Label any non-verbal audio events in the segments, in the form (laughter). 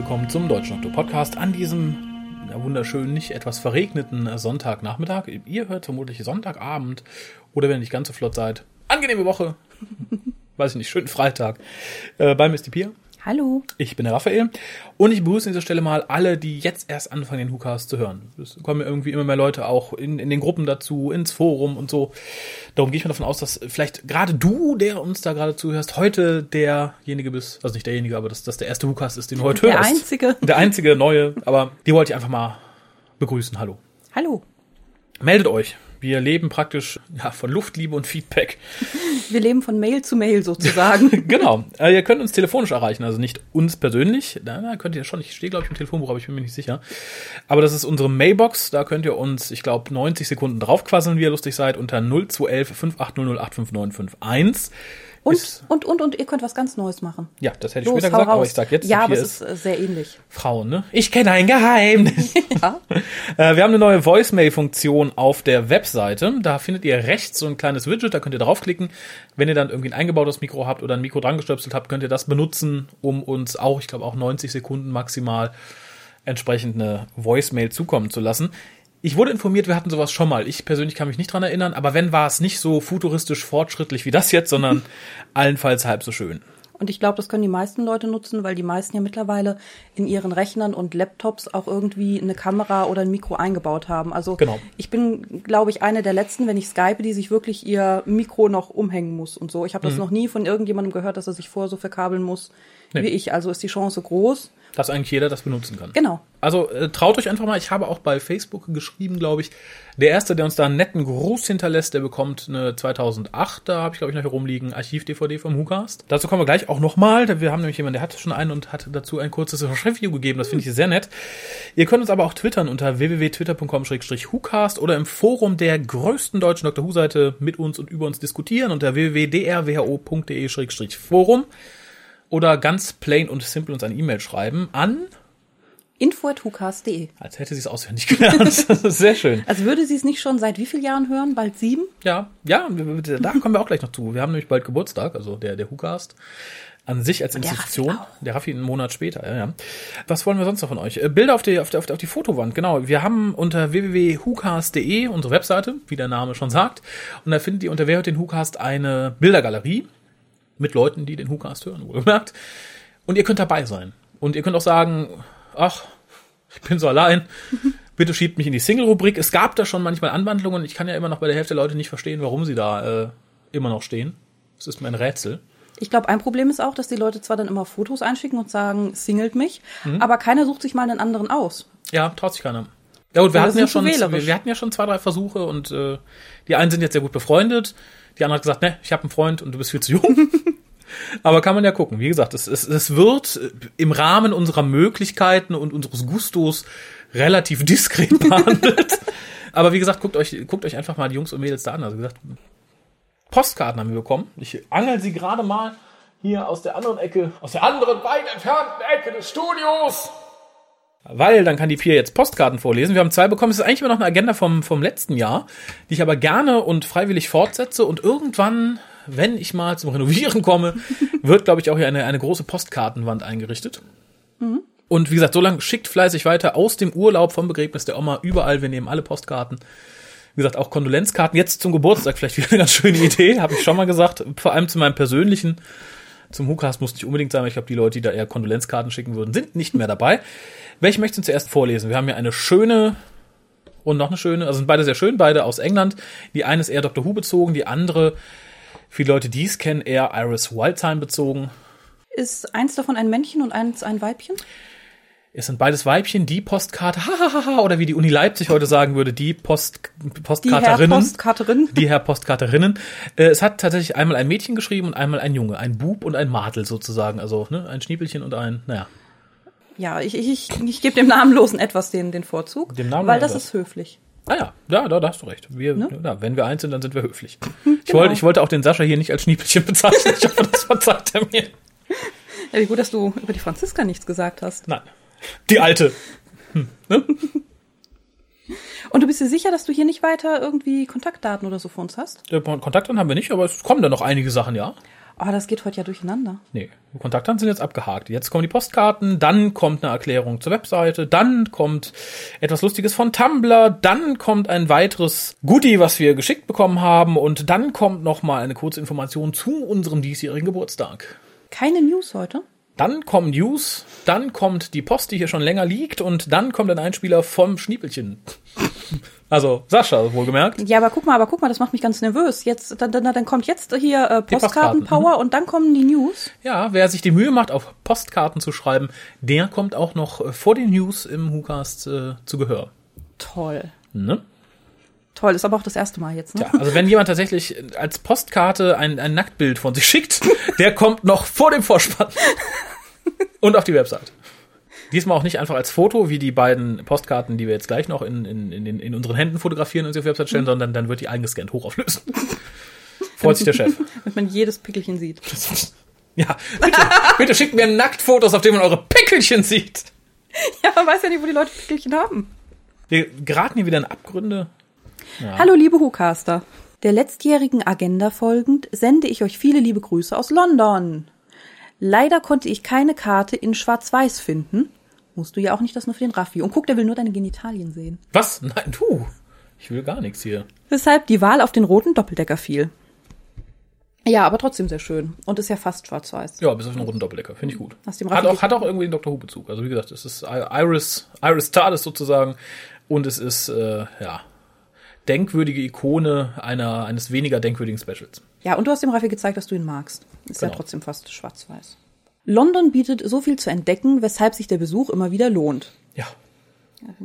Willkommen zum Deutschen Doktor Podcast an diesem wunderschönen, nicht etwas verregneten Sonntagnachmittag. Ihr hört vermutlich Sonntagabend oder wenn ihr nicht ganz so flott seid, angenehme Woche. (laughs) Weiß ich nicht, schönen Freitag. Äh, bei Misty Pier. Hallo. Ich bin der Raphael und ich begrüße an dieser Stelle mal alle, die jetzt erst anfangen, den WhoCast zu hören. Es kommen irgendwie immer mehr Leute auch in, in den Gruppen dazu, ins Forum und so. Darum gehe ich mal davon aus, dass vielleicht gerade du, der uns da gerade zuhörst, heute derjenige bist, also nicht derjenige, aber dass das der erste WhoCast ist, den du heute Der hörst. einzige. Der einzige, neue, aber die wollte ich einfach mal begrüßen. Hallo. Hallo. Meldet euch. Wir leben praktisch ja, von Luftliebe und Feedback. (laughs) Wir leben von Mail zu Mail sozusagen. (laughs) genau. Äh, ihr könnt uns telefonisch erreichen, also nicht uns persönlich. Da, da könnt ihr schon. Ich stehe, glaube ich, im Telefonbuch, aber ich bin mir nicht sicher. Aber das ist unsere Mailbox. Da könnt ihr uns, ich glaube, 90 Sekunden draufquasseln, wie ihr lustig seid, unter 0211 5800 Und, und, und, und ihr könnt was ganz Neues machen. Ja, das hätte ich Los, später gesagt, aber raus. ich sag jetzt, Ja, aber es ist äh, sehr ähnlich. Frauen, ne? Ich kenne ein Geheimnis. (laughs) Ja. Äh, wir haben eine neue Voicemail-Funktion auf der Webseite. Da findet ihr rechts so ein kleines Widget, da könnt ihr draufklicken. Wenn ihr dann irgendwie ein eingebautes Mikro habt oder ein Mikro dran gestöpselt habt, könnt ihr das benutzen, um uns auch, ich glaube auch 90 Sekunden maximal entsprechend eine Voicemail zukommen zu lassen. Ich wurde informiert, wir hatten sowas schon mal. Ich persönlich kann mich nicht dran erinnern, aber wenn war es nicht so futuristisch fortschrittlich wie das jetzt, sondern (laughs) allenfalls halb so schön. Und ich glaube, das können die meisten Leute nutzen, weil die meisten ja mittlerweile in ihren Rechnern und Laptops auch irgendwie eine Kamera oder ein Mikro eingebaut haben. Also Genau. ich bin, glaube ich, eine der letzten, wenn ich Skype, die sich wirklich ihr Mikro noch umhängen muss und so. Ich habe das noch nie von irgendjemandem gehört, dass er sich vorher so verkabeln muss Nee. wie ich. Also ist die Chance groß. Dass eigentlich jeder das benutzen kann. Genau. Also äh, traut euch einfach mal. Ich habe auch bei Facebook geschrieben, glaube ich. Der erste, der uns da einen netten Gruß hinterlässt, der bekommt eine 2008. Da habe ich glaube ich noch hier rumliegen Archiv-DVD vom WhoCast. Dazu kommen wir gleich auch nochmal. Wir haben nämlich jemanden, der hat schon einen und hat dazu ein kurzes Review gegeben. Das finde ich sehr nett. Ihr könnt uns aber auch twittern unter www.twitter.com-whocast oder im Forum der größten deutschen Dr. Who-Seite mit uns und über uns diskutieren unter www.drwho.de-forum oder ganz plain und simpel uns eine E-Mail schreiben an info.hucast.de. als hätte sie es auswendig (laughs) gelernt. Sehr schön. Also würde sie es nicht schon seit wie vielen Jahren hören? Bald sieben? Ja, ja, da kommen wir auch gleich noch zu. Wir haben nämlich bald Geburtstag, also der, der WhoCast. An sich als der Institution. Raffi auch. Der Raffi einen Monat später, ja, ja. Was wollen wir sonst noch von euch? Äh, Bilder auf die, auf die, auf die, auf die Fotowand, genau. Wir haben unter www.hucast.de unsere Webseite, wie der Name schon sagt. Und da findet ihr unter Wer hört den WhoCast eine Bildergalerie mit Leuten, die den WhoCast hören, wohlgemerkt. Und ihr könnt dabei sein. Und ihr könnt auch sagen, ach, ich bin so allein. (laughs) Bitte schiebt mich in die Single-Rubrik. Es gab da schon manchmal Anwandlungen. Ich kann ja immer noch bei der Hälfte der Leute nicht verstehen, warum sie da äh, immer noch stehen. Das ist mir ein Rätsel. Ich glaube, ein Problem ist auch, dass die Leute zwar dann immer Fotos einschicken und sagen, singelt mich, Mhm. aber keiner sucht sich mal einen anderen aus. Ja, traut sich keiner. Ja gut, wir hatten ja schon, wir, wir hatten ja schon zwei, drei Versuche und äh, die einen sind jetzt sehr gut befreundet. Die andere hat gesagt, ne, ich habe einen Freund und du bist viel zu jung. (laughs) Aber kann man ja gucken. Wie gesagt, es, es, es wird im Rahmen unserer Möglichkeiten und unseres Gustos relativ diskret (laughs) behandelt. Aber wie gesagt, guckt euch, guckt euch einfach mal die Jungs und Mädels da an. Also wie gesagt, Postkarten haben wir bekommen. Ich angel sie gerade mal hier aus der anderen Ecke, aus der anderen weit entfernten Ecke des Studios. Weil dann kann die Pia jetzt Postkarten vorlesen. Wir haben zwei bekommen. Es ist eigentlich immer noch eine Agenda vom, vom letzten Jahr, die ich aber gerne und freiwillig fortsetze. Und irgendwann, wenn ich mal zum Renovieren komme, wird, glaube ich, auch hier eine, eine große Postkartenwand eingerichtet. Und wie gesagt, so lange schickt fleißig weiter aus dem Urlaub vom Begräbnis der Oma überall. Wir nehmen alle Postkarten. Wie gesagt, auch Kondolenzkarten jetzt zum Geburtstag vielleicht wieder eine ganz schöne Idee, habe ich schon mal gesagt. Vor allem zu meinem persönlichen. Zum WhoCast muss nicht unbedingt sein, aber ich glaube, die Leute, die da eher Kondolenzkarten schicken würden, sind nicht mehr dabei. Welche möchtest du zuerst vorlesen? Wir haben hier eine schöne und noch eine schöne, also sind beide sehr schön, beide aus England. Die eine ist eher Dr. Who bezogen, die andere, viele Leute, die es kennen, eher Iris Wildtime bezogen. Ist eins davon ein Männchen und eins ein Weibchen? Es sind beides Weibchen, die Postkarte, (laughs) hahaha, oder wie die Uni Leipzig heute sagen würde, die Post, Die Herr Postkarterinnen. Postkarterin. die Herr Postkarterinnen. Äh, es hat tatsächlich einmal ein Mädchen geschrieben und einmal ein Junge, ein Bub und ein Martel sozusagen, also ne, ein Schniepelchen und ein, naja. Ja, ich, ich, ich, ich gebe dem Namenlosen etwas den, den Vorzug, Dem Namenlosen weil das etwas. ist höflich. Ah ja, ja, da, da hast du recht. Wir, Ne? ja, wenn wir eins sind, dann sind wir höflich. (laughs) Ich, Genau. wollte, ich wollte auch den Sascha hier nicht als Schniepelchen bezeichnen. Ich hoffe, das verzeiht er mir. Ja, wie gut, dass du über die Franziska nichts gesagt hast. Nein. Die alte. (laughs) Und du bist dir sicher, dass du hier nicht weiter irgendwie Kontaktdaten oder so für uns hast? Äh, Kontaktdaten haben wir nicht, aber es kommen da noch einige Sachen, ja. Oh, das geht heute ja durcheinander. Nee, Kontaktdaten sind jetzt abgehakt. Jetzt kommen die Postkarten, dann kommt eine Erklärung zur Webseite, dann kommt etwas Lustiges von Tumblr, dann kommt ein weiteres Goodie, was wir geschickt bekommen haben und dann kommt noch mal eine kurze Information zu unserem diesjährigen Geburtstag. Keine News heute? Dann kommen News, dann kommt die Post, die hier schon länger liegt und dann kommt ein Einspieler vom Schniepelchen. Also Sascha, wohlgemerkt. Ja, aber guck mal, aber guck mal, das macht mich ganz nervös. Jetzt, dann, dann, dann kommt jetzt hier äh, Postkarten, Postkarten-Power und dann kommen die News. Ja, wer sich die Mühe macht, auf Postkarten zu schreiben, der kommt auch noch äh, vor den News im WhoCast äh, zu Gehör. Toll. Ne? Toll, ist aber auch das erste Mal jetzt, ne? Ja, also wenn jemand tatsächlich als Postkarte ein, ein Nacktbild von sich schickt, der kommt noch vor dem Vorspann. (laughs) Und auf die Website. Diesmal auch nicht einfach als Foto, wie die beiden Postkarten, die wir jetzt gleich noch in, in, in, in unseren Händen fotografieren und sie auf die Website stellen, sondern dann wird die eingescannt hochauflösen. (laughs) Freut sich der Chef. Wenn man jedes Pickelchen sieht. Ja, bitte, bitte schickt mir Nacktfotos, auf denen man eure Pickelchen sieht. Ja, man weiß ja nicht, wo die Leute Pickelchen haben. Wir geraten hier wieder in Abgründe. Hallo, liebe Hucaster. Der letztjährigen Agenda folgend sende ich euch viele liebe Grüße aus London. Leider konnte ich keine Karte in Schwarz-Weiß finden. Musst du ja auch nicht das nur für den Raffi. Und guck, der will nur deine Genitalien sehen. Was? Nein, du. Ich will gar nichts hier. Weshalb die Wahl auf den roten Doppeldecker fiel. Ja, aber trotzdem sehr schön. Und ist ja fast schwarz-weiß. Ja, bis auf den roten Doppeldecker. Finde ich gut. Hast dem Hat auch, hat auch irgendwie einen Dr. Who-Bezug. Also wie gesagt, es ist Iris, Iris TARDIS sozusagen. Und es ist, äh, ja, denkwürdige Ikone einer, eines weniger denkwürdigen Specials. Ja, und du hast dem Raffi gezeigt, dass du ihn magst. Ist ja Genau. trotzdem fast schwarz-weiß. London bietet so viel zu entdecken, weshalb sich der Besuch immer wieder lohnt. Ja.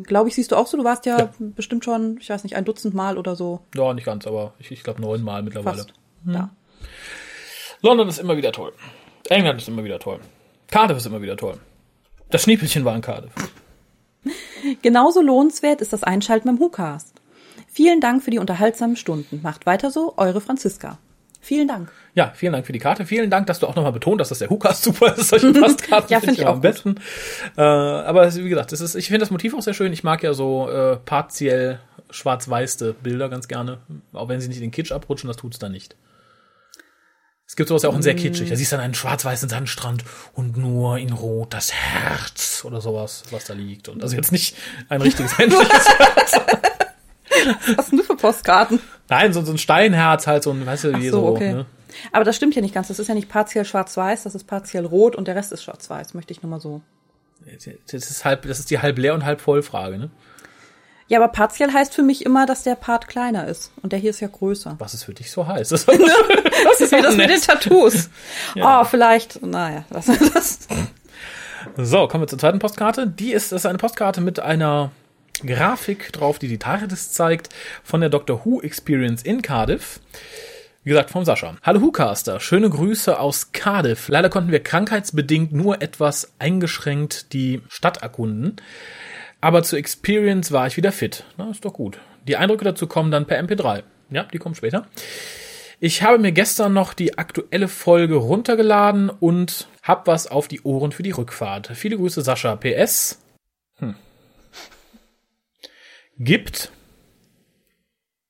Glaube ich, siehst du auch so. Du warst ja, Ja. bestimmt schon, ich weiß nicht, ein Dutzend Mal oder so. Ja, nicht ganz, aber ich, ich glaube neunmal mittlerweile. Fast. Da. London ist immer wieder toll. England ist immer wieder toll. Cardiff ist immer wieder toll. Das Schniepelchen war in Cardiff. (laughs) Genauso lohnenswert ist das Einschalten beim WhoCast. Vielen Dank für die unterhaltsamen Stunden. Macht weiter so, eure Franziska. Vielen Dank. Ja, vielen Dank für die Karte. Vielen Dank, dass du auch nochmal betont hast, dass der Hookast (laughs) super ist. Solche Postkarten Ja, find ich am auch gut. besten. Äh, aber wie gesagt, das ist, ich finde das Motiv auch sehr schön. Ich mag ja so äh, partiell schwarz-weiße Bilder ganz gerne. Auch wenn sie nicht in den Kitsch abrutschen, das tut's dann nicht. Es gibt sowas ja auch in sehr kitschig. Da siehst du dann einen schwarz-weißen Sandstrand und nur in Rot das Herz oder sowas, was da liegt. Und also jetzt nicht ein richtiges (laughs) menschliches (laughs) (laughs) Was denn du für Postkarten? Nein, so, so ein Steinherz halt, so ein, weißt du, wie so, so, okay. ne? Aber das stimmt ja nicht ganz. Das ist ja nicht partiell schwarz-weiß, das ist partiell rot und der Rest ist schwarz-weiß. Möchte ich nur mal so. Das ist halb, das ist die halb leer und halb voll Frage, ne? Ja, aber partiell heißt für mich immer, dass der Part kleiner ist. Und der hier ist ja größer. Was ist für dich so heiß? (laughs) Das, Das ist wie das mit den. Tattoos. Ja. Oh, vielleicht, naja. Das, das, So, kommen wir zur zweiten Postkarte. Die ist, das ist eine Postkarte mit einer Grafik drauf, die die TARDIS zeigt, von der Doctor Who Experience in Cardiff. Wie gesagt, vom Sascha. Hallo WhoCaster, schöne Grüße aus Cardiff. Leider konnten wir krankheitsbedingt nur etwas eingeschränkt die Stadt erkunden. Aber zur Experience war ich wieder fit. Na, ist doch gut. Die Eindrücke dazu kommen dann per MP3. Ja, die kommen später. Ich habe mir gestern noch die aktuelle Folge runtergeladen und hab was auf die Ohren für die Rückfahrt. Viele Grüße, Sascha. PS. Hm. Gibt.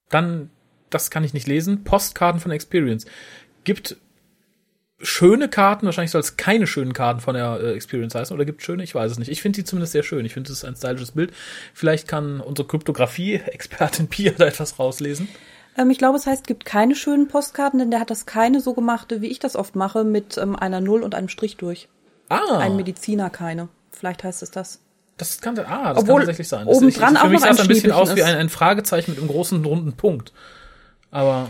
Dann, das kann ich nicht lesen. Postkarten von Experience. Gibt schöne Karten, wahrscheinlich soll es keine schönen Karten von der äh, Experience heißen, oder gibt schöne, ich weiß es nicht. Ich finde die zumindest sehr schön. Ich finde, es ist ein stylisches Bild. Vielleicht kann unsere Kryptographie-Expertin (laughs) Pia da etwas rauslesen. ähm, ich glaube, es heißt, gibt keine schönen Postkarten, denn der hat das keine so gemacht, wie ich das oft mache, mit ähm, einer Null und einem Strich durch. Ah, Ein Mediziner keine. Vielleicht heißt es das. Das kann, ah, das Obwohl kann tatsächlich sein. Das, obendran ich, für auch mich sah es ein bisschen aus wie ein, ein Fragezeichen mit einem großen runden Punkt. Aber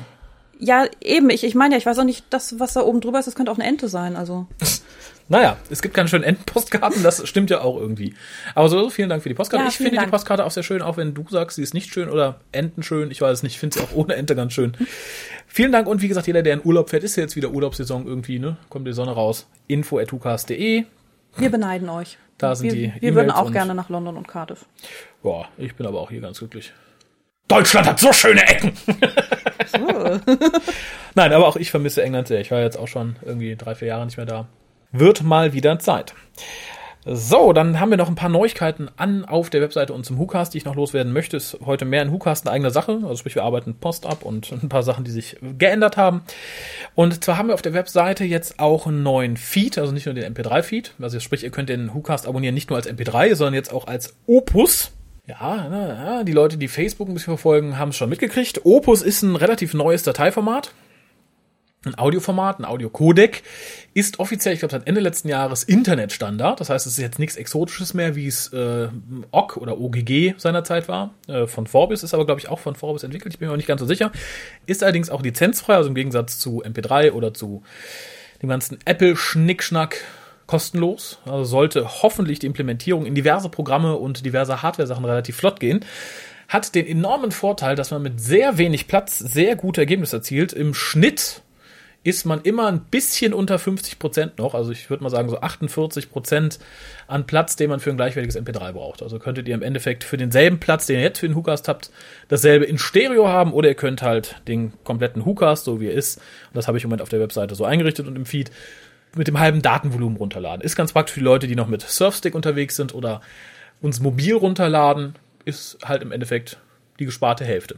Ja, eben. Ich, ich meine ja, ich weiß auch nicht, das, was da oben drüber ist, das könnte auch eine Ente sein. Also (laughs) naja, es gibt keine schönen Entenpostkarten, das stimmt ja auch irgendwie. Aber so, vielen Dank für die Postkarte. Ja, ich finde die Dank. Postkarte auch sehr schön, auch wenn du sagst, sie ist nicht schön oder Enten schön. Ich weiß es nicht, ich finde sie auch ohne Ente ganz schön. (laughs) Vielen Dank und wie gesagt, jeder, der in Urlaub fährt, ist ja jetzt wieder Urlaubssaison irgendwie, ne? Kommt die Sonne raus. info.ukas.de. wir beneiden euch. Da sind wir, die Wir würden E-Mails auch gerne nach London und Cardiff. Boah, ich bin aber auch hier ganz glücklich. Deutschland hat so schöne Ecken! (laughs) Nein, aber auch ich vermisse England sehr. Ich war jetzt auch schon irgendwie drei, vier Jahre nicht mehr da. Wird mal wieder Zeit. So, dann haben wir noch ein paar Neuigkeiten an auf der Webseite und zum WhoCast, die ich noch loswerden möchte. Ist heute mehr ein WhoCast eine eigene Sache. Also sprich, wir arbeiten Post ab und (laughs) ein paar Sachen, die sich geändert haben. Und zwar haben wir auf der Webseite jetzt auch einen neuen Feed, also nicht nur den MP3-Feed. Also sprich, ihr könnt den WhoCast abonnieren nicht nur als MP3, sondern jetzt auch als Opus. Ja, die Leute, die Facebook ein bisschen verfolgen, haben es schon mitgekriegt. Opus ist ein relativ neues Dateiformat ein Audioformat, ein Audiocodec, ist offiziell, ich glaube, seit Ende letzten Jahres Internetstandard. Das heißt, es ist jetzt nichts Exotisches mehr, wie es äh, OGG oder OGG seinerzeit war. Äh, von Vorbis ist aber, glaube ich, auch von Vorbis entwickelt. Ich bin mir auch nicht ganz so sicher. Ist allerdings auch lizenzfrei, also im Gegensatz zu MP3 oder zu dem ganzen Apple-Schnickschnack kostenlos. Also sollte hoffentlich die Implementierung in diverse Programme und diverse Hardware-Sachen relativ flott gehen hat den enormen Vorteil, dass man mit sehr wenig Platz sehr gute Ergebnisse erzielt. Im Schnitt ist man immer ein bisschen unter 50 Prozent noch. Also ich würde mal sagen so 48 Prozent an Platz, den man für ein gleichwertiges MP3 braucht. Also könntet ihr im Endeffekt für denselben Platz, den ihr jetzt für den WhoCast habt, dasselbe in Stereo haben oder ihr könnt halt den kompletten WhoCast, so wie er ist, und das habe ich im Moment auf der Webseite so eingerichtet und im Feed, mit dem halben Datenvolumen runterladen. Ist ganz praktisch für die Leute, die noch mit Surfstick unterwegs sind oder uns mobil runterladen, ist halt im Endeffekt die gesparte Hälfte.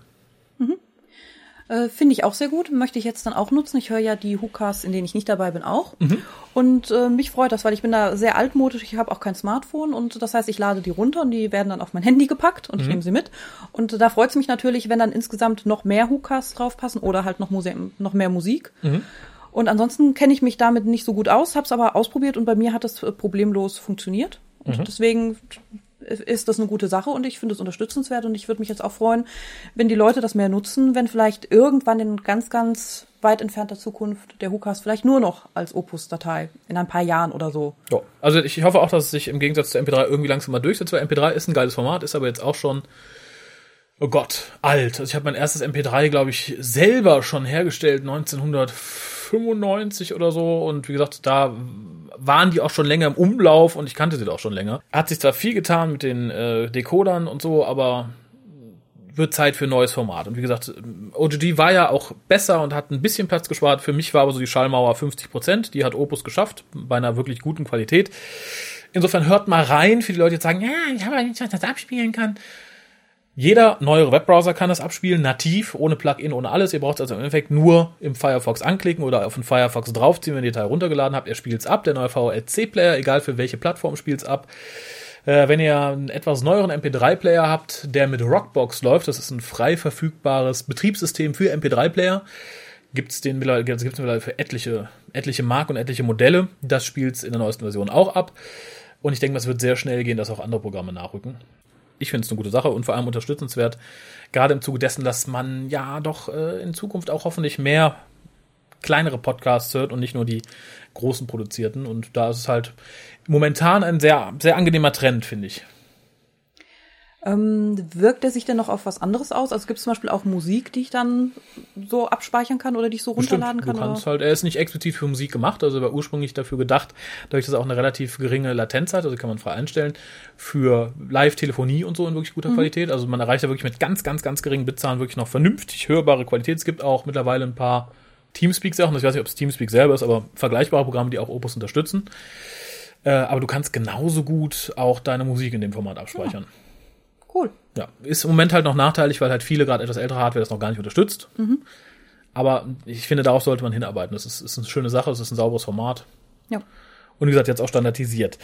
Äh, Finde ich auch sehr gut. Möchte ich jetzt dann auch nutzen. Ich höre ja die Hookahs, in denen ich nicht dabei bin, auch. Mhm. Und äh, mich freut das, weil ich bin da sehr altmodisch. Ich habe auch kein Smartphone und das heißt, ich lade die runter und die werden dann auf mein Handy gepackt und mhm. ich nehme sie mit. Und da freut es mich natürlich, wenn dann insgesamt noch mehr Hookahs draufpassen oder halt noch, Muse noch mehr Musik. Mhm. Und ansonsten kenne ich mich damit nicht so gut aus, habe es aber ausprobiert und bei mir hat es äh, problemlos funktioniert. Und mhm. deswegen ist das eine gute Sache und ich finde es unterstützenswert und ich würde mich jetzt auch freuen, wenn die Leute das mehr nutzen, wenn vielleicht irgendwann in ganz, ganz weit entfernter Zukunft der Hookast vielleicht nur noch als Opus-Datei in ein paar Jahren oder so. Ja, also ich hoffe auch, dass es sich im Gegensatz zu MP3 irgendwie langsam mal durchsetzt, weil MP3 ist ein geiles Format, ist aber jetzt auch schon Oh Gott, alt. Also ich habe mein erstes MP3, glaube ich, selber schon hergestellt, 1995 oder so. Und wie gesagt, da waren die auch schon länger im Umlauf und ich kannte sie auch schon länger. Hat sich zwar viel getan mit den äh, Decodern und so, aber wird Zeit für neues Format. Und wie gesagt, OGG war ja auch besser und hat ein bisschen Platz gespart. Für mich war aber so die Schallmauer 50 Prozent. Die hat Opus geschafft, bei einer wirklich guten Qualität. Insofern hört mal rein, für die Leute, jetzt sagen, ja, ich habe nicht, was das abspielen kann. Jeder neuere Webbrowser kann das abspielen, nativ, ohne Plugin, ohne alles. Ihr braucht es also im Endeffekt nur im Firefox anklicken oder auf den Firefox draufziehen, wenn ihr die Datei runtergeladen habt. Er spielt es ab. Der neue VLC-Player, egal für welche Plattform, spielt es ab. Äh, wenn ihr einen etwas neueren MP3-Player habt, der mit Rockbox läuft, das ist ein frei verfügbares Betriebssystem für MP3-Player, gibt es den gibt's mittlerweile für etliche, etliche Marken und etliche Modelle. Das spielt es in der neuesten Version auch ab. Und ich denke, es wird sehr schnell gehen, dass auch andere Programme nachrücken ich finde es eine gute Sache und vor allem unterstützenswert, gerade im Zuge dessen, dass man ja doch äh, in Zukunft auch hoffentlich mehr kleinere Podcasts hört und nicht nur die großen produzierten. Und da ist es halt momentan ein sehr, sehr angenehmer Trend, finde ich. Ähm, wirkt er sich denn noch auf was anderes aus? Also gibt es zum Beispiel auch Musik, die ich dann so abspeichern kann oder die ich so runterladen Bestimmt, kann? Du kannst halt, er ist nicht explizit für Musik gemacht, also er war ursprünglich dafür gedacht, dadurch, dass er auch eine relativ geringe Latenz hat, also kann man frei einstellen, für Live-Telefonie und so in wirklich guter mhm. Qualität. Also man erreicht da wirklich mit ganz, ganz, ganz geringen Bitzahlen wirklich noch vernünftig hörbare Qualität. Es gibt auch mittlerweile ein paar Teamspeak-Sachen, ich weiß nicht, ob es Teamspeak selber ist, aber vergleichbare Programme, die auch Opus unterstützen. Äh, aber du kannst genauso gut auch deine Musik in dem Format abspeichern. Ja. Cool. Ja, ist im Moment halt noch nachteilig, weil halt viele gerade etwas ältere Hardware das noch gar nicht unterstützt. Mhm. Aber ich finde, darauf sollte man hinarbeiten. Das ist, ist eine schöne Sache, es ist ein sauberes Format. Ja. Und wie gesagt, jetzt auch standardisiert.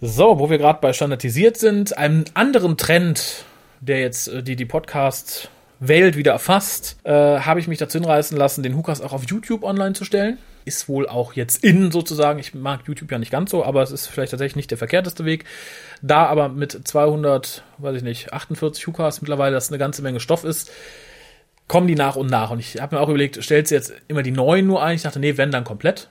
So, wo wir gerade bei standardisiert sind, einem anderen Trend, der jetzt äh, die, die Podcast Welt wieder erfasst, äh, habe ich mich dazu hinreißen lassen, den Hookers auch auf YouTube online zu stellen ist wohl auch jetzt in sozusagen. Ich mag YouTube ja nicht ganz so, aber es ist vielleicht tatsächlich nicht der verkehrteste Weg. Da aber mit 200, weiß ich nicht, 48 Hukas mittlerweile, das eine ganze Menge Stoff ist, kommen die nach und nach. Und ich habe mir auch überlegt, stellst du jetzt immer die neuen nur ein? Ich dachte, nee, wenn dann komplett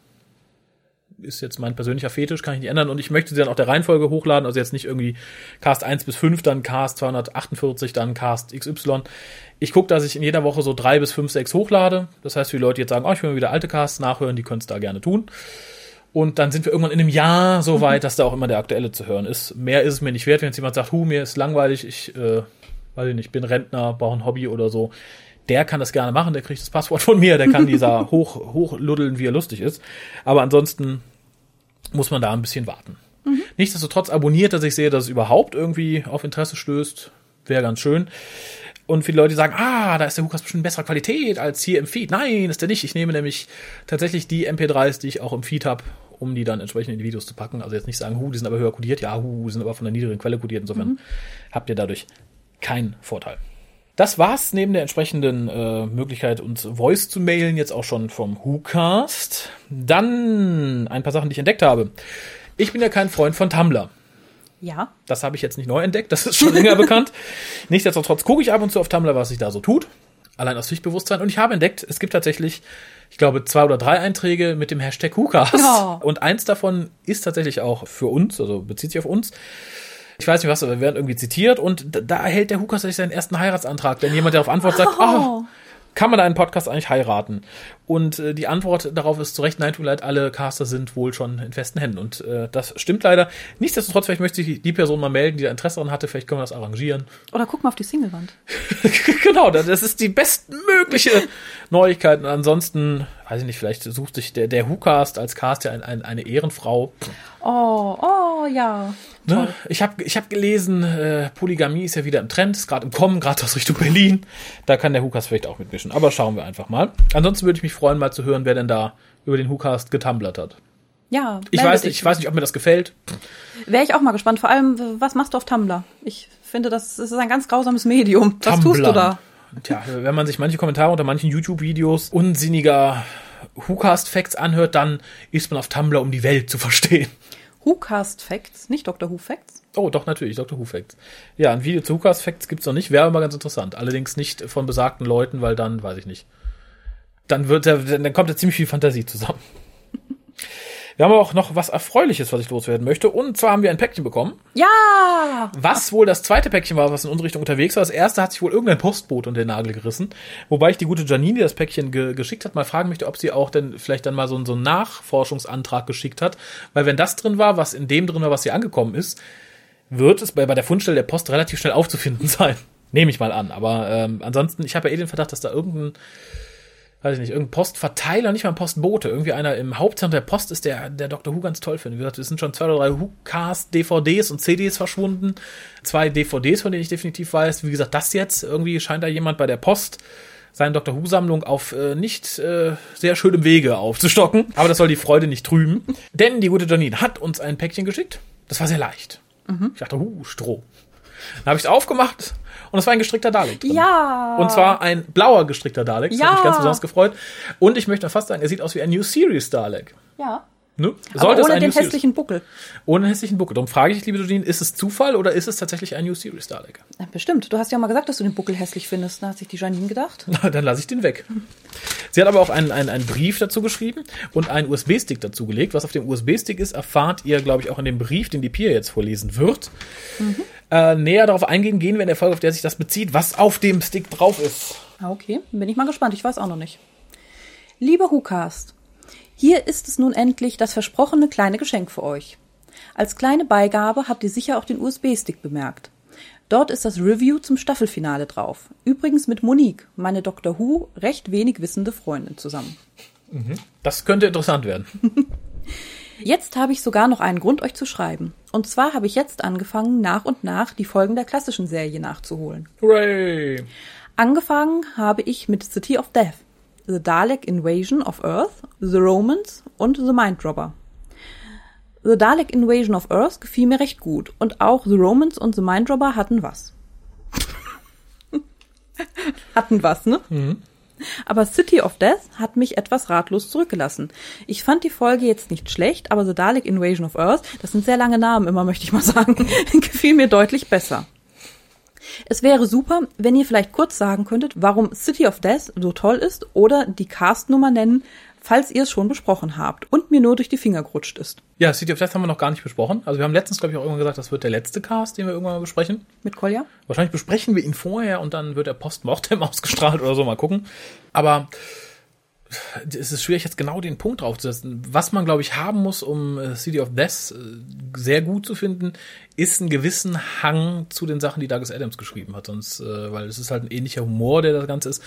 ist jetzt mein persönlicher Fetisch, kann ich nicht ändern. Und ich möchte sie dann auch der Reihenfolge hochladen, also jetzt nicht irgendwie Cast 1 bis 5, dann Cast 248, dann Cast XY. Ich gucke, dass ich in jeder Woche so drei bis fünf, sechs hochlade. Das heißt, für die Leute jetzt sagen, oh, ich will mal wieder alte Casts nachhören, die können es da gerne tun. Und dann sind wir irgendwann in einem Jahr so (laughs) weit, dass da auch immer der aktuelle zu hören ist. Mehr ist es mir nicht wert, wenn jetzt jemand sagt, hu, mir ist langweilig, ich, äh, weiß ich nicht, bin Rentner, brauche ein Hobby oder so der kann das gerne machen, der kriegt das Passwort von mir, der kann dieser (laughs) hoch, hochluddeln, wie er lustig ist. Aber ansonsten muss man da ein bisschen warten. Nichtsdestotrotz abonniert, dass ich sehe, dass es überhaupt irgendwie auf Interesse stößt. Wäre ganz schön. Und viele Leute sagen, ah, da ist der Hukas bestimmt besserer Qualität als hier im Feed. Nein, ist der nicht. Ich nehme nämlich tatsächlich die MP3s, die ich auch im Feed habe, um die dann entsprechend in die Videos zu packen. Also jetzt nicht sagen, hu, die sind aber höher kodiert. Ja, hu, sind aber von der niedrigen Quelle kodiert. Insofern habt ihr dadurch keinen Vorteil. Das war's neben der entsprechenden äh, Möglichkeit, uns Voice zu mailen, jetzt auch schon vom WhoCast. Dann ein paar Sachen, die ich entdeckt habe. Ich bin ja kein Freund von Tumblr. Ja. Das habe ich jetzt nicht neu entdeckt, das ist schon länger bekannt. (laughs) Nichtsdestotrotz gucke ich ab und zu auf Tumblr, was sich da so tut. Allein aus Pflichtbewusstsein. Und ich habe entdeckt, es gibt tatsächlich, ich glaube, zwei oder drei Einträge mit dem Hashtag WhoCast. Ja. Und eins davon ist tatsächlich auch für uns, also bezieht sich auf uns. Ich weiß nicht was, aber wir werden irgendwie zitiert und da- erhält der Hukas tatsächlich seinen ersten Heiratsantrag, denn jemand, der auf Antwort sagt, Oh. oh, kann man einen Podcast eigentlich heiraten? Und äh, die Antwort darauf ist zu Recht, nein, tut mir leid, alle Caster sind wohl schon in festen Händen. Und äh, das stimmt leider. Nichtsdestotrotz, vielleicht möchte sich die Person mal melden, die da Interesse daran hatte, vielleicht können wir das arrangieren. Oder guck mal auf die Singlewand. (laughs) genau, das ist die bestmögliche Neuigkeit. Und ansonsten, weiß ich nicht, vielleicht sucht sich der, der WhoCast als Cast ja ein, ein, eine Ehrenfrau. Oh, oh, ja. Ne? Ich habe ich hab gelesen, äh, Polygamie ist ja wieder im Trend, ist gerade im Kommen, gerade aus Richtung Berlin. Da kann der WhoCast vielleicht auch mitmischen. Aber schauen wir einfach mal. Ansonsten würde ich mich freuen, mal zu hören, wer denn da über den WhoCast getumblert hat. Ja. Ich weiß nicht, ich weiß nicht, ob mir das gefällt. Wäre ich auch mal gespannt. Vor allem, was machst du auf Tumblr? Ich finde, das ist ein ganz grausames Medium. Was tust du Tumblr. da? Tja, wenn man sich manche Kommentare unter manchen YouTube-Videos unsinniger WhoCast-Facts anhört, dann ist man auf Tumblr, um die Welt zu verstehen. WhoCast Facts, nicht Dr. Who Facts. Oh, doch, natürlich, Dr. Who Facts. Ja, ein Video zu WhoCast Facts gibt's noch nicht, wäre aber ganz interessant. Allerdings nicht von besagten Leuten, weil dann, weiß ich nicht. Dann wird da, dann kommt da ziemlich viel Fantasie zusammen. (laughs) Wir haben auch noch was Erfreuliches, was ich loswerden möchte. Und zwar haben wir ein Päckchen bekommen. Ja! Was wohl das zweite Päckchen war, was in unsere Richtung unterwegs war. Das erste hat sich wohl irgendein Postboot unter den Nagel gerissen. Wobei ich die gute Janine, die das Päckchen ge geschickt hat, mal fragen möchte, ob sie auch denn vielleicht dann mal so, einen- so einen Nachforschungsantrag geschickt hat. Weil wenn das drin war, was in dem drin war, was hier angekommen ist, wird es bei, bei der Fundstelle der Post relativ schnell aufzufinden (laughs) sein. Nehme ich mal an. Aber ähm, ansonsten, ich habe ja eh den Verdacht, dass da irgendein, weiß ich nicht, irgendein Postverteiler, nicht mal ein Postbote, irgendwie einer im Hauptzentrum der Post ist, der, der Dr. Who ganz toll findet. Wie gesagt, es sind schon zwei oder drei Who-Cast, DVDs und CDs verschwunden. Zwei DVDs, von denen ich definitiv weiß. Wie gesagt, das jetzt, irgendwie scheint da jemand bei der Post seine Dr. Who-Sammlung auf äh, nicht äh, sehr schönem Wege aufzustocken. Aber das soll die Freude nicht trüben. Denn die gute Janine hat uns ein Päckchen geschickt. Das war sehr leicht. Ich dachte, huh, Stroh. Dann habe ich es aufgemacht und es war ein gestrickter Dalek drin. Ja! Und zwar ein blauer gestrickter Dalek. Das Ja. hat mich ganz besonders gefreut. Und ich möchte fast sagen, er sieht aus wie ein New Series Dalek. Ja. Ne? Sollte ohne den hässlichen Buckel. ohne hässlichen Buckel. Darum frage ich dich, liebe Jodine, ist es Zufall oder ist es tatsächlich ein New Series Dalek? Ja, Bestimmt. Du hast ja mal gesagt, dass du den Buckel hässlich findest. Da hat sich die Janine gedacht. Na, (laughs) dann lasse ich den weg. Sie hat aber auch einen, einen, einen Brief dazu geschrieben und einen USB-Stick dazu gelegt. Was auf dem USB-Stick ist, erfahrt ihr, glaube ich, auch in dem Brief, den die Pia jetzt vorlesen wird. Äh, näher darauf eingehen gehen wir in der Folge, auf der sich das bezieht, was auf dem Stick drauf ist. Ah, okay. Bin ich mal gespannt. Ich weiß auch noch nicht. Lieber WhoCast, hier ist es nun endlich das versprochene kleine Geschenk für euch. Als kleine Beigabe habt ihr sicher auch den USB-Stick bemerkt. Dort ist das Review zum Staffelfinale drauf. Übrigens mit Monique, meine Dr. Who recht wenig wissende Freundin zusammen. Das könnte interessant werden. (laughs) Jetzt habe ich sogar noch einen Grund, euch zu schreiben. Und zwar habe ich jetzt angefangen, nach und nach die Folgen der klassischen Serie nachzuholen. Hooray! Angefangen habe ich mit City of Death, The Dalek Invasion of Earth, The Romans und The Mind Robber. The Dalek Invasion of Earth gefiel mir recht gut und auch The Romans und The Mind Robber hatten was. (laughs) hatten was, ne? Aber City of Death hat mich etwas ratlos zurückgelassen. Ich fand die Folge jetzt nicht schlecht, aber The Dalek Invasion of Earth, das sind sehr lange Namen immer, möchte ich mal sagen, (laughs) gefiel mir deutlich besser. Es wäre super, wenn ihr vielleicht kurz sagen könntet, warum City of Death so toll ist oder die Castnummer nennen, falls ihr es schon besprochen habt und mir nur durch die Finger gerutscht ist. Ja, City of Death haben wir noch gar nicht besprochen. Also wir haben letztens, glaube ich, auch irgendwann gesagt, das wird der letzte Cast, den wir irgendwann mal besprechen. Mit Kolja? Wahrscheinlich besprechen wir ihn vorher und dann wird der Postmortem (laughs) ausgestrahlt oder so, mal gucken. Aber es ist schwierig, jetzt genau den Punkt drauf zu setzen. Was man, glaube ich, haben muss, um äh, City of Death äh, sehr gut zu finden, ist einen gewissen Hang zu den Sachen, die Douglas Adams geschrieben hat. Sonst, äh, weil es ist halt ein ähnlicher Humor, der das Ganze ist.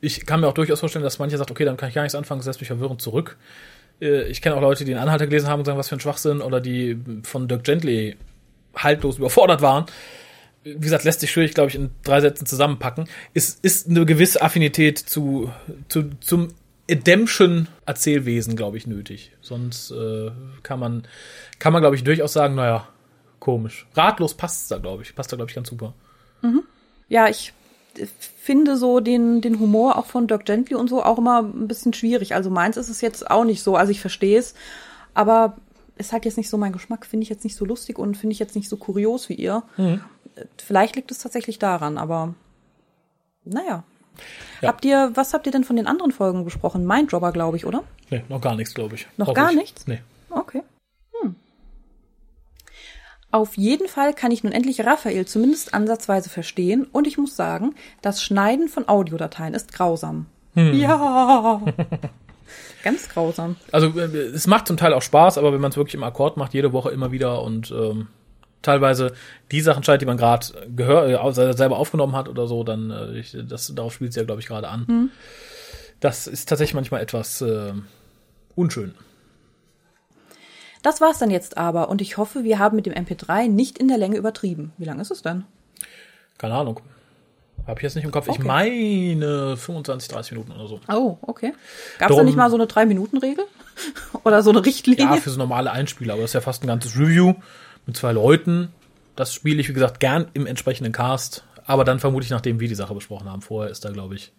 Ich kann mir auch durchaus vorstellen, dass manche sagt, okay, dann kann ich gar nichts anfangen, lässt mich verwirrend zurück. Äh, ich kenne auch Leute, die den Anhalter gelesen haben und sagen, was für ein Schwachsinn, oder die von Dirk Gently haltlos überfordert waren. Wie gesagt, lässt sich schwierig, glaube ich, in drei Sätzen zusammenpacken. Ist, ist eine gewisse Affinität zu, zu, zum Redemption-Erzählwesen, glaube ich, nötig. Sonst äh, kann man, kann man, glaube ich, durchaus sagen, naja, komisch. Ratlos passt da, glaube ich. Passt da, glaube ich, ganz super. Ja, ich finde so den, den Humor auch von Dirk Gently und so auch immer ein bisschen schwierig. Also meins ist es jetzt auch nicht so. Also ich verstehe es, aber ist halt jetzt nicht so mein Geschmack. Finde ich jetzt nicht so lustig und finde ich jetzt nicht so kurios wie ihr. Vielleicht liegt es tatsächlich daran, aber naja. Ja. Habt ihr, was habt ihr denn von den anderen Folgen besprochen? Minddropper, glaube ich, oder? Nee, noch gar nichts, glaube ich. Noch Hoffe gar ich. nichts? Nee. Okay. Hm. Auf jeden Fall kann ich nun endlich Raphael zumindest ansatzweise verstehen und ich muss sagen, das Schneiden von Audiodateien ist grausam. Ja. (laughs) Ganz grausam. Also äh, es macht zum Teil auch Spaß, aber wenn man es wirklich im Akkord macht, jede Woche immer wieder und ähm, teilweise die Sachen schneidet, die man gerade äh, selber aufgenommen hat oder so, dann äh, ich, das darauf spielt es ja, glaube ich, gerade an. Das ist tatsächlich manchmal etwas äh, unschön. Das war's dann jetzt aber und ich hoffe, wir haben mit dem MP3 nicht in der Länge übertrieben. Wie lang ist es denn? Keine Ahnung. Habe ich jetzt nicht im Kopf. Ich Okay. meine 25, 30 Minuten oder so. Oh, okay. Gab's da Darum- nicht mal so eine Drei-Minuten-Regel? (laughs) Oder so eine Richtlinie? Ja, für so normale Einspieler, aber das ist ja fast ein ganzes Review mit zwei Leuten. Das spiele ich, wie gesagt, gern im entsprechenden Cast, aber dann vermutlich, nachdem wir die Sache besprochen haben. Vorher ist da, glaube ich,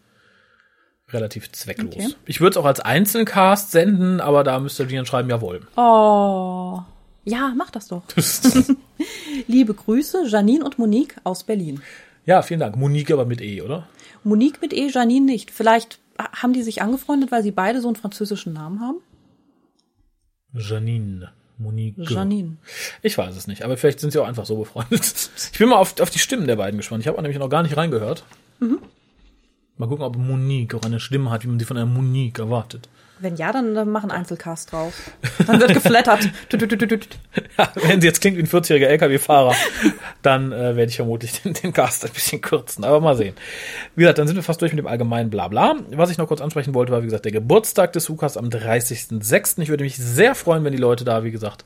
relativ zwecklos. Okay. Ich würde es auch als Einzelcast senden, aber da müsst ihr dann schreiben, jawohl. Oh. Ja, mach das doch. (laughs) Liebe Grüße, Janine und Monique aus Berlin. ja, vielen Dank. Monique aber mit E, oder? Monique mit E, Janine nicht. Vielleicht haben die sich angefreundet, weil sie beide so einen französischen Namen haben? Janine. Monique. Janine. Ich weiß es nicht, aber vielleicht sind sie auch einfach so befreundet. Ich bin mal auf, auf die Stimmen der beiden gespannt. Ich habe nämlich noch gar nicht reingehört. Mal gucken, ob Monique auch eine Stimme hat, wie man sie von einer Monique erwartet. Wenn ja, dann, dann mach einen Einzelcast draus. Dann wird geflattert. (laughs) Tut. Wenn sie jetzt klingt wie ein 40-jähriger LKW-Fahrer, dann äh, werde ich vermutlich den, den Cast ein bisschen kürzen. Aber mal sehen. Wie gesagt, dann sind wir fast durch mit dem allgemeinen Blabla. Was ich noch kurz ansprechen wollte, war, wie gesagt, der Geburtstag des Hukas am 30.06. Ich würde mich sehr freuen, wenn die Leute da, wie gesagt,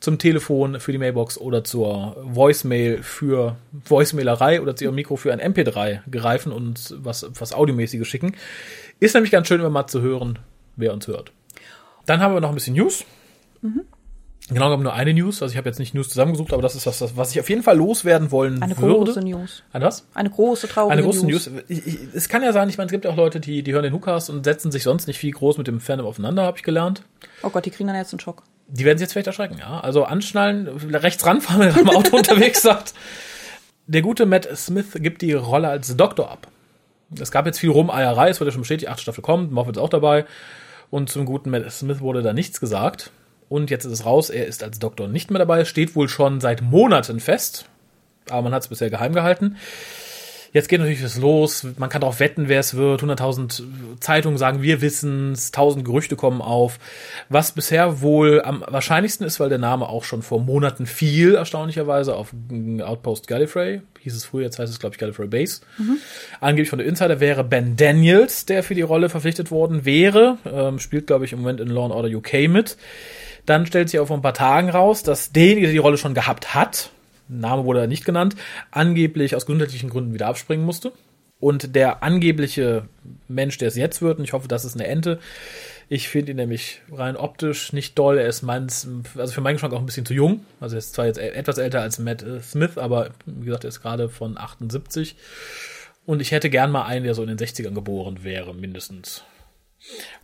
zum Telefon für die Mailbox oder zur Voicemail für Voicemailerei oder zu ihrem Mikro für ein MP3 greifen und was, was Audiomäßiges schicken. Ist nämlich ganz schön, immer mal zu hören, wer uns hört. Dann haben wir noch ein bisschen News. Genau genommen nur eine News. Also ich habe jetzt nicht News zusammengesucht, aber das ist was, was ich auf jeden Fall loswerden wollen Eine würde. große News. Eine was? Eine große, traurige Eine große News. News. Ich, ich, es kann ja sein, ich meine, es gibt ja auch Leute, die, die hören den Hookast und setzen sich sonst nicht viel groß mit dem Fandom aufeinander, habe ich gelernt. Oh Gott, die kriegen dann jetzt einen Schock. Die werden sich jetzt vielleicht erschrecken, ja. Also anschnallen, rechts ranfahren, (laughs) wenn ihr im Auto unterwegs seid. Der gute Matt Smith gibt die Rolle als Doktor ab. Es gab jetzt viel Rumeierei, es wurde ja schon bestätigt, die achte Staffel kommt, Moffat ist auch dabei. Und zum guten Matt Smith wurde da nichts gesagt. Und jetzt ist es raus, er ist als Doktor nicht mehr dabei, steht wohl schon seit Monaten fest. Aber man hat es bisher geheim gehalten. Jetzt geht natürlich was los. Man kann darauf wetten, wer es wird. 100.000 Zeitungen sagen, wir wissen's. 1.000 Gerüchte kommen auf. Was bisher wohl am wahrscheinlichsten ist, weil der Name auch schon vor Monaten fiel, erstaunlicherweise, auf Outpost Gallifrey. Hieß es früher, jetzt heißt es, glaube ich, Gallifrey Base. Angeblich von der Insider wäre Ben Daniels, der für die Rolle verpflichtet worden wäre. Ähm, spielt, glaube ich, im Moment in Law and Order UK mit. Dann stellt sich auch vor ein paar Tagen raus, dass derjenige, der die Rolle schon gehabt hat, Name wurde nicht genannt, angeblich aus gesundheitlichen Gründen wieder abspringen musste. Und der angebliche Mensch, der es jetzt wird, und ich hoffe, das ist eine Ente, ich finde ihn nämlich rein optisch nicht doll. Er ist meins, also für meinen Geschmack auch ein bisschen zu jung. Also er ist zwar jetzt e- etwas älter als Matt äh, Smith, aber wie gesagt, er ist gerade von 78. Und ich hätte gern mal einen, der so in den 60ern geboren wäre, mindestens.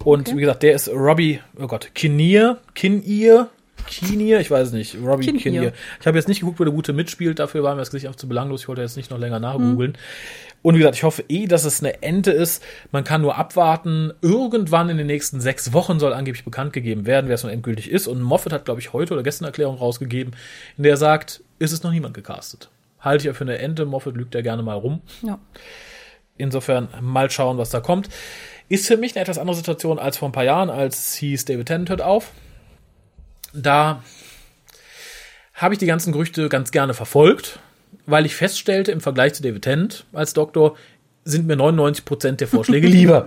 Und Okay. wie gesagt, der ist Robbie, oh Gott, Kinnear, Kinnear, Kinnear, ich weiß es nicht, Robbie Kinnear. Kinnear. Ich habe jetzt nicht geguckt, wo der Gute mitspielt, dafür war mir das Gesicht auch zu belanglos, ich wollte jetzt nicht noch länger nachgoogeln. Und wie gesagt, ich hoffe eh, dass es eine Ente ist. Man kann nur abwarten. Irgendwann in den nächsten sechs Wochen soll angeblich bekannt gegeben werden, wer es nun endgültig ist. Und Moffat hat, glaube ich, heute oder gestern eine Erklärung rausgegeben, in der er sagt, ist es noch niemand gecastet. Halte ich ja für eine Ente. Moffat lügt ja gerne mal rum. Ja. Insofern mal schauen, was da kommt. Ist für mich eine etwas andere Situation als vor ein paar Jahren, als hieß David Tennant hört auf. Da habe ich die ganzen Gerüchte ganz gerne verfolgt, weil ich feststellte, im Vergleich zu David Tennant als Doktor sind mir 99% der Vorschläge (laughs) lieber.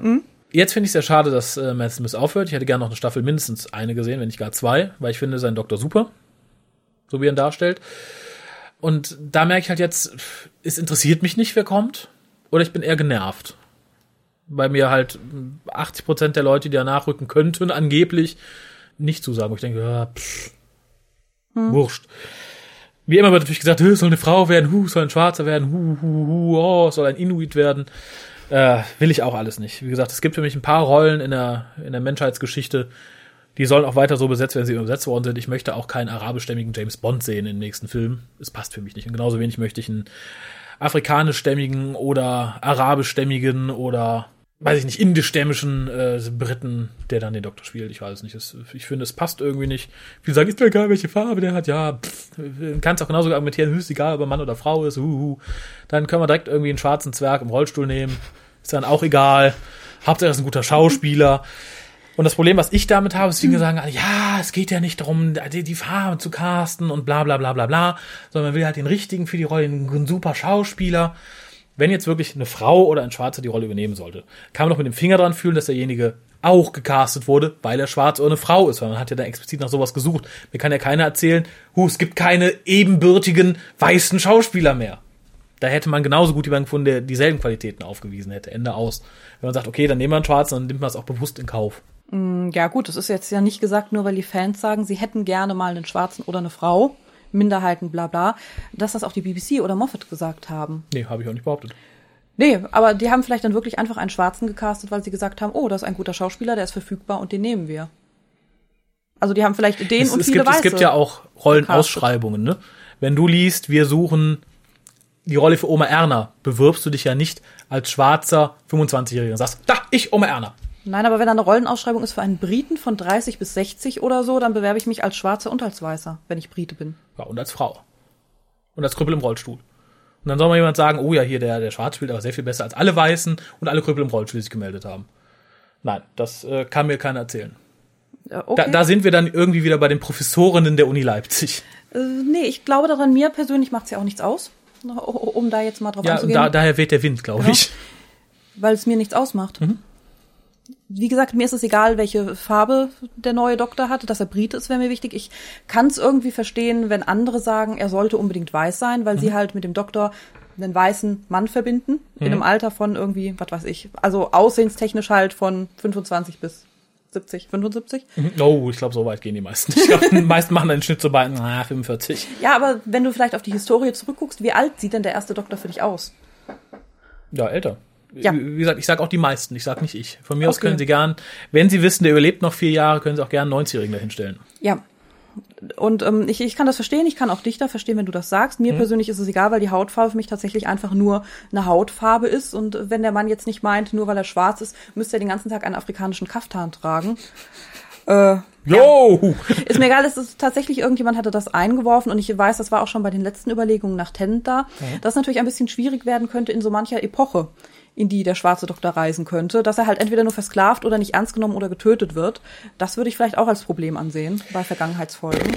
Jetzt finde ich es sehr schade, dass äh, Matt Smith aufhört. Ich hätte gerne noch eine Staffel mindestens eine gesehen, wenn nicht gar zwei, weil ich finde seinen Doktor super, so wie er ihn darstellt. Und da merke ich halt jetzt, es interessiert mich nicht, wer kommt, oder ich bin eher genervt. Weil mir halt 80 Prozent der Leute, die da nachrücken könnten, angeblich nicht zusagen. Wo ich denke, ja, pff, hm. wurscht. Wie immer wird natürlich gesagt, es soll eine Frau werden, hu, soll ein Schwarzer werden, hu, hu, hu, oh, soll ein Inuit werden. Äh, will ich auch alles nicht. Wie gesagt, es gibt für mich ein paar Rollen in der, in der Menschheitsgeschichte, die sollen auch weiter so besetzt werden, sie übersetzt worden sind. Ich möchte auch keinen arabischstämmigen James Bond sehen in den nächsten Filmen. Es passt für mich nicht. Und genauso wenig möchte ich einen afrikanischstämmigen oder arabischstämmigen oder weiß ich nicht, indischstämmischen äh, Briten, der dann den Doktor spielt. Ich weiß es nicht. Es, ich finde, es passt irgendwie nicht. Viele sagen, ist mir egal, welche Farbe der hat. Ja, kannst auch genauso argumentieren, ist egal, ob er Mann oder Frau ist. Uhuhu. Dann können wir direkt irgendwie einen schwarzen Zwerg im Rollstuhl nehmen. Ist dann auch egal. Hauptsache, er ist ein guter Schauspieler. Und das Problem, was ich damit habe, ist, viele sagen, ja, es geht ja nicht darum, die, die Farbe zu casten und bla bla bla bla bla, sondern man will halt den richtigen für die Rolle, einen super Schauspieler wenn jetzt wirklich eine Frau oder ein Schwarzer die Rolle übernehmen sollte, kann man doch mit dem Finger dran fühlen, dass derjenige auch gecastet wurde, weil er schwarz oder eine Frau ist, weil man hat ja da explizit nach sowas gesucht. Mir kann ja keiner erzählen, hu, es gibt keine ebenbürtigen weißen Schauspieler mehr. Da hätte man genauso gut jemanden gefunden, der dieselben Qualitäten aufgewiesen hätte. Ende aus. Wenn man sagt, okay, dann nehmen wir einen Schwarzen, dann nimmt man es auch bewusst in Kauf. Mm, ja gut, das ist jetzt ja nicht gesagt, nur weil die Fans sagen, sie hätten gerne mal einen Schwarzen oder eine Frau. Minderheiten, bla bla, dass das auch die BBC oder Moffat gesagt haben. Nee, habe ich auch nicht behauptet. Nee, aber die haben vielleicht dann wirklich einfach einen Schwarzen gecastet, weil sie gesagt haben, oh, das ist ein guter Schauspieler, der ist verfügbar und den nehmen wir. Also die haben vielleicht den es, und es viele gibt, Weiße Es gibt ja auch Rollenausschreibungen, ne? Wenn du liest, wir suchen die Rolle für Oma Erna, bewirbst du dich ja nicht als schwarzer 25-Jähriger und sagst, da, ich Oma Erna. Nein, aber wenn da eine Rollenausschreibung ist für einen Briten von 30 bis 60 oder so, dann bewerbe ich mich als Schwarzer und als Weißer, wenn ich Brite bin. Ja, und als Frau. Und als Krüppel im Rollstuhl. Und dann soll mal jemand sagen, oh ja, hier der, der Schwarz spielt aber sehr viel besser als alle Weißen und alle Krüppel im Rollstuhl, die sich gemeldet haben. Nein, das äh, kann mir keiner erzählen. Okay. da, da sind wir dann irgendwie wieder bei den Professorinnen der Uni Leipzig. Äh, nee, ich glaube daran, mir persönlich macht es ja auch nichts aus, um da jetzt mal drauf ja, einzugehen. Ja, da, daher weht der Wind, glaube genau. ich. Weil es mir nichts ausmacht. Mhm wie gesagt, mir ist es egal, welche Farbe der neue Doktor hat, dass er Brite ist, wäre mir wichtig. Ich kann es irgendwie verstehen, wenn andere sagen, er sollte unbedingt weiß sein, weil mhm. sie halt mit dem Doktor einen weißen Mann verbinden, mhm. in einem Alter von irgendwie, was weiß ich, also aussehenstechnisch halt von 25 bis 70, 75. Mhm. Oh, ich glaube, so weit gehen die meisten. Ich glaube, (laughs) die meisten machen einen Schnitt so bei na, 45. Ja, aber wenn du vielleicht auf die Historie zurückguckst, wie alt sieht denn der erste Doktor für dich aus? Ja, älter. Ja. Wie gesagt, ich sage auch die meisten, ich sage nicht ich. Von mir okay. aus können Sie gern, wenn Sie wissen, der überlebt noch vier Jahre, können Sie auch gern einen 90-Jährigen dahinstellen. Ja. Und ähm, ich, ich kann das verstehen, ich kann auch dich da verstehen, wenn du das sagst. Mir hm. persönlich ist es egal, weil die Hautfarbe für mich tatsächlich einfach nur eine Hautfarbe ist. Und wenn der Mann jetzt nicht meint, nur weil er schwarz ist, müsste er den ganzen Tag einen afrikanischen Kaftan tragen. Äh, Jo! Ja. Ist mir egal, es ist tatsächlich irgendjemand hatte das eingeworfen und ich weiß, das war auch schon bei den letzten Überlegungen nach Tennant da, mhm. dass natürlich ein bisschen schwierig werden könnte in so mancher Epoche in die der schwarze Doktor reisen könnte, dass er halt entweder nur versklavt oder nicht ernst genommen oder getötet wird. Das würde ich vielleicht auch als Problem ansehen bei Vergangenheitsfolgen.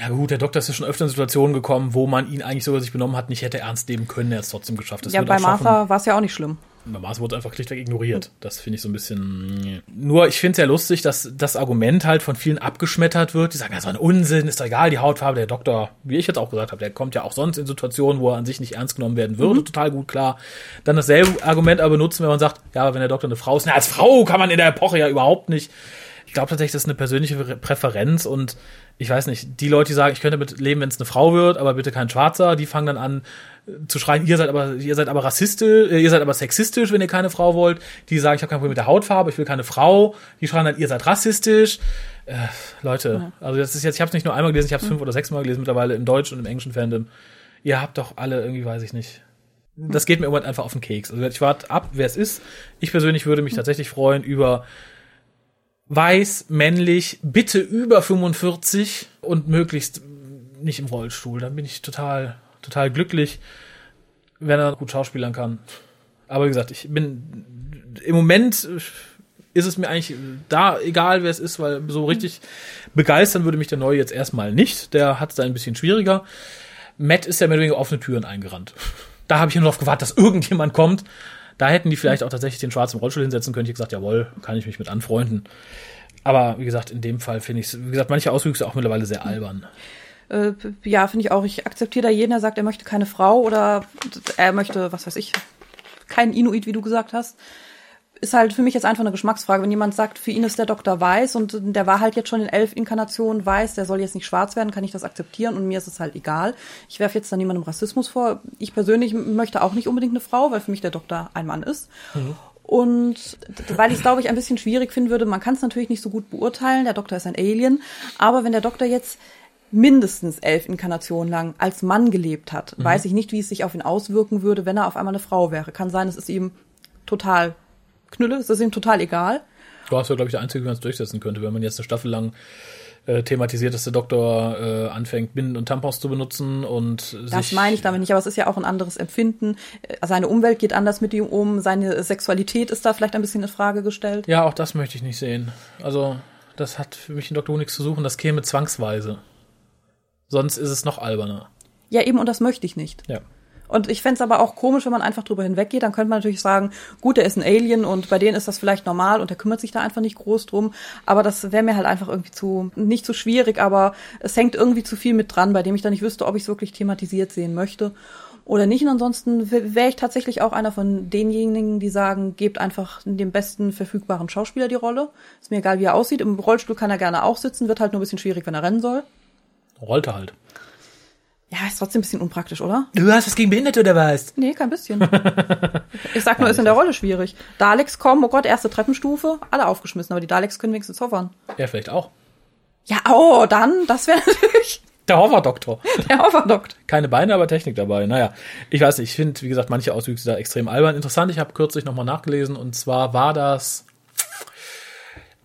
Ja gut, der Doktor ist ja schon öfter in Situationen gekommen, wo man ihn eigentlich sogar sich benommen hat, nicht hätte ernst nehmen können, er hat es trotzdem geschafft. Das ja, bei Martha war es ja auch nicht schlimm. Bei Mars wurde einfach schlichtweg ignoriert. Das finde ich so ein bisschen. Nur, ich finde es ja lustig, dass das Argument halt von vielen abgeschmettert wird. Die sagen, ja, so ein Unsinn, ist doch egal, die Hautfarbe. Der Doktor, wie ich jetzt auch gesagt habe, der kommt ja auch sonst in Situationen, wo er an sich nicht ernst genommen werden würde. Mhm. Total gut klar. Dann dasselbe Argument aber benutzen, wenn man sagt, ja, wenn der Doktor eine Frau ist, na, als Frau kann man in der Epoche ja überhaupt nicht. Ich glaube tatsächlich, das ist eine persönliche Präferenz und ich weiß nicht, die Leute, die sagen, ich könnte damit leben, wenn es eine Frau wird, aber bitte kein Schwarzer, die fangen dann an zu schreien, ihr seid aber, ihr seid aber rassistisch, äh, ihr seid aber sexistisch, wenn ihr keine Frau wollt. Die sagen, ich habe kein Problem mit der Hautfarbe, ich will keine Frau. Die schreien dann, ihr seid rassistisch. Äh, Leute, ja. also das ist jetzt, ich habe es nicht nur einmal gelesen, ich habe es mhm. fünf oder sechs Mal gelesen mittlerweile im deutschen und im englischen Fandom. Ihr habt doch alle irgendwie, weiß ich nicht. Das geht mir irgendwann einfach auf den Keks. Also ich warte ab, wer es ist. Ich persönlich würde mich tatsächlich freuen über weiß, männlich, bitte über 45 und möglichst nicht im Rollstuhl. Dann bin ich total, total glücklich, wenn er gut schauspielern kann. Aber wie gesagt, ich bin im Moment ist es mir eigentlich da egal, wer es ist, weil so richtig begeistern würde mich der Neue jetzt erstmal nicht. Der hat es da ein bisschen schwieriger. Matt ist ja mehr oder weniger offene Türen eingerannt. Da habe ich nur darauf gewartet, dass (laughs) irgendjemand kommt, Da hätten die vielleicht auch tatsächlich den schwarzen Rollstuhl hinsetzen können. Ich gesagt, jawohl, kann ich mich mit anfreunden. Aber wie gesagt, in dem Fall finde ich es, wie gesagt, manche Auswüchse auch mittlerweile sehr albern. Äh, ja, finde ich auch. Ich akzeptiere da jeden, der sagt, er möchte keine Frau oder er möchte, was weiß ich, keinen Inuit, wie du gesagt hast. Ist halt für mich jetzt einfach eine Geschmacksfrage. Wenn jemand sagt, für ihn ist der Doktor weiß und der war halt jetzt schon in elf Inkarnationen weiß, der soll jetzt nicht schwarz werden, kann ich das akzeptieren und mir ist es halt egal. Ich werfe jetzt da niemandem Rassismus vor. Ich persönlich möchte auch nicht unbedingt eine Frau, weil für mich der Doktor ein Mann ist. Mhm. Und weil ich es, glaube ich, ein bisschen schwierig finden würde, man kann es natürlich nicht so gut beurteilen, der Doktor ist ein Alien, aber wenn der Doktor jetzt mindestens elf Inkarnationen lang als Mann gelebt hat, mhm. weiß ich nicht, wie es sich auf ihn auswirken würde, wenn er auf einmal eine Frau wäre. Kann sein, es ist ihm total Knülle, es ist ihm total egal. Du hast ja, glaube ich, der Einzige, wie man es durchsetzen könnte, wenn man jetzt eine Staffel lang äh, thematisiert, dass der Doktor äh, anfängt, Binden und Tampons zu benutzen und Das meine ich damit nicht, aber es ist ja auch ein anderes Empfinden. Äh, seine Umwelt geht anders mit ihm um, seine Sexualität ist da vielleicht ein bisschen in Frage gestellt. Ja, auch das möchte ich nicht sehen. Also, das hat für mich in Doktor Who nichts zu suchen, das käme zwangsweise. Sonst ist es noch alberner. Ja, eben, und das möchte ich nicht. Ja. Und ich fände es aber auch komisch, wenn man einfach drüber hinweggeht. Dann könnte man natürlich sagen, gut, er ist ein Alien und bei denen ist das vielleicht normal und er kümmert sich da einfach nicht groß drum. Aber das wäre mir halt einfach irgendwie zu, nicht zu schwierig, aber es hängt irgendwie zu viel mit dran, bei dem ich dann nicht wüsste, ob ich es wirklich thematisiert sehen möchte oder nicht. Und ansonsten wäre ich tatsächlich auch einer von denjenigen, die sagen, gebt einfach dem besten verfügbaren Schauspieler die Rolle. Ist mir egal, wie er aussieht. Im Rollstuhl kann er gerne auch sitzen, wird halt nur ein bisschen schwierig, wenn er rennen soll. Rollte halt. Ja, ist trotzdem ein bisschen unpraktisch, oder? Du hast was gegen Behinderte oder was? Nee, kein bisschen. (laughs) ich sag nur, ist in der Rolle schwierig. Daleks kommen, oh Gott, erste Treppenstufe, alle aufgeschmissen, aber die Daleks können wenigstens hovern. Ja, vielleicht auch. Ja, oh, dann, das wäre (laughs) natürlich. Der Hoverdoktor. Der Hoverdoktor. Keine Beine, aber Technik dabei. Naja, ich weiß nicht, ich finde, wie gesagt, manche Auswüchse da extrem albern. Interessant, ich habe kürzlich nochmal nachgelesen und zwar war das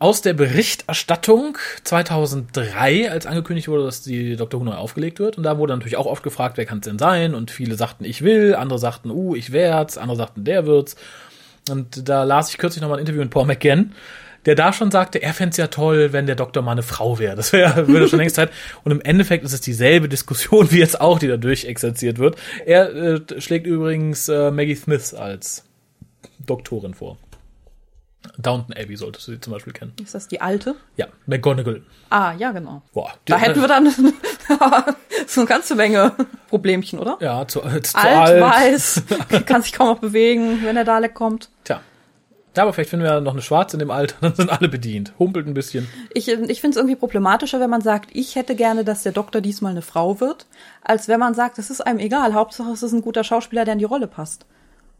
aus der Berichterstattung 2003, als angekündigt wurde, dass die Dr. Who neu aufgelegt wird. Und da wurde natürlich auch oft gefragt, wer kann es denn sein? Und viele sagten, ich will, andere sagten, uh, ich werd's, andere sagten, der wird's. Und da las ich kürzlich nochmal ein Interview mit Paul McGann, der da schon sagte, er fände ja toll, wenn der Doktor mal eine Frau wäre. Das wäre (laughs) würde schon längst Zeit. Und im Endeffekt ist es dieselbe Diskussion (laughs) wie jetzt auch, die da durchexerziert wird. Er äh, schlägt übrigens äh, Maggie Smith als Doktorin vor. Downton Abbey solltest du sie zum Beispiel kennen. Ist das die alte? Ja, McGonagall. Ah, ja, genau. Boah, da hätten wir dann (laughs) so eine ganze Menge Problemchen, oder? Ja, zu, äh, zu alt, alt, weiß, (laughs) kann sich kaum noch bewegen, wenn der Dalek kommt. Tja. Ja, aber vielleicht finden wir noch eine Schwarze in dem Alter, dann sind alle bedient. Humpelt ein bisschen. Ich, ich finde es irgendwie problematischer, wenn man sagt, ich hätte gerne, dass der Doktor diesmal eine Frau wird, als wenn man sagt, es ist einem egal. Hauptsache, es ist ein guter Schauspieler, der in die Rolle passt.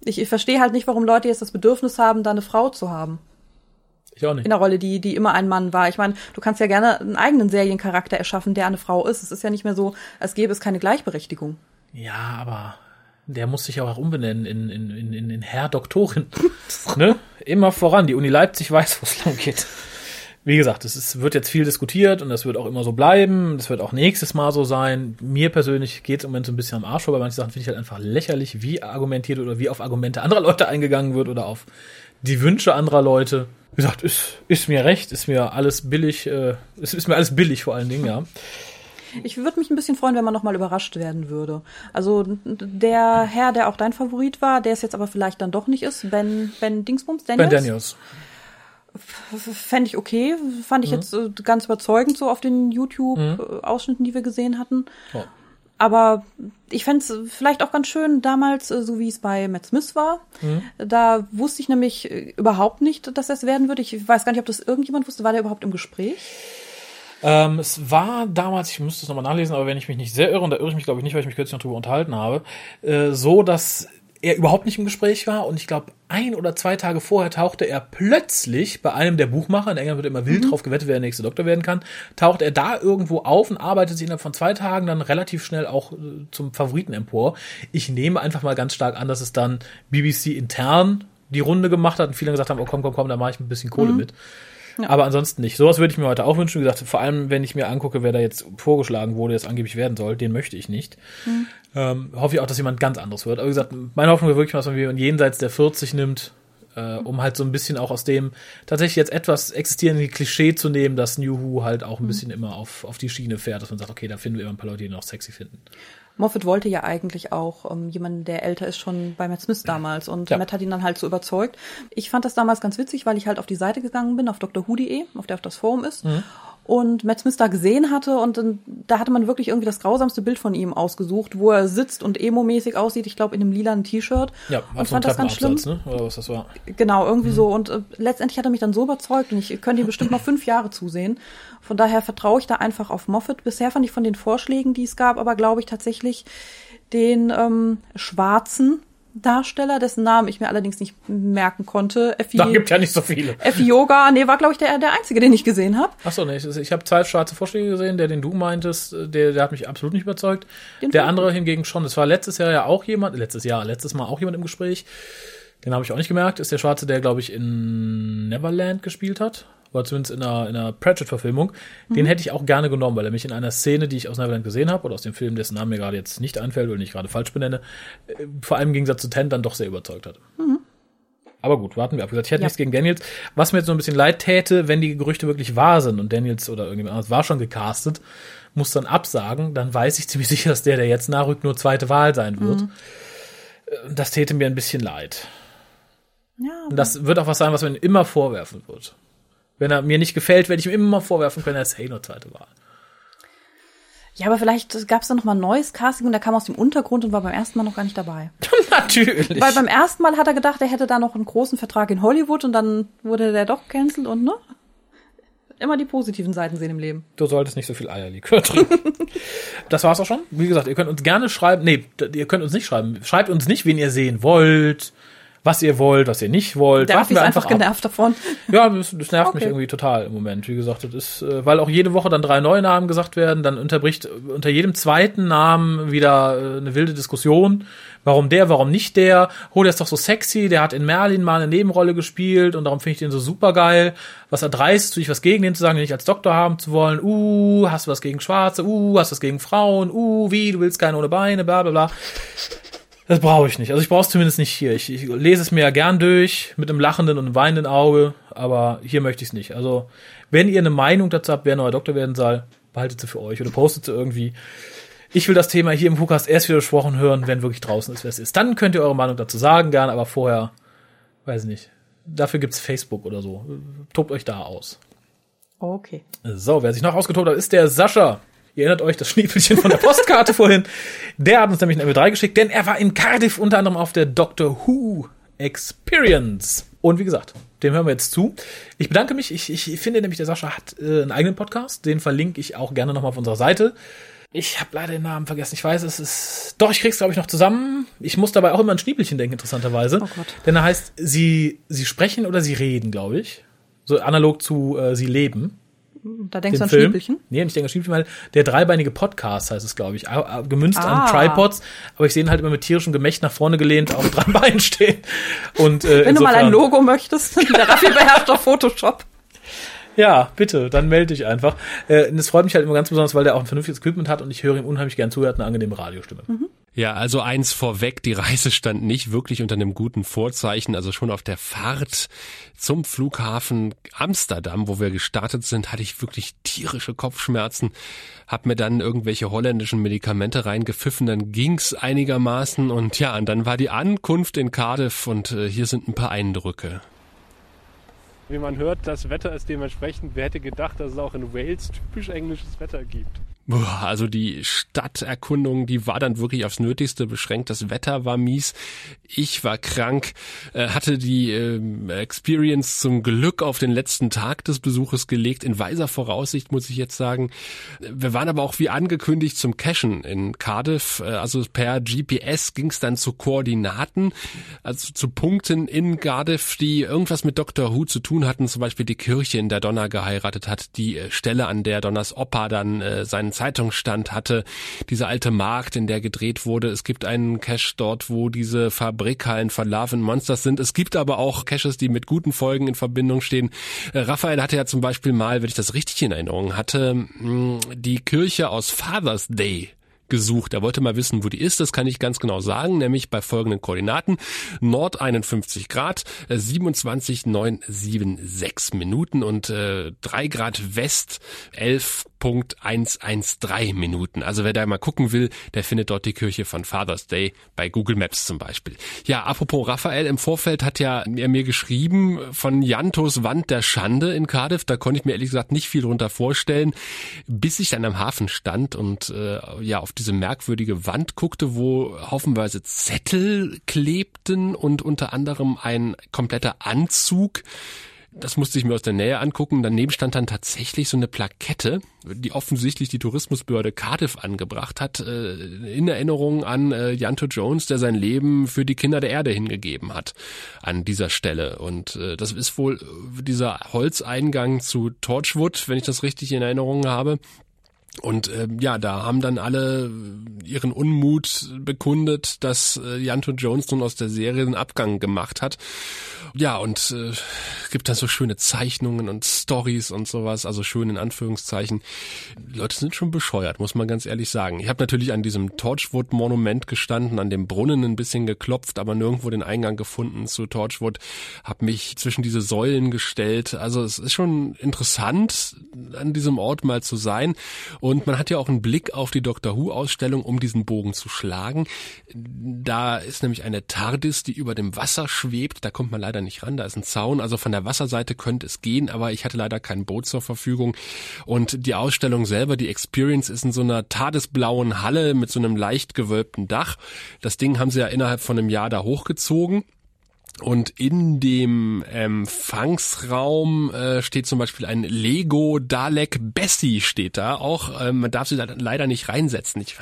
Ich, ich verstehe halt nicht, warum Leute jetzt das Bedürfnis haben, da eine Frau zu haben. Ich auch nicht. In der Rolle, die, die immer ein Mann war. Ich meine, du kannst ja gerne einen eigenen Seriencharakter erschaffen, der eine Frau ist. Es ist ja nicht mehr so, als gäbe es keine Gleichberechtigung. Ja, aber der muss sich auch umbenennen in, in, in, in, Herr Doktorin. (laughs) ne? Immer voran. Die Uni Leipzig weiß, wo es lang geht. Wie gesagt, es ist, wird jetzt viel diskutiert und das wird auch immer so bleiben. Das wird auch nächstes Mal so sein. Mir persönlich geht es im Moment so ein bisschen am Arsch vorbei. Manche Sachen finde ich halt einfach lächerlich, wie argumentiert oder wie auf Argumente anderer Leute eingegangen wird oder auf die Wünsche anderer Leute. Wie gesagt, ist, ist mir recht, ist mir alles billig, äh, ist, ist mir alles billig vor allen Dingen, ja. Ich würde mich ein bisschen freuen, wenn man nochmal überrascht werden würde. Also der Herr, der auch dein Favorit war, der es jetzt aber vielleicht dann doch nicht ist, Ben, ben Dingsbums, Daniels. Ben Daniels fände ich okay. Fand ich mhm. jetzt äh, ganz überzeugend so auf den YouTube-Ausschnitten, mhm. die wir gesehen hatten. Oh. Aber ich fände es vielleicht auch ganz schön damals, äh, so wie es bei Matt Smith war. Mhm. Da wusste ich nämlich äh, überhaupt nicht, dass das werden würde. Ich weiß gar nicht, ob das irgendjemand wusste. War der überhaupt im Gespräch? Ähm, es war damals, ich müsste es nochmal nachlesen, aber wenn ich mich nicht sehr irre, und da irre ich mich glaube ich nicht, weil ich mich kürzlich noch drüber unterhalten habe, äh, so, dass er überhaupt nicht im Gespräch war und ich glaube, ein oder zwei Tage vorher tauchte er plötzlich bei einem der Buchmacher, in England wird immer wild mhm. drauf gewettet, wer der nächste Doktor werden kann, taucht er da irgendwo auf und arbeitet sich innerhalb von zwei Tagen dann relativ schnell auch äh, zum Favoriten empor. Ich nehme einfach mal ganz stark an, dass es dann BBC intern die Runde gemacht hat und viele gesagt haben, oh komm, komm, komm, da mache ich ein bisschen Kohle mhm. mit. Ja. Aber ansonsten nicht. Sowas würde ich mir heute auch wünschen. Wie gesagt, vor allem, wenn ich mir angucke, wer da jetzt vorgeschlagen wurde, jetzt angeblich werden soll, den möchte ich nicht. Mhm. Ähm, hoffe ich auch, dass jemand ganz anderes wird. Aber wie gesagt, meine Hoffnung wäre wirklich dass man jemanden jenseits der 40 nimmt, äh, um halt so ein bisschen auch aus dem tatsächlich jetzt etwas existierenden Klischee zu nehmen, dass New Who halt auch ein mhm. bisschen immer auf, auf die Schiene fährt, dass man sagt, okay, da finden wir immer ein paar Leute, die noch sexy finden. Moffat wollte ja eigentlich auch ähm, jemanden, der älter ist, schon bei Matt Smith damals. Und ja. Matt hat ihn dann halt so überzeugt. Ich fand das damals ganz witzig, weil ich halt auf die Seite gegangen bin, auf drwho.de, auf der auf das Forum ist. Mhm und Matt Smith da gesehen hatte und dann, da hatte man wirklich irgendwie das grausamste Bild von ihm ausgesucht, wo er sitzt und emo-mäßig aussieht, ich glaube in einem lilanen T-Shirt. Ja, und fand das ganz schlimm. Ne? Oder was das war. Genau, irgendwie mhm. so und äh, letztendlich hat er mich dann so überzeugt und ich könnte ihm bestimmt noch fünf Jahre zusehen. Von daher vertraue ich da einfach auf Moffat. Bisher fand ich von den Vorschlägen, die es gab, aber glaube ich tatsächlich den ähm, schwarzen Darsteller, dessen Namen ich mir allerdings nicht merken konnte. Effi, da gibt ja nicht so viele. Effi Yoga, nee, war glaube ich der, der einzige, den ich gesehen habe. Ach so, nee, ich, ich habe zwei schwarze Vorschläge gesehen, der den du meintest, der, der hat mich absolut nicht überzeugt. Den der andere hingegen schon. Es war letztes Jahr ja auch jemand, letztes Jahr, letztes Mal auch jemand im Gespräch. Den habe ich auch nicht gemerkt. Ist der Schwarze, der glaube ich in Neverland gespielt hat oder zumindest in einer, in einer Pratchett-Verfilmung, mhm. den hätte ich auch gerne genommen, weil er mich in einer Szene, die ich aus Neverland gesehen habe, oder aus dem Film, dessen Namen mir gerade jetzt nicht einfällt, weil ich gerade falsch benenne, äh, vor allem im Gegensatz zu Tent dann doch sehr überzeugt hat. Mhm. Aber gut, warten wir ab. Ich hätte ja. nichts gegen Daniels. Was mir jetzt so ein bisschen leid täte, wenn die Gerüchte wirklich wahr sind und Daniels oder irgendjemand anderes war schon gecastet, muss dann absagen, dann weiß ich ziemlich (laughs) sicher, dass der, der jetzt nachrückt, nur zweite Wahl sein wird. Mhm. Äh, das täte mir ein bisschen leid. Ja, das wird auch was sein, was man immer vorwerfen wird. Wenn er mir nicht gefällt, werde ich ihm immer vorwerfen können, er ist hey nur zweite Wahl. Ja, aber vielleicht gab es da noch mal ein neues Casting und er kam aus dem Untergrund und war beim ersten Mal noch gar nicht dabei. (laughs) Natürlich. Weil beim ersten Mal hat er gedacht, er hätte da noch einen großen Vertrag in Hollywood und dann wurde der doch cancelled und ne? Immer die positiven Seiten sehen im Leben. Du solltest nicht so viel Eierlikör (laughs) trinken. das war's auch schon. Wie gesagt, ihr könnt uns gerne schreiben. Nee, ihr könnt uns nicht schreiben. Schreibt uns nicht, wen ihr sehen wollt was ihr wollt, was ihr nicht wollt. Da bin ich einfach genervt davon. (laughs) Ja, das, das nervt okay. mich irgendwie total im Moment. Wie gesagt, das ist, äh, weil auch jede Woche dann drei neue Namen gesagt werden, dann unterbricht unter jedem zweiten Namen wieder äh, eine wilde Diskussion. Warum der, warum nicht der? Oh, der ist doch so sexy, der hat in Merlin mal eine Nebenrolle gespielt und darum finde ich den so super geil. Was erdreist du dich was gegen den zu sagen, den nicht als Doktor haben zu wollen? Uh, hast du was gegen Schwarze? Uh, hast du was gegen Frauen? Uh, wie, du willst keinen ohne Beine, bla bla bla. Das brauche ich nicht. Also ich brauche es zumindest nicht hier. Ich, ich, lese es mir ja gern durch mit einem lachenden und einem weinenden Auge, aber hier möchte ich es nicht. Also wenn ihr eine Meinung dazu habt, wer neuer Doktor werden soll, behaltet sie für euch oder postet sie irgendwie. Ich will das Thema hier im Podcast erst wieder besprochen hören, wenn wirklich draußen ist, wer es ist. Dann könnt ihr eure Meinung dazu sagen, gern, aber vorher, weiß ich nicht. Dafür gibt's Facebook oder so. Tobt euch da aus. Okay. So, wer sich noch ausgetobt hat, ist der Sascha. Ihr erinnert euch das Schniefelchen von der Postkarte (laughs) vorhin. Der hat uns nämlich ein MP3 geschickt, denn er war in Cardiff unter anderem auf der Doctor Who Experience. Und wie gesagt, dem hören wir jetzt zu. Ich bedanke mich. Ich, ich finde nämlich, der Sascha hat äh, einen eigenen Podcast. Den verlinke ich auch gerne nochmal auf unserer Seite. Ich habe leider den Namen vergessen. Ich weiß, es ist. Doch, ich krieg's, glaube ich, noch zusammen. Ich muss dabei auch immer an Schniepelchen denken, interessanterweise. Oh Gott. Denn er heißt, sie, sie sprechen oder sie reden, glaube ich. So analog zu äh, sie leben. Da denkst du an Film. Schniepelchen? Nee, ich denke an Schniepelchen, weil der dreibeinige Podcast heißt es, glaube ich. Gemünzt ah. an Tripods, aber ich sehe ihn halt immer mit tierischem Gemächt nach vorne gelehnt auf drei (laughs) Beinen stehen. Und, äh, Wenn du mal ein Logo möchtest, der Raffi beherrscht auf Photoshop. Ja, bitte, dann melde dich einfach. Äh, es freut mich halt immer ganz besonders, weil der auch ein vernünftiges Equipment hat und ich höre ihm unheimlich gern zu, er hat eine angenehme Radiostimme. Mhm. Ja, also eins vorweg, die Reise stand nicht wirklich unter einem guten Vorzeichen. Also schon auf der Fahrt zum Flughafen Amsterdam, wo wir gestartet sind, hatte ich wirklich tierische Kopfschmerzen. Hab mir dann irgendwelche holländischen Medikamente reingepfiffen, dann ging's einigermaßen und ja, und dann war die Ankunft in Cardiff und äh, hier sind ein paar Eindrücke. Wie man hört, das Wetter ist dementsprechend. Wer hätte gedacht, dass es auch in Wales typisch englisches Wetter gibt? Also die Stadterkundung, die war dann wirklich aufs Nötigste beschränkt. Das Wetter war mies. Ich war krank, äh, hatte die äh, Experience zum Glück auf den letzten Tag des Besuches gelegt. In weiser Voraussicht muss ich jetzt sagen. Wir waren aber auch wie angekündigt zum Cashen in Cardiff. Äh, also per GPS ging es dann zu Koordinaten, also zu Punkten in Cardiff, die irgendwas mit Dr. Who zu tun hatten. Zum Beispiel die Kirche, in der Donna geheiratet hat, die Stelle, an der Donners Opa dann seinen Zeitungsstand hatte, diese alte Markt, in der gedreht wurde. Es gibt einen Cache dort, wo diese Fabrikhallen von Love Monsters sind. Es gibt aber auch Caches, die mit guten Folgen in Verbindung stehen. Äh, Raphael hatte ja zum Beispiel mal, wenn ich das richtig in Erinnerung hatte, die Kirche aus Father's Day gesucht. Er wollte mal wissen, wo die ist. Das kann ich ganz genau sagen, nämlich bei folgenden Koordinaten. Nord 51 Grad, 27,976 äh, Minuten und äh, 3 Grad West 11.113 Minuten. Also wer da mal gucken will, der findet dort die Kirche von Father's Day bei Google Maps zum Beispiel. Ja, apropos Raphael, im Vorfeld hat ja er mir geschrieben von Jantos Wand der Schande in Cardiff. Da konnte ich mir ehrlich gesagt nicht viel drunter vorstellen, bis ich dann am Hafen stand und äh, ja auf diese merkwürdige Wand guckte, wo haufenweise Zettel klebten und unter anderem ein kompletter Anzug das musste ich mir aus der Nähe angucken. Daneben stand dann tatsächlich so eine Plakette, die offensichtlich die Tourismusbehörde Cardiff angebracht hat, äh, in Erinnerung an äh, Janto Jones, der sein Leben für die Kinder der Erde hingegeben hat an dieser Stelle. Und äh, das ist wohl dieser Holzeingang zu Torchwood, wenn ich das richtig in Erinnerung habe. Und äh, ja, da haben dann alle ihren Unmut bekundet, dass äh, Janto Jones nun aus der Serie den Abgang gemacht hat. Ja, und äh, gibt dann so schöne Zeichnungen und Stories und sowas, also schön in Anführungszeichen. Die Leute sind schon bescheuert, muss man ganz ehrlich sagen. Ich habe natürlich an diesem Torchwood-Monument gestanden, an dem Brunnen ein bisschen geklopft, aber nirgendwo den Eingang gefunden zu Torchwood. Hab mich zwischen diese Säulen gestellt. Also es ist schon interessant, an diesem Ort mal zu sein. Und man hat ja auch einen Blick auf die Doctor Who-Ausstellung, um diesen Bogen zu schlagen. Da ist nämlich eine TARDIS, die über dem Wasser schwebt. Da kommt man leider nicht ran, da ist ein Zaun. Also von der Wasserseite könnte es gehen, aber ich hatte leider kein Boot zur Verfügung. Und die Ausstellung selber, die Experience, ist in so einer tadesblauen Halle mit so einem leicht gewölbten Dach. Das Ding haben sie ja innerhalb von einem Jahr da hochgezogen. Und in dem Empfangsraum äh, steht zum Beispiel ein Lego Dalek Bessie steht da. Auch ähm, man darf sie da leider nicht reinsetzen. Ich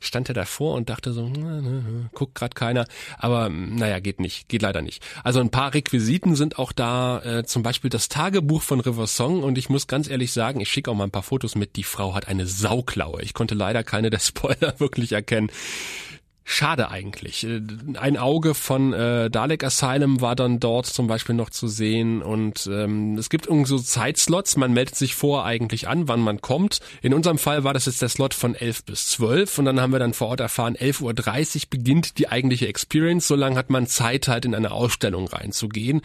stand ja davor und dachte so, guckt gerade keiner. Aber naja, geht nicht, geht leider nicht. Also ein paar Requisiten sind auch da, äh, zum Beispiel das Tagebuch von River Song. Und ich muss ganz ehrlich sagen, ich schicke auch mal ein paar Fotos mit. Die Frau hat eine Sauklaue. Ich konnte leider keine der Spoiler (laughs) wirklich erkennen. Schade eigentlich. Äh, ein Auge von äh, Dalek Asylum war dann dort zum Beispiel noch zu sehen und ähm, es gibt irgendwie so Zeitslots. Man meldet sich vor eigentlich an, wann man kommt. In unserem Fall war das jetzt der Slot von 11 bis 12 und dann haben wir dann vor Ort erfahren, 11.30 Uhr beginnt die eigentliche Experience. So lange hat man Zeit halt in eine Ausstellung reinzugehen.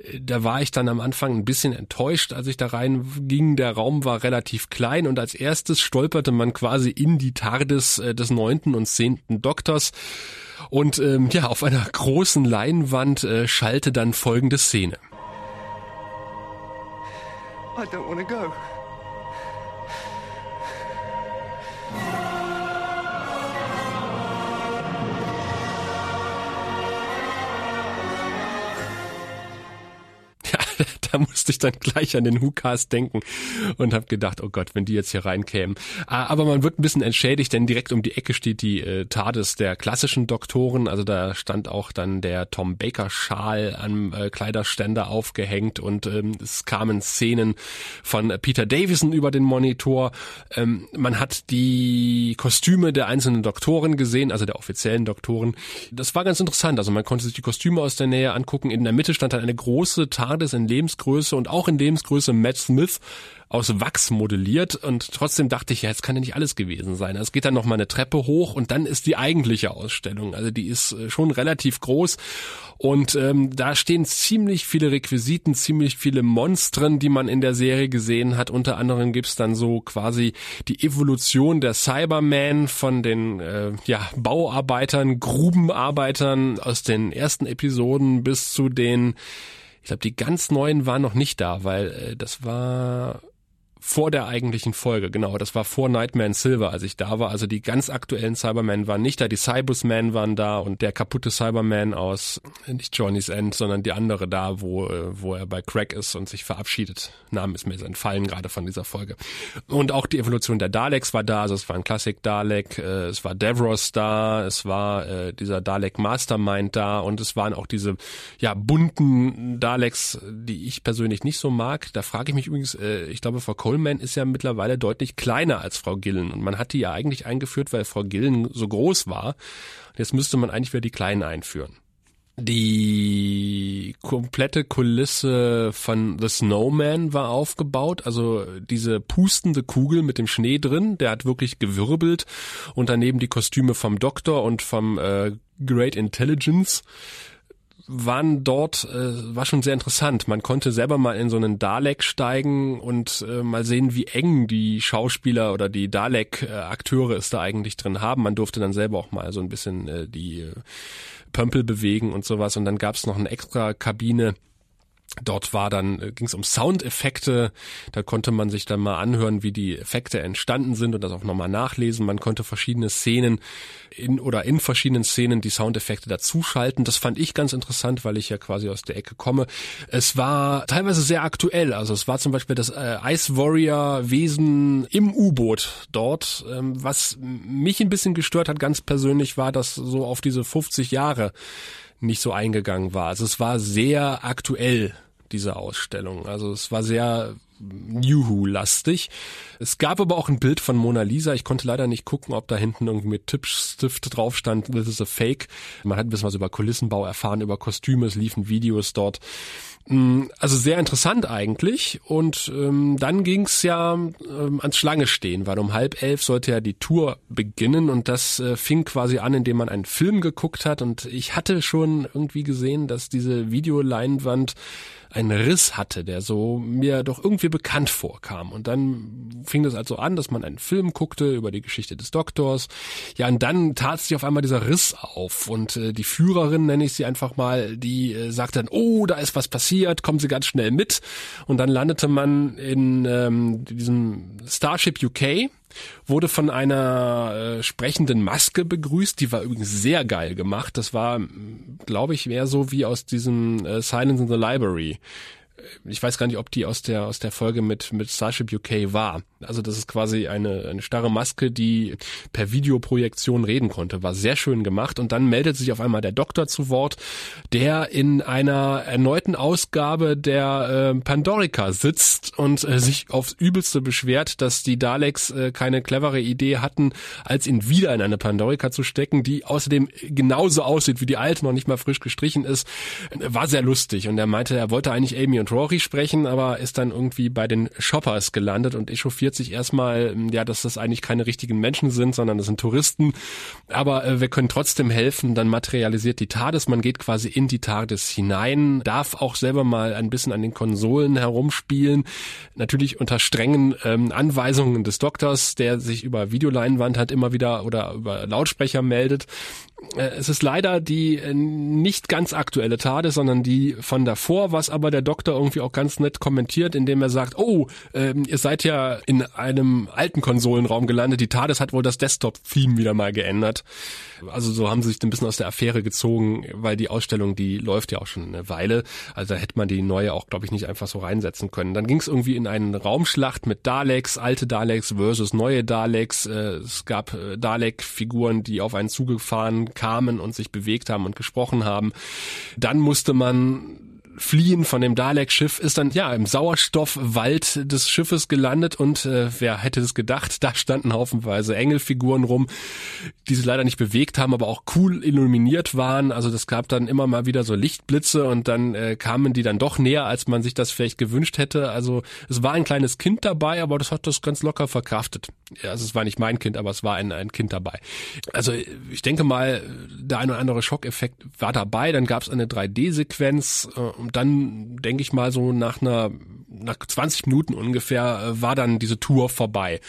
Äh, da war ich dann am Anfang ein bisschen enttäuscht, als ich da reinging. Der Raum war relativ klein und als erstes stolperte man quasi in die TARDIS äh, des neunten und zehnten Doktors Motors. Und ähm, ja, auf einer großen Leinwand äh, schallte dann folgende Szene. I don't want to go. Da musste ich dann gleich an den WhoCast denken und habe gedacht, oh Gott, wenn die jetzt hier reinkämen. Ah, aber man wird ein bisschen entschädigt, denn direkt um die Ecke steht die äh, TARDIS der klassischen Doktoren. Also da stand auch dann der Tom Baker Schal am äh, Kleiderständer aufgehängt und ähm, es kamen Szenen von Peter Davison über den Monitor. Ähm, man hat die Kostüme der einzelnen Doktoren gesehen, also der offiziellen Doktoren. Das war ganz interessant. Also man konnte sich die Kostüme aus der Nähe angucken. In der Mitte stand dann eine große TARDIS in Lebensgröße Lebensgröße und auch in Lebensgröße Matt Smith aus Wachs modelliert und trotzdem dachte ich, ja, jetzt kann ja nicht alles gewesen sein. Es geht dann noch mal eine Treppe hoch und dann ist die eigentliche Ausstellung. Also die ist äh, schon relativ groß und ähm, da stehen ziemlich viele Requisiten, ziemlich viele Monstren, die man in der Serie gesehen hat. Unter anderem gibt's dann so quasi die Evolution der Cyberman von den äh, ja, Bauarbeitern, Grubenarbeitern aus den ersten Episoden bis zu den ich glaube, die ganz neuen waren noch nicht da, weil äh, das war vor der eigentlichen Folge, genau. Das war vor Nightman Silver, als ich da war. Also die ganz aktuellen Cybermen waren nicht da, die Cybusmen waren da und der kaputte Cyberman aus, nicht Johnny's End, sondern die andere da, wo, äh, wo er bei Craig ist und sich verabschiedet. Name ist mir entfallen gerade von dieser Folge. Und auch die Evolution der Daleks war da, also es war ein Classic Dalek, äh, es war Devros da, es war äh, dieser Dalek Mastermind da und es waren auch diese ja bunten Daleks, die ich persönlich nicht so mag. Da frage ich mich übrigens, äh, ich glaube, Frau Cole Coleman ist ja mittlerweile deutlich kleiner als Frau Gillen. Und man hat die ja eigentlich eingeführt, weil Frau Gillen so groß war. Jetzt müsste man eigentlich wieder die Kleinen einführen. Die komplette Kulisse von The Snowman war aufgebaut, also diese pustende Kugel mit dem Schnee drin, der hat wirklich gewirbelt und daneben die Kostüme vom Doktor und vom äh, Great Intelligence waren dort, äh, war schon sehr interessant. Man konnte selber mal in so einen Dalek steigen und äh, mal sehen, wie eng die Schauspieler oder die Dalek-Akteure es da eigentlich drin haben. Man durfte dann selber auch mal so ein bisschen äh, die äh, Pömpel bewegen und sowas. Und dann gab es noch eine extra Kabine, Dort war dann, äh, ging es um Soundeffekte, da konnte man sich dann mal anhören, wie die Effekte entstanden sind und das auch nochmal nachlesen. Man konnte verschiedene Szenen in oder in verschiedenen Szenen die Soundeffekte dazuschalten. Das fand ich ganz interessant, weil ich ja quasi aus der Ecke komme. Es war teilweise sehr aktuell. Also es war zum Beispiel das äh, Ice Warrior Wesen im U-Boot dort. Ähm, was mich ein bisschen gestört hat, ganz persönlich, war das so auf diese 50 Jahre nicht so eingegangen war. Also es war sehr aktuell, diese Ausstellung. Also es war sehr New Who-lastig. Es gab aber auch ein Bild von Mona Lisa. Ich konnte leider nicht gucken, ob da hinten irgendwie mit Tippstift drauf stand, this is a fake. Man hat ein bisschen was über Kulissenbau erfahren, über Kostüme, es liefen Videos dort. Mm, also sehr interessant eigentlich. Und ähm, dann ging's ja ähm, ans Schlange stehen, weil um halb elf sollte ja die Tour beginnen und das äh, fing quasi an, indem man einen Film geguckt hat. Und ich hatte schon irgendwie gesehen, dass diese Videoleinwand einen Riss hatte, der so mir doch irgendwie bekannt vorkam. Und dann fing das also an, dass man einen Film guckte über die Geschichte des Doktors. Ja, und dann tat sich auf einmal dieser Riss auf. Und äh, die Führerin, nenne ich sie einfach mal, die äh, sagte dann, oh, da ist was passiert, kommen Sie ganz schnell mit. Und dann landete man in ähm, diesem Starship UK wurde von einer äh, sprechenden Maske begrüßt. Die war übrigens sehr geil gemacht. Das war, glaube ich, mehr so wie aus diesem äh, Silence in the Library ich weiß gar nicht, ob die aus der aus der Folge mit mit Starship UK war. Also das ist quasi eine eine starre Maske, die per Videoprojektion reden konnte. War sehr schön gemacht und dann meldet sich auf einmal der Doktor zu Wort, der in einer erneuten Ausgabe der äh, Pandorica sitzt und äh, sich aufs übelste beschwert, dass die Daleks äh, keine clevere Idee hatten, als ihn wieder in eine Pandorica zu stecken, die außerdem genauso aussieht wie die alte, noch nicht mal frisch gestrichen ist. War sehr lustig und er meinte, er wollte eigentlich Amy und Rory sprechen, aber ist dann irgendwie bei den Shoppers gelandet und echauffiert sich erstmal, ja, dass das eigentlich keine richtigen Menschen sind, sondern das sind Touristen. Aber äh, wir können trotzdem helfen. Dann materialisiert die TARDIS. Man geht quasi in die TARDIS hinein, darf auch selber mal ein bisschen an den Konsolen herumspielen. Natürlich unter strengen ähm, Anweisungen des Doktors, der sich über Videoleinwand hat immer wieder oder über Lautsprecher meldet. Äh, es ist leider die äh, nicht ganz aktuelle Tade, sondern die von davor, was aber der Doktor irgendwie auch ganz nett kommentiert, indem er sagt, oh, ähm, ihr seid ja in einem alten Konsolenraum gelandet, die TARDIS hat wohl das Desktop-Theme wieder mal geändert. Also so haben sie sich ein bisschen aus der Affäre gezogen, weil die Ausstellung, die läuft ja auch schon eine Weile. Also da hätte man die neue auch, glaube ich, nicht einfach so reinsetzen können. Dann ging es irgendwie in eine Raumschlacht mit Daleks, alte Daleks versus neue Daleks. Äh, es gab Dalek-Figuren, die auf einen zugefahren kamen und sich bewegt haben und gesprochen haben. Dann musste man Fliehen von dem Dalek-Schiff ist dann ja im Sauerstoffwald des Schiffes gelandet und äh, wer hätte es gedacht, (laughs) da standen haufenweise Engelfiguren rum, die sich leider nicht bewegt haben, aber auch cool illuminiert waren. Also das gab dann immer mal wieder so Lichtblitze und dann äh, kamen die dann doch näher, als man sich das vielleicht gewünscht hätte. Also es war ein kleines Kind dabei, aber das hat das ganz locker verkraftet. Ja, also es war nicht mein Kind, aber es war ein, ein Kind dabei. Also ich denke mal, der ein oder andere Schockeffekt war dabei. Dann gab es eine 3D-Sequenz äh, dann denke ich mal so nach einer nach 20 Minuten ungefähr äh, war dann diese Tour vorbei.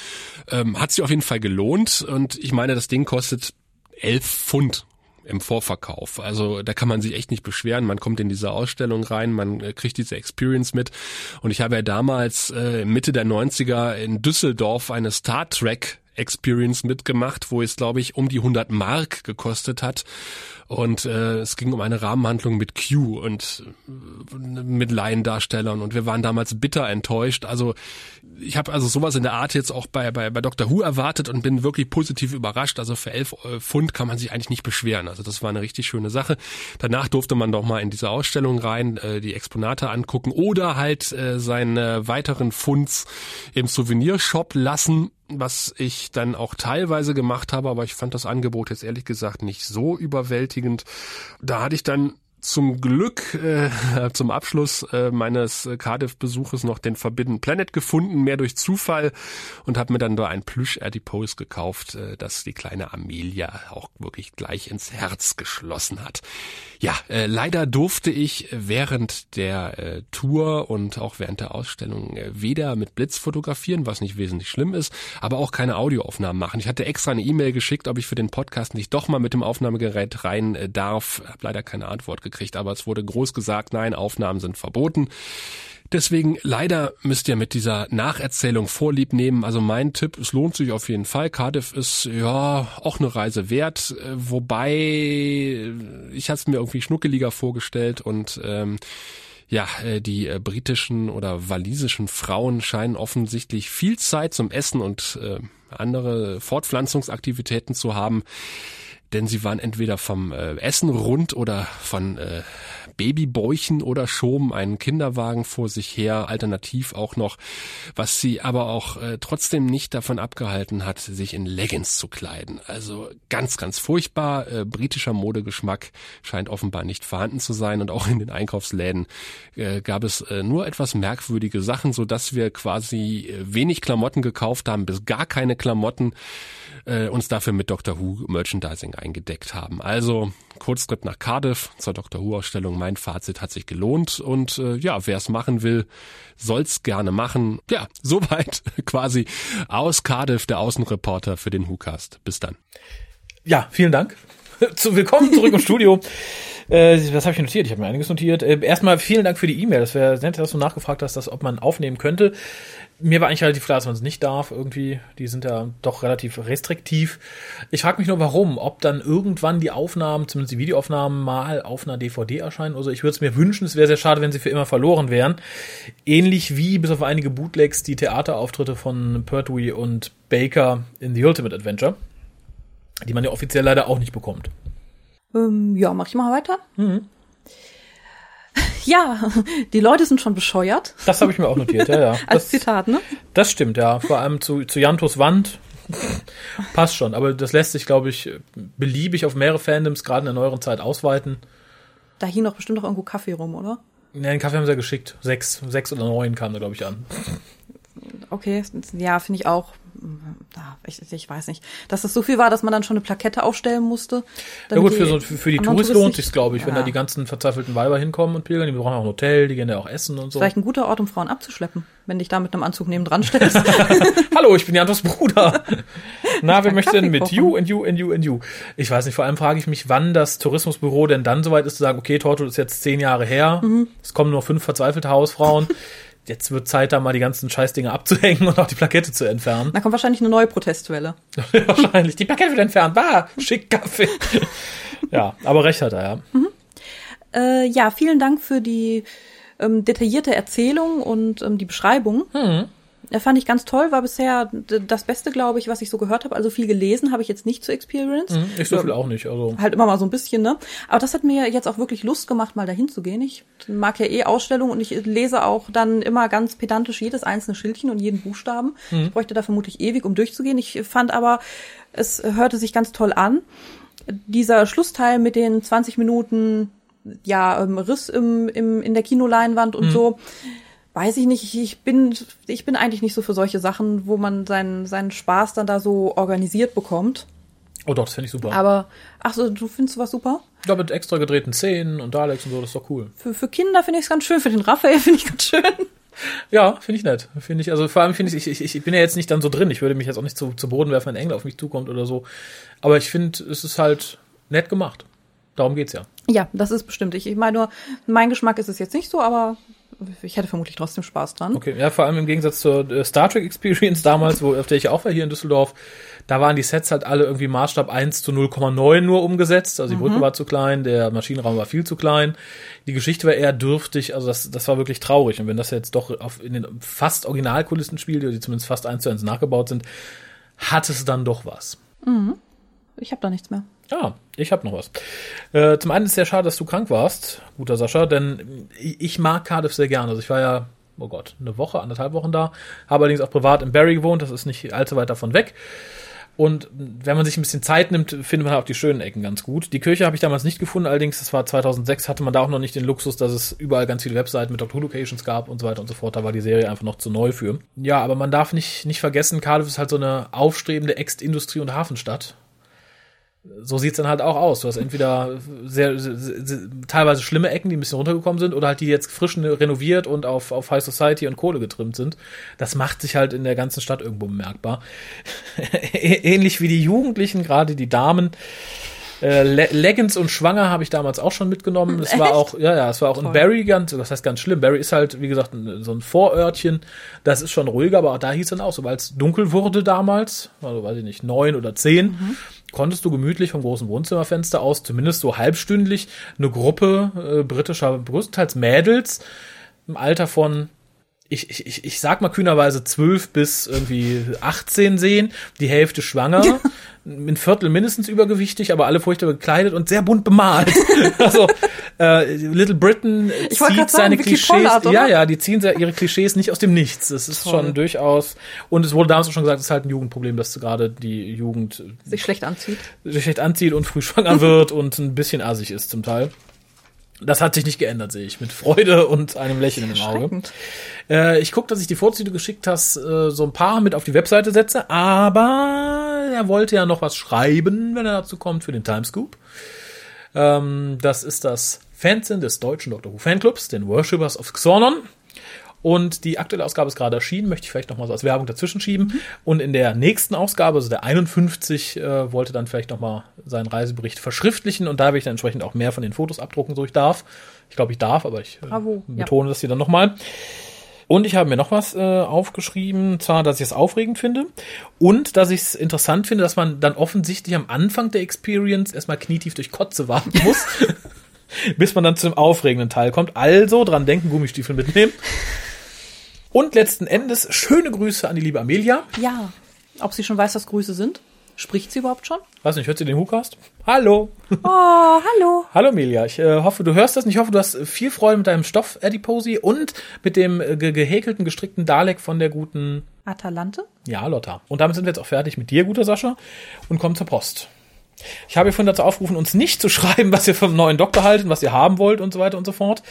Ähm, hat sich auf jeden Fall gelohnt und ich meine, das Ding kostet 11 Pfund im Vorverkauf. Also da kann man sich echt nicht beschweren. Man kommt in diese Ausstellung rein, man äh, kriegt diese Experience mit. Und ich habe ja damals äh, Mitte der 90er in Düsseldorf eine Star Trek Experience mitgemacht, wo es, glaube ich, um die 100 Mark gekostet hat. Und äh, es ging um eine Rahmenhandlung mit Q und äh, mit Laiendarstellern. Und wir waren damals bitter enttäuscht. Also ich habe also sowas in der Art jetzt auch bei, bei, bei Dr. Who erwartet und bin wirklich positiv überrascht. Also für elf äh, Pfund kann man sich eigentlich nicht beschweren. Also das war eine richtig schöne Sache. Danach durfte man doch mal in diese Ausstellung rein, äh, die Exponate angucken oder halt äh, seine weiteren Funds im Souvenirshop lassen was ich dann auch teilweise gemacht habe, aber ich fand das Angebot jetzt ehrlich gesagt nicht so überwältigend. Da hatte ich dann zum Glück äh, (laughs) zum Abschluss äh, meines Cardiff-Besuches noch den Forbidden Planet gefunden, mehr durch Zufall und habe mir dann da ein Plüsch-Adipose gekauft, äh, das die kleine Amelia auch wirklich gleich ins Herz geschlossen hat. Ja, äh, leider durfte ich während der äh, Tour und auch während der Ausstellung äh, weder mit Blitz fotografieren, was nicht wesentlich schlimm ist, aber auch keine Audioaufnahmen machen. Ich hatte extra eine E-Mail geschickt, ob ich für den Podcast nicht doch mal mit dem Aufnahmegerät rein äh, darf. Hab leider keine Antwort gekriegt, aber es wurde groß gesagt, nein, Aufnahmen sind verboten. Deswegen leider müsst ihr mit dieser Nacherzählung Vorlieb nehmen. Also mein Tipp, es lohnt sich auf jeden Fall. Cardiff ist ja auch eine Reise wert, äh, wobei ich hatte es mir irgendwie schnuckeliger vorgestellt und ähm, ja, äh, die äh, britischen oder walisischen Frauen scheinen offensichtlich viel Zeit zum Essen und äh, andere Fortpflanzungsaktivitäten zu haben denn sie waren entweder vom äh, Essen rund oder von äh, Babybäuchen oder schoben einen Kinderwagen vor sich her, alternativ auch noch, was sie aber auch äh, trotzdem nicht davon abgehalten hat, sich in Leggings zu kleiden. Also ganz, ganz furchtbar. Äh, britischer Modegeschmack scheint offenbar nicht vorhanden zu sein und auch in den Einkaufsläden äh, gab es äh, nur etwas merkwürdige Sachen, so dass wir quasi äh, wenig Klamotten gekauft haben, bis gar keine Klamotten äh, uns dafür mit Doctor Who Merchandising eingedeckt haben. Also Kurztrip nach Cardiff zur Doctor Who Ausstellung. Mein Fazit hat sich gelohnt und äh, ja, wer es machen will, soll's gerne machen. Ja, (laughs) soweit quasi aus Cardiff der Außenreporter für den WhoCast. Bis dann. Ja, vielen Dank. (laughs) Zu, willkommen zurück im Studio. (laughs) Äh, was habe ich notiert? Ich habe mir einiges notiert. Äh, erstmal vielen Dank für die E-Mail. Das wäre nett, dass du nachgefragt hast, dass, ob man aufnehmen könnte mir war eigentlich relativ klar, dass man es nicht darf irgendwie. Die sind ja doch relativ restriktiv. Ich frage mich nur, warum. Ob dann irgendwann die Aufnahmen, zumindest die Videoaufnahmen, mal auf einer DVD erscheinen. Also ich würde es mir wünschen, es wäre sehr schade, wenn sie für immer verloren wären. Ähnlich wie bis auf einige Bootlegs die Theaterauftritte von Pertwee und Baker in The Ultimate Adventure, die man ja offiziell leider auch nicht bekommt. Ähm, ja, mach ich mal weiter. Mhm. (laughs) Ja, die Leute sind schon bescheuert. Das habe ich mir auch notiert, ja, ja. (laughs) Als das, Zitat, ne? Das stimmt, ja. Vor allem zu, zu Jantos Wand. (laughs) Passt schon, aber das lässt sich, glaube ich, beliebig auf mehrere Fandoms, gerade in der neueren Zeit, ausweiten. Da hing doch bestimmt noch irgendwo Kaffee rum, oder? Ja, den Kaffee haben sie ja geschickt. Sechs, sechs oder neun kamen da, glaube ich, an. Okay, ja, finde ich auch ich, ich weiß nicht, dass das so viel war, dass man dann schon eine Plakette aufstellen musste. Ja gut, für, so, für, für die Touristen lohnt sich glaube ich, ja. wenn da die ganzen verzweifelten Weiber hinkommen und pilgern, die brauchen auch ein Hotel, die gehen ja auch essen und so. Vielleicht ein guter Ort, um Frauen abzuschleppen, wenn dich da mit einem Anzug neben dran stellst. (laughs) Hallo, ich bin Jantos Bruder. (laughs) Na, wer möchte denn mit? You and you and you and you. Ich weiß nicht, vor allem frage ich mich, wann das Tourismusbüro denn dann soweit ist zu sagen, okay, Torto ist jetzt zehn Jahre her, mhm. es kommen nur fünf verzweifelte Hausfrauen (laughs) jetzt wird Zeit, da mal die ganzen Scheißdinger abzuhängen und auch die Plakette zu entfernen. Da kommt wahrscheinlich eine neue Protestwelle. (laughs) wahrscheinlich. Die Plakette wird entfernt. Bah, schick Kaffee. (laughs) ja, aber recht hat er, ja. Mhm. Äh, ja, vielen Dank für die ähm, detaillierte Erzählung und ähm, die Beschreibung. Mhm. Er fand ich ganz toll, war bisher das Beste, glaube ich, was ich so gehört habe. Also viel gelesen habe ich jetzt nicht zu Experience. Mhm, ich so viel auch nicht. Also halt immer mal so ein bisschen, ne? Aber das hat mir jetzt auch wirklich Lust gemacht, mal dahin zu gehen. Ich mag ja eh Ausstellungen und ich lese auch dann immer ganz pedantisch jedes einzelne Schildchen und jeden Buchstaben. Mhm. Ich bräuchte da vermutlich ewig, um durchzugehen. Ich fand aber, es hörte sich ganz toll an. Dieser Schlussteil mit den 20 Minuten, ja, ähm, Riss im, im, in der Kinoleinwand und mhm. so weiß ich nicht, ich bin, ich bin eigentlich nicht so für solche Sachen, wo man seinen, seinen Spaß dann da so organisiert bekommt. Oh doch, das finde ich super. Aber, ach so, du findest was super? Ja, mit extra gedrehten Szenen und Daleks und so, das ist doch cool. Für, für Kinder finde ich es ganz schön, für den Raphael finde ich ganz schön. Ja, finde ich nett. Finde ich, also vor allem finde ich, ich, ich, ich bin ja jetzt nicht dann so drin. Ich würde mich jetzt auch nicht zu, zu Boden werfen, wenn ein Engel auf mich zukommt oder so. Aber ich finde, es ist halt nett gemacht. Darum geht's ja. Ja, das ist bestimmt. Ich, ich meine nur, mein Geschmack ist es jetzt nicht so, aber ich hätte vermutlich trotzdem Spaß dran. Okay, ja, vor allem im Gegensatz zur äh, Star Trek Experience (laughs) damals, wo, auf der ich auch war hier in Düsseldorf, da waren die Sets halt alle irgendwie Maßstab 1 zu 0,9 nur umgesetzt. Also die Brücke mhm. war zu klein, der Maschinenraum war viel zu klein. Die Geschichte war eher dürftig, also das, das war wirklich traurig. Und wenn das jetzt doch auf, in den fast Originalkulissen spielt, die zumindest fast eins zu eins nachgebaut sind, hat es dann doch was. Mhm. Ich habe da nichts mehr. Ah, ich habe noch was. Äh, zum einen ist es sehr schade, dass du krank warst, guter Sascha, denn ich mag Cardiff sehr gerne. Also ich war ja, oh Gott, eine Woche, anderthalb Wochen da, habe allerdings auch privat in Barry gewohnt, das ist nicht allzu weit davon weg. Und wenn man sich ein bisschen Zeit nimmt, findet man auch die schönen Ecken ganz gut. Die Kirche habe ich damals nicht gefunden, allerdings, das war 2006, hatte man da auch noch nicht den Luxus, dass es überall ganz viele Webseiten mit Doctor Locations gab und so weiter und so fort. Da war die Serie einfach noch zu neu für. Ja, aber man darf nicht, nicht vergessen, Cardiff ist halt so eine aufstrebende Ex-Industrie- und Hafenstadt so sieht's dann halt auch aus. Du hast entweder sehr, sehr, sehr, teilweise schlimme Ecken, die ein bisschen runtergekommen sind, oder halt die jetzt frisch renoviert und auf, auf High Society und Kohle getrimmt sind. Das macht sich halt in der ganzen Stadt irgendwo bemerkbar. (laughs) Ähnlich wie die Jugendlichen, gerade die Damen. Äh, Le Leggings und Schwanger habe ich damals auch schon mitgenommen. Das war auch, ja, ja, es war auch Toll. in Barry ganz, das heißt ganz schlimm. Barry ist halt, wie gesagt, so ein Vorörtchen. Das ist schon ruhiger, aber auch da hieß dann auch, sobald es dunkel wurde damals, also weiß ich nicht, neun oder zehn, mhm konntest du gemütlich vom großen Wohnzimmerfenster aus, zumindest so halbstündlich, eine Gruppe äh, britischer, größtenteils Mädels im Alter von ich, ich, ich sag mal kühnerweise zwölf bis irgendwie 18 sehen, die Hälfte schwanger, ein Viertel mindestens übergewichtig, aber alle furchtbar gekleidet und sehr bunt bemalt. (laughs) also äh, Little Britain ich zieht sagen, seine Klischees, Pollard, ja, ja, die ziehen ihre Klischees nicht aus dem Nichts. Das ist Toll. schon durchaus und es wurde damals auch schon gesagt, es ist halt ein Jugendproblem, dass gerade die Jugend sich schlecht anzieht, sich schlecht anzieht und früh schwanger wird und ein bisschen assig ist zum Teil. Das hat sich nicht geändert, sehe ich, mit Freude und einem Lächeln im Auge. Äh, ich gucke, dass ich die Fotos, die du geschickt hast, äh, so ein paar mit auf die Webseite setze, aber er wollte ja noch was schreiben, wenn er dazu kommt, für den Timescoop. Ähm, das ist das Fanzine des deutschen Doctor Who Fanclubs, den Worshippers of Xornon. Und die aktuelle Ausgabe ist gerade erschienen, möchte ich vielleicht noch mal so als Werbung dazwischen schieben. Mhm. Und in der nächsten Ausgabe, also der 51, äh, wollte dann vielleicht noch mal seinen Reisebericht verschriftlichen und da werde ich dann entsprechend auch mehr von den Fotos abdrucken, so ich darf. Ich glaube, ich darf, aber ich äh, betone ja. das hier dann noch mal. Und ich habe mir noch was äh, aufgeschrieben, zwar, dass ich es aufregend finde und dass ich es interessant finde, dass man dann offensichtlich am Anfang der Experience erstmal knietief durch Kotze warten muss, (laughs) bis man dann zum aufregenden Teil kommt. Also dran denken, Gummistiefel mitnehmen. Und letzten Endes schöne Grüße an die liebe Amelia. Ja. Ob sie schon weiß, was Grüße sind? Spricht sie überhaupt schon? Weiß nicht, hört sie den Hukast? Hallo. Oh, hallo. (laughs) hallo Amelia. Ich äh, hoffe, du hörst das und ich hoffe, du hast viel Freude mit deinem Stoff Adiposi und mit dem äh, ge gehäkelten, gestrickten Dalek von der guten Atalante. Ja, Lotta. Und damit sind wir jetzt auch fertig mit dir, guter Sascha, und kommen zur Post. Ich habe ihr vorhin dazu aufgerufen, uns nicht zu (laughs) schreiben, was ihr vom neuen Doktor haltet, was ihr haben wollt und so weiter und so fort.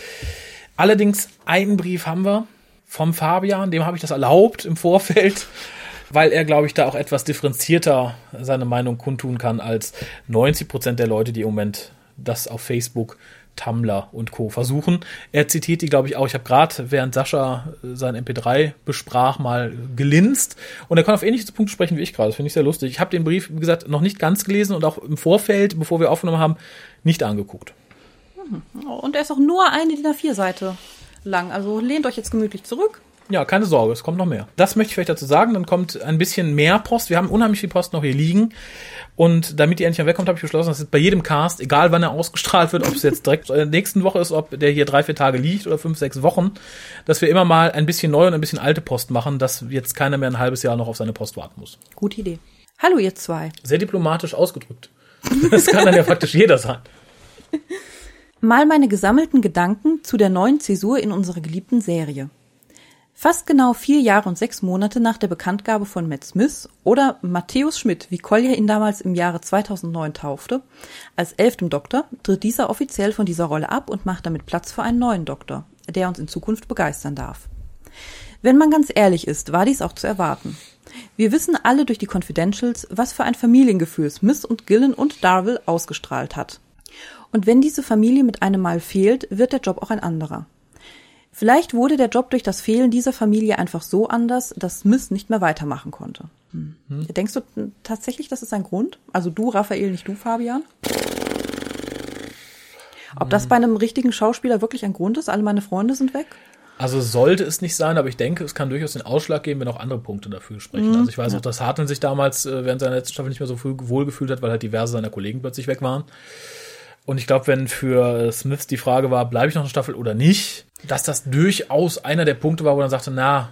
Allerdings einen Brief haben wir vom Fabian, dem habe ich das erlaubt im Vorfeld, weil er, glaube ich, da auch etwas differenzierter seine Meinung kundtun kann als 90 Prozent der Leute, die im Moment das auf Facebook, Tumblr und Co. versuchen. Er zitiert die, glaube ich, auch. Ich habe gerade, während Sascha sein MP3 besprach, mal gelinst. Und er kann auf ähnliche Punkte sprechen wie ich gerade. Das finde ich sehr lustig. Ich habe den Brief, wie gesagt, noch nicht ganz gelesen und auch im Vorfeld, bevor wir aufgenommen haben, nicht angeguckt. Und er ist auch nur eine DIN A4-Seite lang. Also lehnt euch jetzt gemütlich zurück. Ja, keine Sorge, es kommt noch mehr. Das möchte ich vielleicht dazu sagen. Dann kommt ein bisschen mehr Post. Wir haben unheimlich viel Post noch hier liegen. Und damit die endlich mal wegkommt, habe ich beschlossen, dass es bei jedem Cast, egal wann er ausgestrahlt wird, ob es jetzt direkt in der nächsten Woche ist, ob der hier drei, vier Tage liegt oder fünf, sechs Wochen, dass wir immer mal ein bisschen neue und ein bisschen alte Post machen, dass jetzt keiner mehr ein halbes Jahr noch auf seine Post warten muss. Gute Idee. Hallo, ihr zwei. Sehr diplomatisch ausgedrückt. Das kann dann ja (laughs) praktisch jeder sein. Mal meine gesammelten Gedanken zu der neuen Zäsur in unserer geliebten Serie. Fast genau vier Jahre und sechs Monate nach der Bekanntgabe von Matt Smith oder Matthäus Schmidt, wie Collier ihn damals im Jahre 2009 taufte, als elftem Doktor, tritt dieser offiziell von dieser Rolle ab und macht damit Platz für einen neuen Doktor, der uns in Zukunft begeistern darf. Wenn man ganz ehrlich ist, war dies auch zu erwarten. Wir wissen alle durch die Confidentials, was für ein Familiengefühl Smith und Gillen und Darville ausgestrahlt hat. Und wenn diese Familie mit einem Mal fehlt, wird der Job auch ein anderer. Vielleicht wurde der Job durch das Fehlen dieser Familie einfach so anders, dass Smith nicht mehr weitermachen konnte. Hm. Hm. Denkst du tatsächlich, das ist ein Grund? Also du, Raphael, nicht du, Fabian? Ob das bei einem richtigen Schauspieler wirklich ein Grund ist? Alle meine Freunde sind weg? Also sollte es nicht sein, aber ich denke, es kann durchaus den Ausschlag geben, wenn auch andere Punkte dafür sprechen. Mhm. Also ich weiß ja. auch, dass Hartmann sich damals äh, während seiner letzten Staffel nicht mehr so wohl gefühlt hat, weil halt diverse seiner Kollegen plötzlich weg waren. Und ich glaube, wenn für Smiths die Frage war, bleibe ich noch eine Staffel oder nicht, dass das durchaus einer der Punkte war, wo er sagte, na,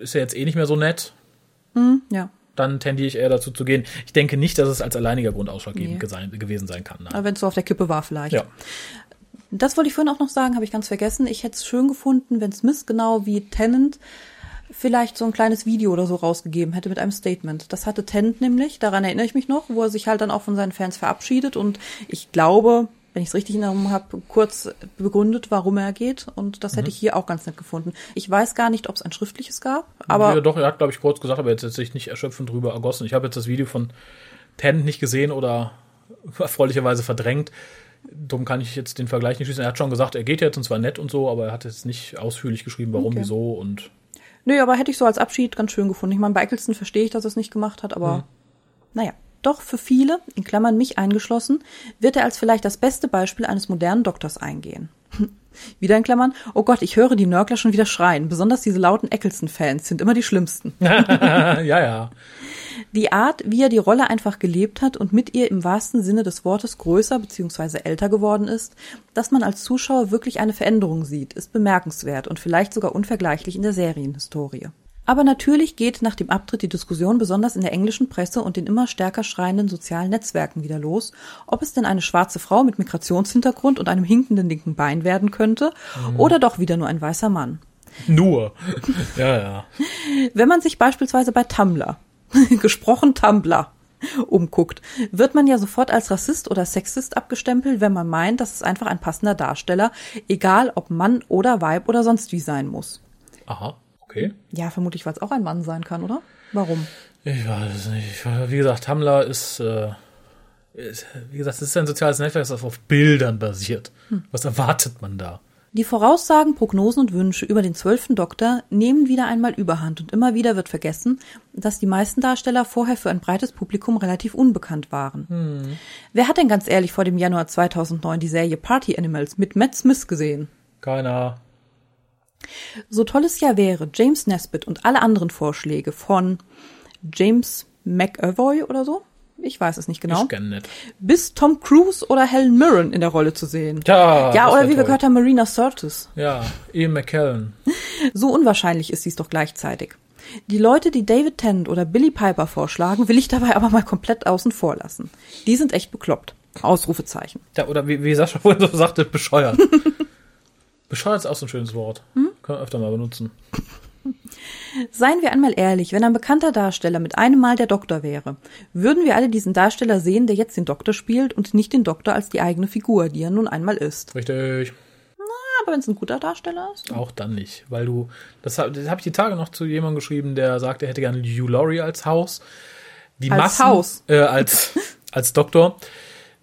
ist ja jetzt eh nicht mehr so nett. Hm, ja. Dann tendiere ich eher dazu zu gehen. Ich denke nicht, dass es als alleiniger Grund ausschlaggebend nee. gewesen sein kann. Nein. Aber wenn es so auf der Kippe war, vielleicht. Ja. Das wollte ich vorhin auch noch sagen, habe ich ganz vergessen. Ich hätte es schön gefunden, wenn Smith genau wie Tennant vielleicht so ein kleines Video oder so rausgegeben hätte mit einem Statement. Das hatte Tent nämlich, daran erinnere ich mich noch, wo er sich halt dann auch von seinen Fans verabschiedet und ich glaube, wenn ich es richtig in Erinnerung habe, kurz begründet, warum er geht. Und das hätte ich hier auch ganz nett gefunden. Ich weiß gar nicht, ob es ein schriftliches gab, aber ja, doch, er hat, glaube ich, kurz gesagt, aber jetzt hat sich nicht erschöpfend drüber ergossen. Ich habe jetzt das Video von Tent nicht gesehen oder (laughs) erfreulicherweise verdrängt. Dumm kann ich jetzt den Vergleich nicht schließen. Er hat schon gesagt, er geht jetzt und zwar nett und so, aber er hat jetzt nicht ausführlich geschrieben, warum, Okay. wieso und Nö, aber hätte ich so als Abschied ganz schön gefunden. Ich meine, bei Eccleston verstehe ich, dass er es nicht gemacht hat, aber naja. Doch für viele, in Klammern mich eingeschlossen, wird er als vielleicht das beste Beispiel eines modernen Doktors eingehen. Wieder in Klammern, oh Gott, ich höre die Nörgler schon wieder schreien. Besonders diese lauten Eccleston-Fans sind immer die schlimmsten. (laughs) ja, ja. Die Art, wie er die Rolle einfach gelebt hat und mit ihr im wahrsten Sinne des Wortes größer bzw. älter geworden ist, dass man als Zuschauer wirklich eine Veränderung sieht, ist bemerkenswert und vielleicht sogar unvergleichlich in der Serienhistorie. Aber natürlich geht nach dem Abtritt die Diskussion besonders in der englischen Presse und den immer stärker schreienden sozialen Netzwerken wieder los, ob es denn eine schwarze Frau mit Migrationshintergrund und einem hinkenden linken Bein werden könnte oder doch wieder nur ein weißer Mann. Nur. (laughs) ja, ja. Wenn man sich beispielsweise bei Tumblr, (laughs) gesprochen Tumblr, umguckt, wird man ja sofort als Rassist oder Sexist abgestempelt, wenn man meint, dass es einfach ein passender Darsteller, egal ob Mann oder Weib oder sonst wie sein muss. Aha, okay. Ja, vermutlich, weil es auch ein Mann sein kann, oder? Warum? Ich weiß es nicht. Ich- Wie gesagt, Tumblr ist, äh, ist wie gesagt, es ist ein soziales Netzwerk, das auf Bildern basiert. Was erwartet man da? Die Voraussagen, Prognosen und Wünsche über den zwölften Doktor nehmen wieder einmal Überhand und immer wieder wird vergessen, dass die meisten Darsteller vorher für ein breites Publikum relativ unbekannt waren. Wer hat denn ganz ehrlich vor dem Januar 2009 die Serie Party Animals mit Matt Smith gesehen? Keiner. So toll es ja wäre, James Nesbitt und alle anderen Vorschläge von James McAvoy oder so, ich weiß es nicht genau, Ich kenn nicht. bis Tom Cruise oder Helen Mirren in der Rolle zu sehen. Ja, das oder wie wir toll. gehört haben, Marina Sirtis. Ja, Ian McKellen. So unwahrscheinlich ist dies doch gleichzeitig. Die Leute, die David Tennant oder Billy Piper vorschlagen, will ich dabei aber mal komplett außen vor lassen. Die sind echt bekloppt. Ausrufezeichen. Ja, oder wie, wie Sascha vorhin so sagte, bescheuert. (laughs) bescheuert ist auch so ein schönes Wort. Können wir öfter mal benutzen. Seien wir einmal ehrlich, wenn ein bekannter Darsteller mit einem Mal der Doktor wäre, würden wir alle diesen Darsteller sehen, der jetzt den Doktor spielt und nicht den Doktor als die eigene Figur, die er nun einmal ist. Richtig. Aber wenn es ein guter Darsteller ist. Auch dann nicht, weil du, das, hab- das habe ich die Tage noch zu jemandem geschrieben, der sagt, er hätte gerne Hugh Laurie als Haus. Die Als Massen, Haus? Äh, als, (laughs) als Doktor.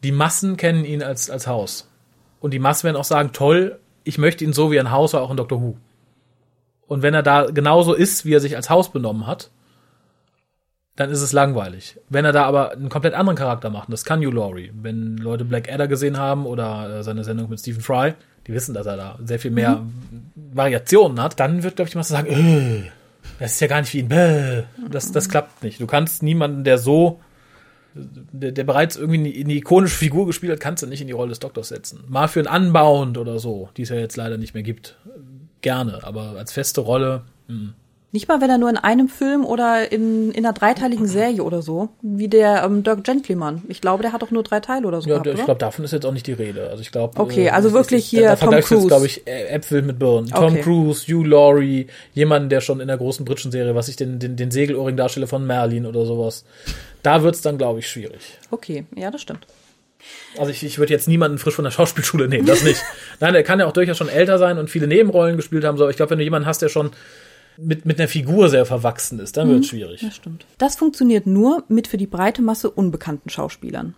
Die Massen kennen ihn als, als Haus. Und die Massen werden auch sagen, toll, ich möchte ihn so wie ein Haus, war auch in Doctor Who. Und wenn er da genauso ist, wie er sich als Haus benommen hat, dann ist es langweilig. Wenn er da aber einen komplett anderen Charakter macht, und das kann Hugh Laurie. Wenn Leute Black Adder gesehen haben oder äh, seine Sendung mit Stephen Fry, die wissen, dass er da sehr viel mehr Variationen hat, dann wird, glaube ich, die Masse sagen, äh, das ist ja gar nicht wie ein Bäh. Das, das klappt nicht. Du kannst niemanden, der so, der, der bereits irgendwie eine, eine ikonische Figur gespielt hat, kannst du nicht in die Rolle des Doktors setzen. Mal für einen Unbound oder so, die es ja jetzt leider nicht mehr gibt. Gerne, aber als feste Rolle, Nicht mal, wenn er nur in einem Film oder in, in einer dreiteiligen Serie oder so, wie der ähm, Dirk Gentlyman. Ich glaube, der hat doch nur drei Teile oder so Ja, gehabt, ich glaube, davon ist jetzt auch nicht die Rede. Also ich glaube. Okay, also wirklich hier da, da Tom Cruise. glaube ich, Äpfel mit Birnen. Tom Okay. Cruise, Hugh Laurie, jemanden, der schon in der großen britischen Serie, was ich den, den, den Segelohrring darstelle von Merlin oder sowas. Da wird's dann, glaube ich, schwierig. Okay, ja, das stimmt. Also ich, ich würde jetzt niemanden frisch von der Schauspielschule nehmen, das nicht. (laughs) Nein, der kann ja auch durchaus schon älter sein und viele Nebenrollen gespielt haben. So, aber ich glaube, wenn du jemanden hast, der schon mit, mit einer Figur sehr verwachsen ist, dann wird's schwierig. Das stimmt. Das funktioniert nur mit für die breite Masse unbekannten Schauspielern.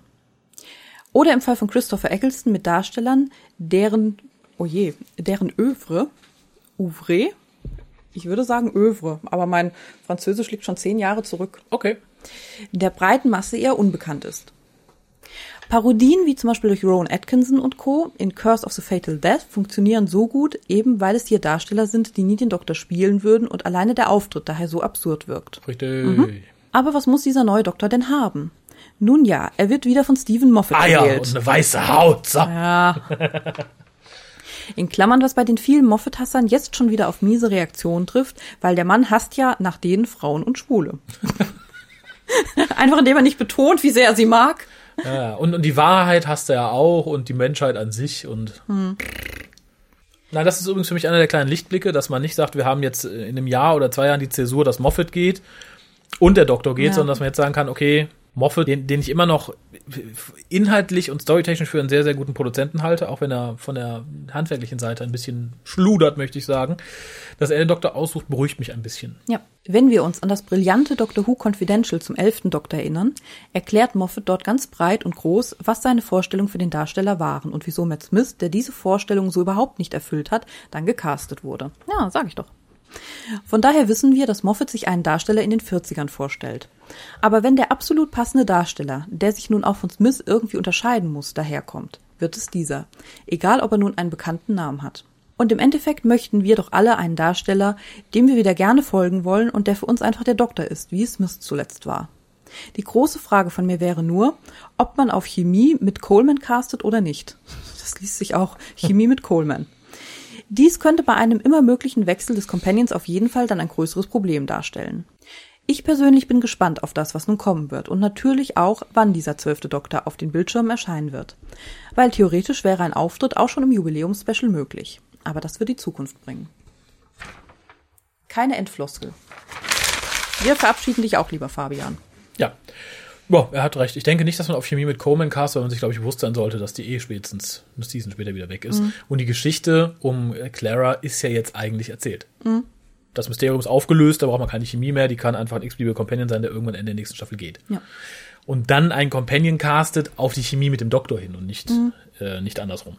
Oder im Fall von Christopher Eccleston mit Darstellern, deren, oh je, deren Övre, Ouvre, ich würde sagen Övre, aber mein Französisch liegt schon zehn Jahre zurück, Okay. der breiten Masse eher unbekannt ist. Parodien wie zum Beispiel durch Rowan Atkinson und Co. in Curse of the Fatal Death funktionieren so gut, eben weil es hier Darsteller sind, die nie den Doktor spielen würden und alleine der Auftritt daher so absurd wirkt. Richtig. Aber was muss dieser neue Doktor denn haben? Nun ja, er wird wieder von Stephen Moffat Eier gewählt. und eine weiße Haut. So. Ja. In Klammern, was bei den vielen Moffat-Hassern jetzt schon wieder auf miese Reaktionen trifft, weil der Mann hasst ja nach denen Frauen und Schwule. (laughs) Einfach indem er nicht betont, wie sehr er sie mag. Ja, und, und die Wahrheit hast du ja auch und die Menschheit an sich und Nein, das ist übrigens für mich einer der kleinen Lichtblicke, dass man nicht sagt, wir haben jetzt in einem Jahr oder zwei Jahren die Zäsur, dass Moffat geht und der Doktor geht, Ja. sondern dass man jetzt sagen kann, okay, Moffat, den, den ich immer noch inhaltlich und storytechnisch für einen sehr, sehr guten Produzenten halte, auch wenn er von der handwerklichen Seite ein bisschen schludert, möchte ich sagen, dass er den Doktor aussucht, beruhigt mich ein bisschen. Ja. Wenn wir uns an das brillante Doctor Who Confidential zum elften Doktor erinnern, erklärt Moffat dort ganz breit und groß, was seine Vorstellungen für den Darsteller waren und wieso Matt Smith, der diese Vorstellungen so überhaupt nicht erfüllt hat, dann gecastet wurde. Ja, sag ich doch. Von daher wissen wir, dass Moffat sich einen Darsteller in den 40ern vorstellt. Aber wenn der absolut passende Darsteller, der sich nun auch von Smith irgendwie unterscheiden muss, daherkommt, wird es dieser. Egal, ob er nun einen bekannten Namen hat. Und im Endeffekt möchten wir doch alle einen Darsteller, dem wir wieder gerne folgen wollen und der für uns einfach der Doktor ist, wie es Smith zuletzt war. Die große Frage von mir wäre nur, ob man auf Chemie mit Coleman castet oder nicht. Das liest sich auch Chemie mit Coleman. Dies könnte bei einem immer möglichen Wechsel des Companions auf jeden Fall dann ein größeres Problem darstellen. Ich persönlich bin gespannt auf das, was nun kommen wird und natürlich auch, wann dieser zwölfte Doktor auf den Bildschirmen erscheinen wird. Weil theoretisch wäre ein Auftritt auch schon im Jubiläumsspecial möglich. Aber das wird die Zukunft bringen. Keine Endfloskel. Wir verabschieden dich auch, lieber Fabian. Ja. Boah, er hat recht. Ich denke nicht, dass man auf Chemie mit Coleman cast, weil man sich, glaube ich, bewusst sein sollte, dass die eh spätestens eine Season später wieder weg ist. Und die Geschichte um Clara ist ja jetzt eigentlich erzählt. Das Mysterium ist aufgelöst, da braucht man keine Chemie mehr, die kann einfach ein x-beliebiger Companion sein, der irgendwann Ende der nächsten Staffel geht. Ja. Und dann ein Companion castet auf die Chemie mit dem Doktor hin und nicht, äh, nicht andersrum.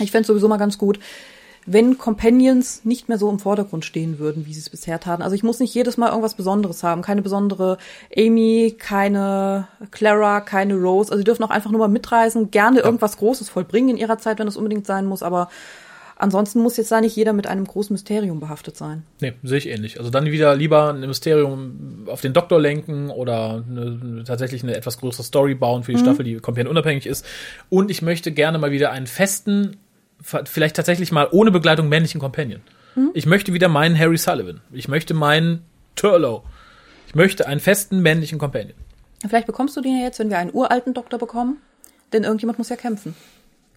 Ich fände sowieso mal ganz gut, wenn Companions nicht mehr so im Vordergrund stehen würden, wie sie es bisher taten. Also ich muss nicht jedes Mal irgendwas Besonderes haben. Keine besondere Amy, keine Clara, keine Rose. Also die dürfen auch einfach nur mal mitreisen, gerne irgendwas Großes vollbringen in ihrer Zeit, wenn es unbedingt sein muss. Aber ansonsten muss jetzt da nicht jeder mit einem großen Mysterium behaftet sein. Nee, sehe ich ähnlich. Also dann wieder lieber ein Mysterium auf den Doktor lenken oder eine, tatsächlich eine etwas größere Story bauen für die Staffel, die komplett unabhängig ist. Und ich möchte gerne mal wieder einen festen, vielleicht tatsächlich mal ohne Begleitung männlichen Companion. Ich möchte wieder meinen Harry Sullivan. Ich möchte meinen Turlow. Ich möchte einen festen männlichen Companion. Vielleicht bekommst du den ja jetzt, wenn wir einen uralten Doktor bekommen. Denn irgendjemand muss ja kämpfen.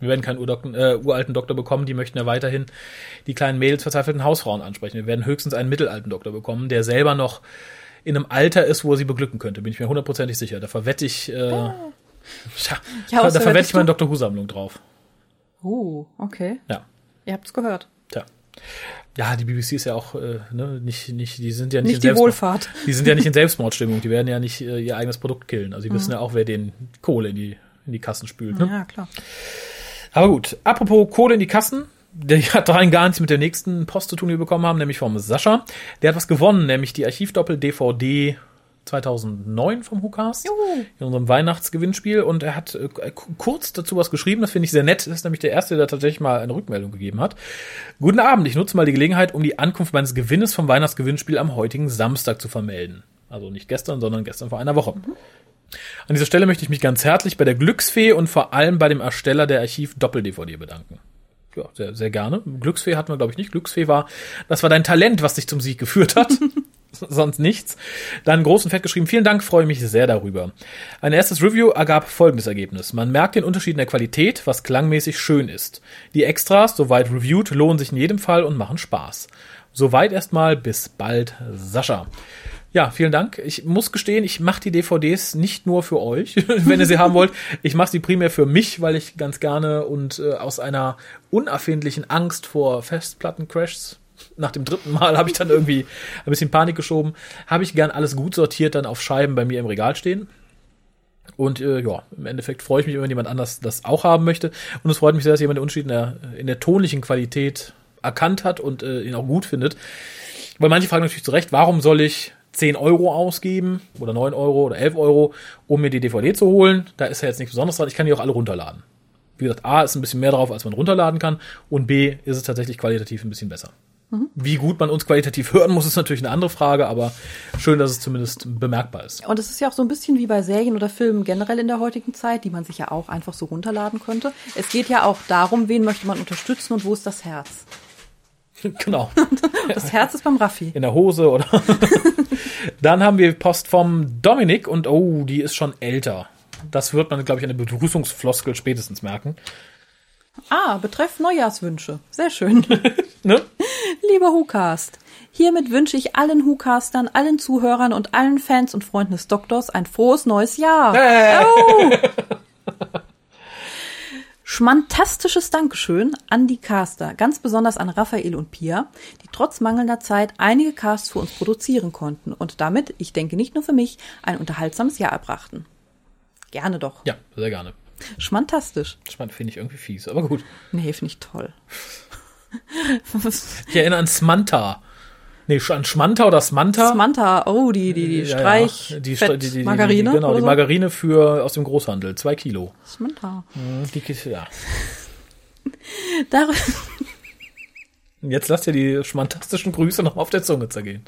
Wir werden keinen Urdoktor, äh, uralten Doktor bekommen, die möchten ja weiterhin die kleinen Mädels verzweifelten Hausfrauen ansprechen. Wir werden höchstens einen mittelalten Doktor bekommen, der selber noch in einem Alter ist, wo er sie beglücken könnte, bin ich mir hundertprozentig sicher. Da verwette ich, äh, tja, Ja, da verwette ich meine? Doctor Who-Sammlung drauf. Oh, okay. Ja. Ihr habt's gehört. Tja. Ja, die BBC ist ja auch äh, ne, nicht, nicht, die sind ja nicht, Nicht in die Selbstmord- Wohlfahrt. Die sind ja nicht in (laughs) Selbstmordstimmung, die werden ja nicht äh, ihr eigenes Produkt killen. Also die wissen ja auch, wer den Kohle in die, in die Kassen spült. Ne? Ja, klar. Aber gut, apropos Kohle in die Kassen. Der (laughs) hat rein gar nichts mit der nächsten Post zu tun, die wir bekommen haben, nämlich vom Sascha. Der hat was gewonnen, nämlich die Archivdoppel-DVD 2009 vom Hukas Juhu. in unserem Weihnachtsgewinnspiel und er hat äh, kurz dazu was geschrieben, das finde ich sehr nett. Das ist nämlich der erste, der tatsächlich mal eine Rückmeldung gegeben hat. Guten Abend, ich nutze mal die Gelegenheit, um die Ankunft meines Gewinnes vom Weihnachtsgewinnspiel am heutigen Samstag zu vermelden. Also nicht gestern, sondern gestern vor einer Woche. An dieser Stelle möchte ich mich ganz herzlich bei der Glücksfee und vor allem bei dem Ersteller der Archiv Doppel-DVD bedanken. Ja, sehr, sehr gerne. Glücksfee hatten wir, glaube ich, nicht. Glücksfee war, das war dein Talent, was dich zum Sieg geführt hat. (laughs) Sonst nichts. Dann groß und fett geschrieben, vielen Dank, freue mich sehr darüber. Ein erstes Review ergab folgendes Ergebnis. Man merkt den Unterschied in der Qualität, was klangmäßig schön ist. Die Extras, soweit reviewed, lohnen sich in jedem Fall und machen Spaß. Soweit erstmal, bis bald, Sascha. Ja, vielen Dank. Ich muss gestehen, ich mache die DVDs nicht nur für euch, (laughs) wenn ihr sie haben wollt. Ich mache sie primär für mich, weil ich ganz gerne und äh, aus einer unerfindlichen Angst vor Festplattencrashs nach dem dritten Mal habe ich dann irgendwie ein bisschen Panik geschoben. Habe ich gern alles gut sortiert dann auf Scheiben bei mir im Regal stehen. Und äh, ja, im Endeffekt freue ich mich, wenn jemand anders das auch haben möchte. Und es freut mich sehr, dass jemand den Unterschied in der, in der tonlichen Qualität erkannt hat und äh, ihn auch gut findet. Weil manche fragen natürlich zu Recht, warum soll ich 10 Euro ausgeben oder 9 Euro oder 11 Euro, um mir die DVD zu holen? Da ist ja jetzt nichts Besonderes dran. Ich kann die auch alle runterladen. Wie gesagt, A ist ein bisschen mehr drauf, als man runterladen kann. Und B ist es tatsächlich qualitativ ein bisschen besser. Wie gut man uns qualitativ hören muss, ist natürlich eine andere Frage, aber schön, dass es zumindest bemerkbar ist. Und es ist ja auch so ein bisschen wie bei Serien oder Filmen generell in der heutigen Zeit, die man sich ja auch einfach so runterladen könnte. Es geht ja auch darum, wen möchte man unterstützen und wo ist das Herz. (laughs) genau. (laughs) Das Herz ist beim Raffi. In der Hose oder. (laughs) Dann haben wir Post vom Dominik und oh, die ist schon älter. Das wird man, glaube ich, an der Begrüßungsfloskel spätestens merken. Ah, betreff Neujahrswünsche. Sehr schön. Ne? Lieber WhoCast, hiermit wünsche ich allen WhoCastern, allen Zuhörern und allen Fans und Freunden des Doktors ein frohes neues Jahr. Oh. Schmantastisches Dankeschön an die Caster, ganz besonders an Raphael und Pia, die trotz mangelnder Zeit einige Casts für uns produzieren konnten und damit, ich denke nicht nur für mich, ein unterhaltsames Jahr erbrachten. Gerne doch. Ja, sehr gerne. Schmantastisch. Spannend finde ich irgendwie fies, aber gut. Nee, finde ich toll. Ich erinnere an Smanta. Nee, an Schmanta oder Smanta. Smanta, oh, die, die, die Ja, ja. Streich, die, Fett, die, die, die, Margarine Die, genau, die so? Margarine für aus dem Großhandel. Zwei Kilo. Smanta. Die Kiste, ja. (laughs) Dar Jetzt lasst ihr die schmantastischen Grüße noch auf der Zunge zergehen.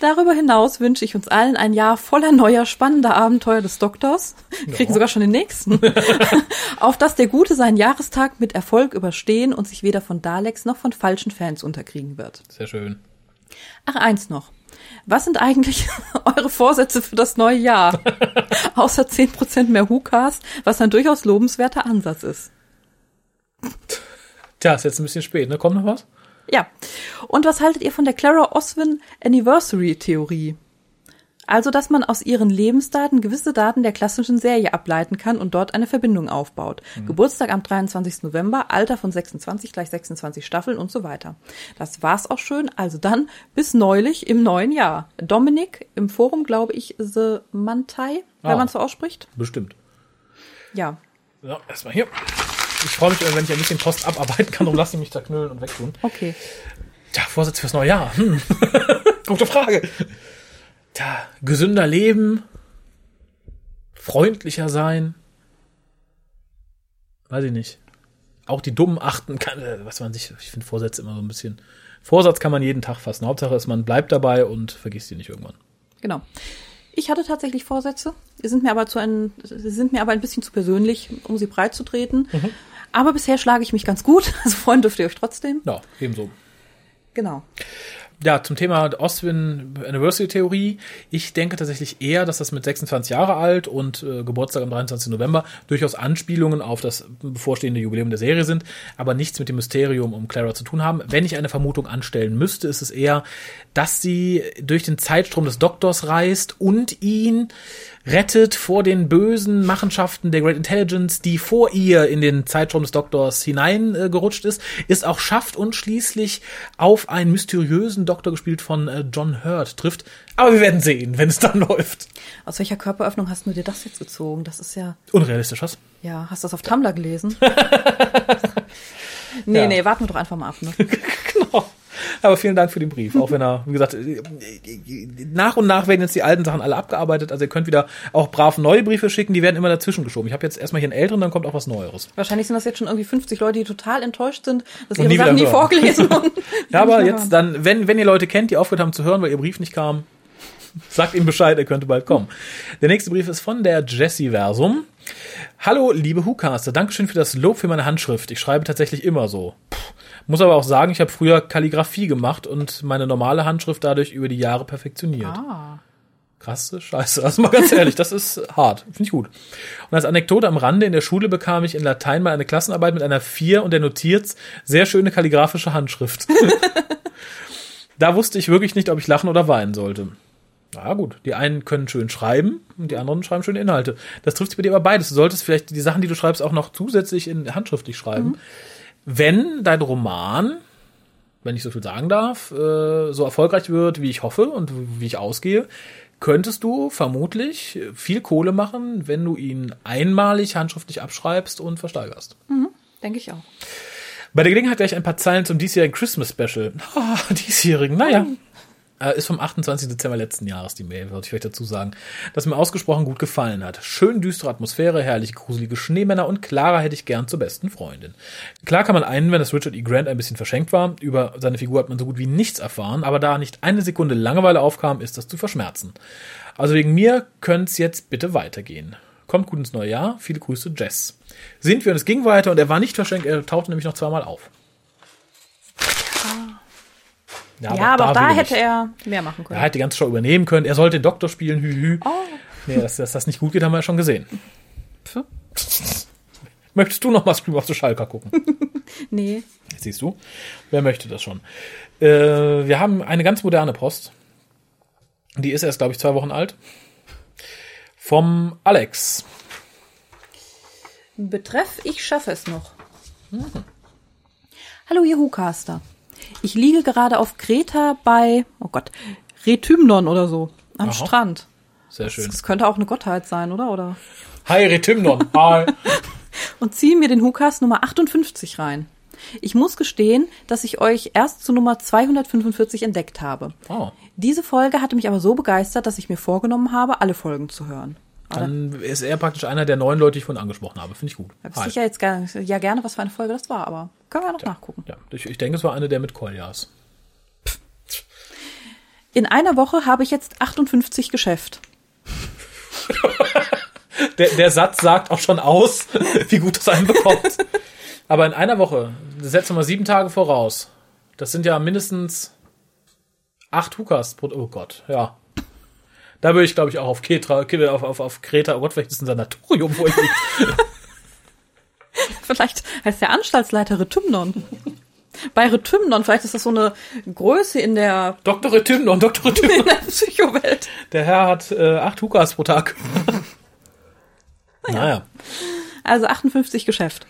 Darüber hinaus wünsche ich uns allen ein Jahr voller neuer spannender Abenteuer des Doktors. Kriegen sogar schon den nächsten. (laughs) Auf dass der Gute seinen Jahrestag mit Erfolg überstehen und sich weder von Daleks noch von falschen Fans unterkriegen wird. Sehr schön. Ach, eins noch. Was sind eigentlich (laughs) eure Vorsätze für das neue Jahr? (laughs) Außer 10% mehr WhoCast, was ein durchaus lobenswerter Ansatz ist. Tja, ist jetzt ein bisschen spät, ne? Kommt noch was? Ja. Und was haltet ihr von der Clara Oswin Anniversary Theorie? Also, dass man aus ihren Lebensdaten gewisse Daten der klassischen Serie ableiten kann und dort eine Verbindung aufbaut. Geburtstag am 23. November, Alter von 26 gleich 26 Staffeln und so weiter. Das war's auch schön. Also dann bis neulich im neuen Jahr. Dominik im Forum, glaube ich, The Mantai, wenn Ah. man so ausspricht. Bestimmt. Ja. So, erstmal hier. Ich freue mich, wenn ich ein bisschen Post abarbeiten kann, und lasse mich zerknüllen und wegtun. Okay. Tja, Vorsatz fürs neue Jahr. Hm. (laughs) Gute Frage. Tja, gesünder leben, freundlicher sein. Weiß ich nicht. Auch die Dummen achten kann, äh, was man sich, ich finde Vorsätze immer so ein bisschen. Vorsatz kann man jeden Tag fassen. Hauptsache ist, man bleibt dabei und vergisst die nicht irgendwann. Genau. Ich hatte tatsächlich Vorsätze. Sie sind mir aber zu ein, sie sind mir aber ein bisschen zu persönlich, um sie breit zu treten. Aber bisher schlage ich mich ganz gut. (laughs) Also freuen dürft ihr euch trotzdem. Ja, ebenso. Genau. Ja, zum Thema Oswin Anniversary Theorie. Ich denke tatsächlich eher, dass das mit 26 Jahre alt und äh, Geburtstag am 23. November durchaus Anspielungen auf das bevorstehende Jubiläum der Serie sind, aber nichts mit dem Mysterium um Clara zu tun haben. Wenn ich eine Vermutung anstellen müsste, ist es eher, dass sie durch den Zeitstrom des Doktors reist und ihn rettet vor den bösen Machenschaften der Great Intelligence, die vor ihr in den Zeitstrom des Doktors hineingerutscht äh, ist, ist auch schafft und schließlich auf einen mysteriösen Doktor gespielt von äh, John Hurt trifft. Aber wir werden sehen, wenn es dann (laughs) läuft. Aus welcher Körperöffnung hast du dir das jetzt gezogen? Das ist ja, Unrealistisch, was? ja, hast du das auf Tumblr gelesen? (laughs) nee, Ja. nee, warten wir doch einfach mal ab. Ne? (laughs) (laughs) Aber vielen Dank für den Brief. Auch wenn er, wie gesagt, nach und nach werden jetzt die alten Sachen alle abgearbeitet. Also ihr könnt wieder auch brav neue Briefe schicken, die werden immer dazwischen geschoben. Ich habe jetzt erstmal hier einen älteren, dann kommt auch was Neueres. Wahrscheinlich sind das jetzt schon irgendwie 50 Leute, die total enttäuscht sind, dass Und ihre nie Sachen nie vorgelesen wurden. (laughs) Ja, aber jetzt dann, wenn, wenn ihr Leute kennt, die aufgehört haben zu hören, weil ihr Brief nicht kam, (laughs) sagt ihm Bescheid, er könnte bald kommen. Der nächste Brief ist von der Jessie-Versum. Hallo, liebe Hucaster, Dankeschön für das Lob für meine Handschrift. Ich schreibe tatsächlich immer so. Puh. Muss aber auch sagen, ich habe früher Kalligrafie gemacht und meine normale Handschrift dadurch über die Jahre perfektioniert. Ah. Krasse Scheiße. Also mal ganz ehrlich, das ist hart. Finde ich gut. Und als Anekdote am Rande, in der Schule bekam ich in Latein mal eine Klassenarbeit mit einer 4 und der notiert sehr schöne kalligrafische Handschrift. (laughs) da wusste ich wirklich nicht, ob ich lachen oder weinen sollte. Na gut, die einen können schön schreiben und die anderen schreiben schöne Inhalte. Das trifft sich bei dir aber beides. Du solltest vielleicht die Sachen, die du schreibst, auch noch zusätzlich in handschriftlich schreiben. Wenn dein Roman, wenn ich so viel sagen darf, äh, so erfolgreich wird, wie ich hoffe und wie ich ausgehe, könntest du vermutlich viel Kohle machen, wenn du ihn einmalig handschriftlich abschreibst und versteigerst. Denke ich auch. Bei der Gelegenheit gleich ein paar Zeilen zum diesjährigen Christmas Special. Ah, (laughs) diesjährigen, naja. Äh, Ist vom 28. Dezember letzten Jahres die Mail, wollte ich vielleicht dazu sagen, das mir ausgesprochen gut gefallen hat. Schön düstere Atmosphäre, herrlich gruselige Schneemänner und Clara hätte ich gern zur besten Freundin. Klar kann man einwenden, dass Richard E. Grant ein bisschen verschenkt war. Über seine Figur hat man so gut wie nichts erfahren, aber da nicht eine Sekunde Langeweile aufkam, ist das zu verschmerzen. Also wegen mir könnte es jetzt bitte weitergehen. Kommt gut ins neue Jahr. Viele Grüße, Jess. Sind wir und es ging weiter und er war nicht verschenkt, er tauchte nämlich noch zweimal auf. Ja, aber auch da wieder hätte nicht. er mehr machen können. Er hätte die ganze Show übernehmen können. Er sollte den Doktor spielen, hü hü. Oh. Nee, dass, dass das nicht gut geht, haben wir ja schon gesehen. Pf. Möchtest du noch mal Scream of the Schalker gucken? (laughs) Nee. Siehst du? Wer möchte das schon? Äh, wir haben eine ganz moderne Post. Die ist erst, glaube ich, zwei Wochen alt. Vom Alex. Betreff, ich schaffe es noch. Hallo, ihr Hucaster. Ich liege gerade auf Kreta bei, oh Gott, Retymnon oder so, am Aha. Strand. Sehr schön. Das könnte auch eine Gottheit sein, oder? oder? Hi, Retymnon. Hi. (laughs) Und ziehe mir den Hucast Nummer 58 rein. Ich muss gestehen, dass ich euch erst zu Nummer 245 entdeckt habe. Oh, Diese Folge hatte mich aber so begeistert, dass ich mir vorgenommen habe, alle Folgen zu hören. Dann ist er praktisch einer der neun Leute, die ich vorhin angesprochen habe. Finde ich gut. ich ja jetzt gerne, ja gerne, was für eine Folge das war, aber können wir noch nachgucken. Ja, ich, ich denke, es war eine der mit Koljas. In einer Woche habe ich jetzt 58 Geschäft. (laughs) Der, der Satz sagt auch schon aus, (laughs) wie gut das einen bekommt. Aber in einer Woche, setzen wir mal sieben Tage voraus. Das sind ja mindestens acht Hukas pro, oh Gott, ja. Da würde ich, glaube ich, auch auf Ketra, auf, auf, auf Kreta, oh Gott, vielleicht ist ein Sanatorium, wo ich. (laughs) Vielleicht heißt der Anstaltsleiter Retymnon. Bei Retymnon, vielleicht ist das so eine Größe in der, Dr. Retymnon, Dr. in Retymnon. der Psychowelt. Der Herr hat äh, acht Hukas pro Tag. (laughs) Naja. Also 58 Geschäft.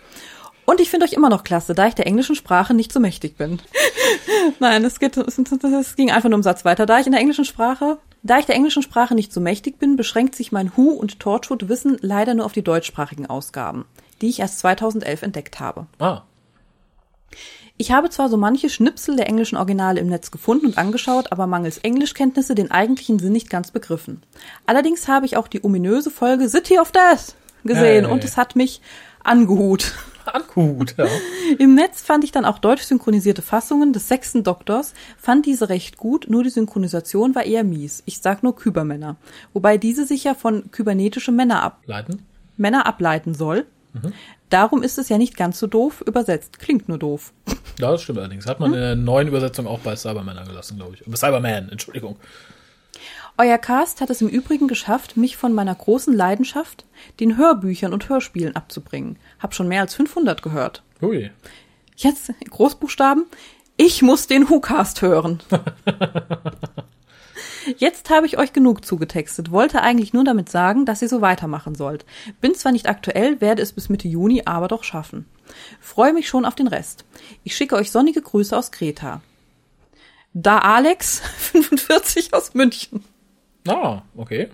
Und ich finde euch immer noch klasse, da ich der englischen Sprache nicht so mächtig bin. (laughs) Nein, es, geht, es, es ging einfach nur um Satz weiter. Da ich in der englischen Sprache, da ich der englischen Sprache nicht so mächtig bin, beschränkt sich mein Who- und Torchwood-Wissen leider nur auf die deutschsprachigen Ausgaben, die ich erst 2011 entdeckt habe. Ah, Ich habe zwar so manche Schnipsel der englischen Originale im Netz gefunden und angeschaut, aber mangels Englischkenntnisse den eigentlichen Sinn nicht ganz begriffen. Allerdings habe ich auch die ominöse Folge City of Death gesehen Hey. und es hat mich angehut. Gut, ja. Im Netz fand ich dann auch deutsch synchronisierte Fassungen des sechsten Doktors, fand diese recht gut, nur die Synchronisation war eher mies. Ich sag nur Kybermänner. Wobei diese sich ja von kybernetische Männer, ab Leiten? Männer ableiten soll. Darum ist es ja nicht ganz so doof übersetzt. Klingt nur doof. Ja, das stimmt allerdings. Hat man in der neuen Übersetzung auch bei Cyberman gelassen, glaube ich. Cyberman, Entschuldigung. Euer Cast hat es im Übrigen geschafft, mich von meiner großen Leidenschaft, den Hörbüchern und Hörspielen abzubringen. Hab schon mehr als 500 gehört. Ui. Jetzt Großbuchstaben. Ich muss den WhoCast hören. (laughs) Jetzt habe ich euch genug zugetextet, wollte eigentlich nur damit sagen, dass ihr so weitermachen sollt. Bin zwar nicht aktuell, werde es bis Mitte Juni aber doch schaffen. Freue mich schon auf den Rest. Ich schicke euch sonnige Grüße aus Kreta. Da Alex, (laughs) 45 aus München. Ah, okay.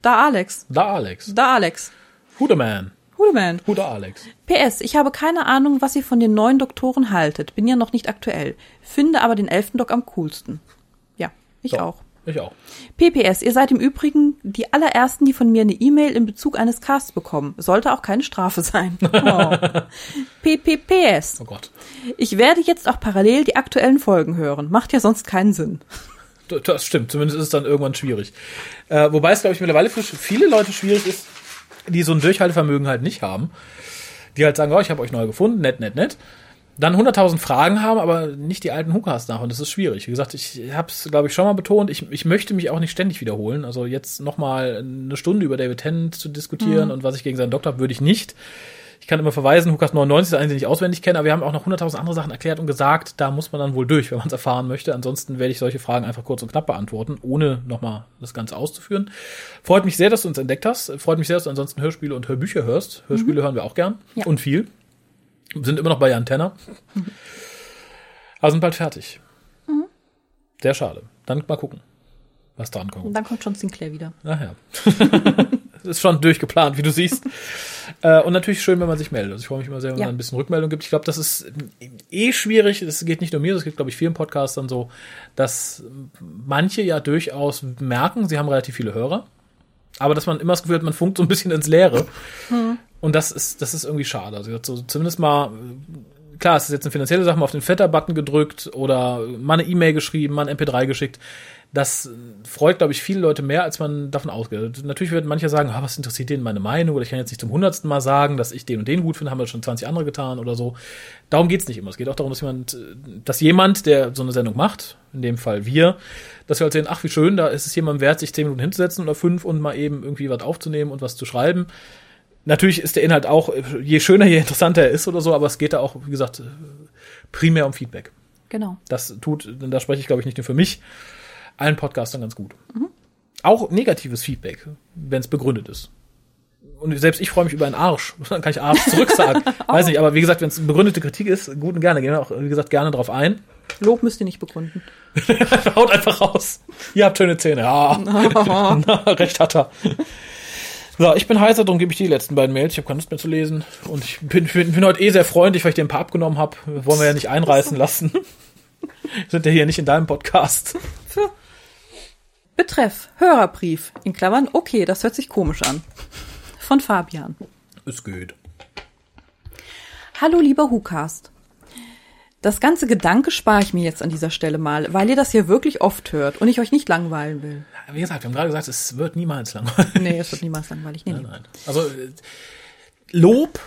Da Alex. Da Alex. Da Alex. Hudeman. Hudeman. Hude Alex. PS, ich habe keine Ahnung, was ihr von den neuen Doktoren haltet. Bin ja noch nicht aktuell. Finde aber den elften Dok am coolsten. Ja, ich So. auch. Ich auch. PPS, ihr seid im Übrigen die allerersten, die von mir eine E-Mail in Bezug eines Casts bekommen. Sollte auch keine Strafe sein. (laughs) Oh. PPPS. Oh Gott. Ich werde jetzt auch parallel die aktuellen Folgen hören. Macht ja sonst keinen Sinn. Das stimmt, zumindest ist es dann irgendwann schwierig. Äh, wobei es, glaube ich, mittlerweile für viele Leute schwierig ist, die so ein Durchhaltevermögen halt nicht haben. Die halt sagen, oh, ich habe euch neu gefunden, nett, nett, nett. Dann 100.000 Fragen haben, aber nicht die alten Hookers nach. Und das ist schwierig. Wie gesagt, ich habe es, glaube ich, schon mal betont. Ich, ich möchte mich auch nicht ständig wiederholen. Also jetzt noch mal eine Stunde über David Tennant zu diskutieren und was ich gegen seinen Doktor habe, würde ich nicht. Ich kann immer verweisen, Hukas 99 ist einzige, den ich auswendig kenne, aber wir haben auch noch 100.000 andere Sachen erklärt und gesagt, da muss man dann wohl durch, wenn man es erfahren möchte. Ansonsten werde ich solche Fragen einfach kurz und knapp beantworten, ohne nochmal das Ganze auszuführen. Freut mich sehr, dass du uns entdeckt hast. Freut mich sehr, dass du ansonsten Hörspiele und Hörbücher hörst. Hörspiele hören wir auch gern Ja. und viel. Sind immer noch bei Jan Tenner. Aber sind bald fertig. Sehr schade. Dann mal gucken, was dran kommt. Und dann kommt schon Sinclair wieder. Ach ja. (laughs) ist schon durchgeplant, wie du siehst. (laughs) Äh, und natürlich schön, wenn man sich meldet. Also ich freue mich immer sehr, wenn Ja. man ein bisschen Rückmeldung gibt. Ich glaube, das ist eh schwierig. Das geht nicht nur mir, das geht, glaube ich, vielen Podcastern so, dass manche ja durchaus merken, sie haben relativ viele Hörer. Aber dass man immer das Gefühl hat, man funkt so ein bisschen ins Leere. Und das ist, das ist irgendwie schade. Also so zumindest mal, äh, klar, es ist jetzt eine finanzielle Sache, mal auf den Vetter-Button gedrückt oder mal eine E-Mail geschrieben, mal ein MP3 geschickt. Das freut, glaube ich, viele Leute mehr, als man davon ausgeht. Natürlich werden manche sagen, ah, was interessiert denen meine Meinung? Oder ich kann jetzt nicht zum hundertsten Mal sagen, dass ich den und den gut finde, haben wir schon 20 andere getan oder so. Darum geht's nicht immer. Es geht auch darum, dass jemand, dass jemand, der so eine Sendung macht, in dem Fall wir, dass wir halt sehen, ach, wie schön, da ist es jemandem wert, sich zehn Minuten hinzusetzen oder fünf und mal eben irgendwie was aufzunehmen und was zu schreiben Natürlich ist der Inhalt auch, je schöner, je interessanter er ist oder so, aber es geht da auch, wie gesagt, primär um Feedback. Genau. Das tut, da spreche ich glaube ich nicht nur für mich, allen Podcastern ganz gut. Auch negatives Feedback, wenn es begründet ist. Und selbst ich freue mich über einen Arsch. (laughs) Dann kann ich Arsch zurücksagen. (laughs) Weiß nicht, aber wie gesagt, wenn es begründete Kritik ist, gut und gerne. Gehen wir auch, wie gesagt, gerne drauf ein. Lob müsst ihr nicht begründen. (laughs) Haut einfach raus. Ihr habt schöne Zähne. Ja. Na, recht hat er. So, ich bin heißer, darum gebe ich die letzten beiden Mails. Ich habe keine Lust mehr zu lesen. Und ich bin, bin, bin heute eh sehr freundlich, weil ich dir ein paar abgenommen habe. Wollen wir ja nicht einreißen lassen. (laughs) Sind ja hier nicht in deinem Podcast. Betreff Hörerbrief in Klammern. Okay, das hört sich komisch an. Von Fabian. Es geht. Hallo lieber Hukast. Das ganze Gedanke spare ich mir jetzt an dieser Stelle mal, weil ihr das hier wirklich oft hört und ich euch nicht langweilen will. Wie gesagt, wir haben gerade gesagt, es wird niemals langweilig. Nee, es wird niemals langweilig. Nee, nee. Nein. Also äh, Lob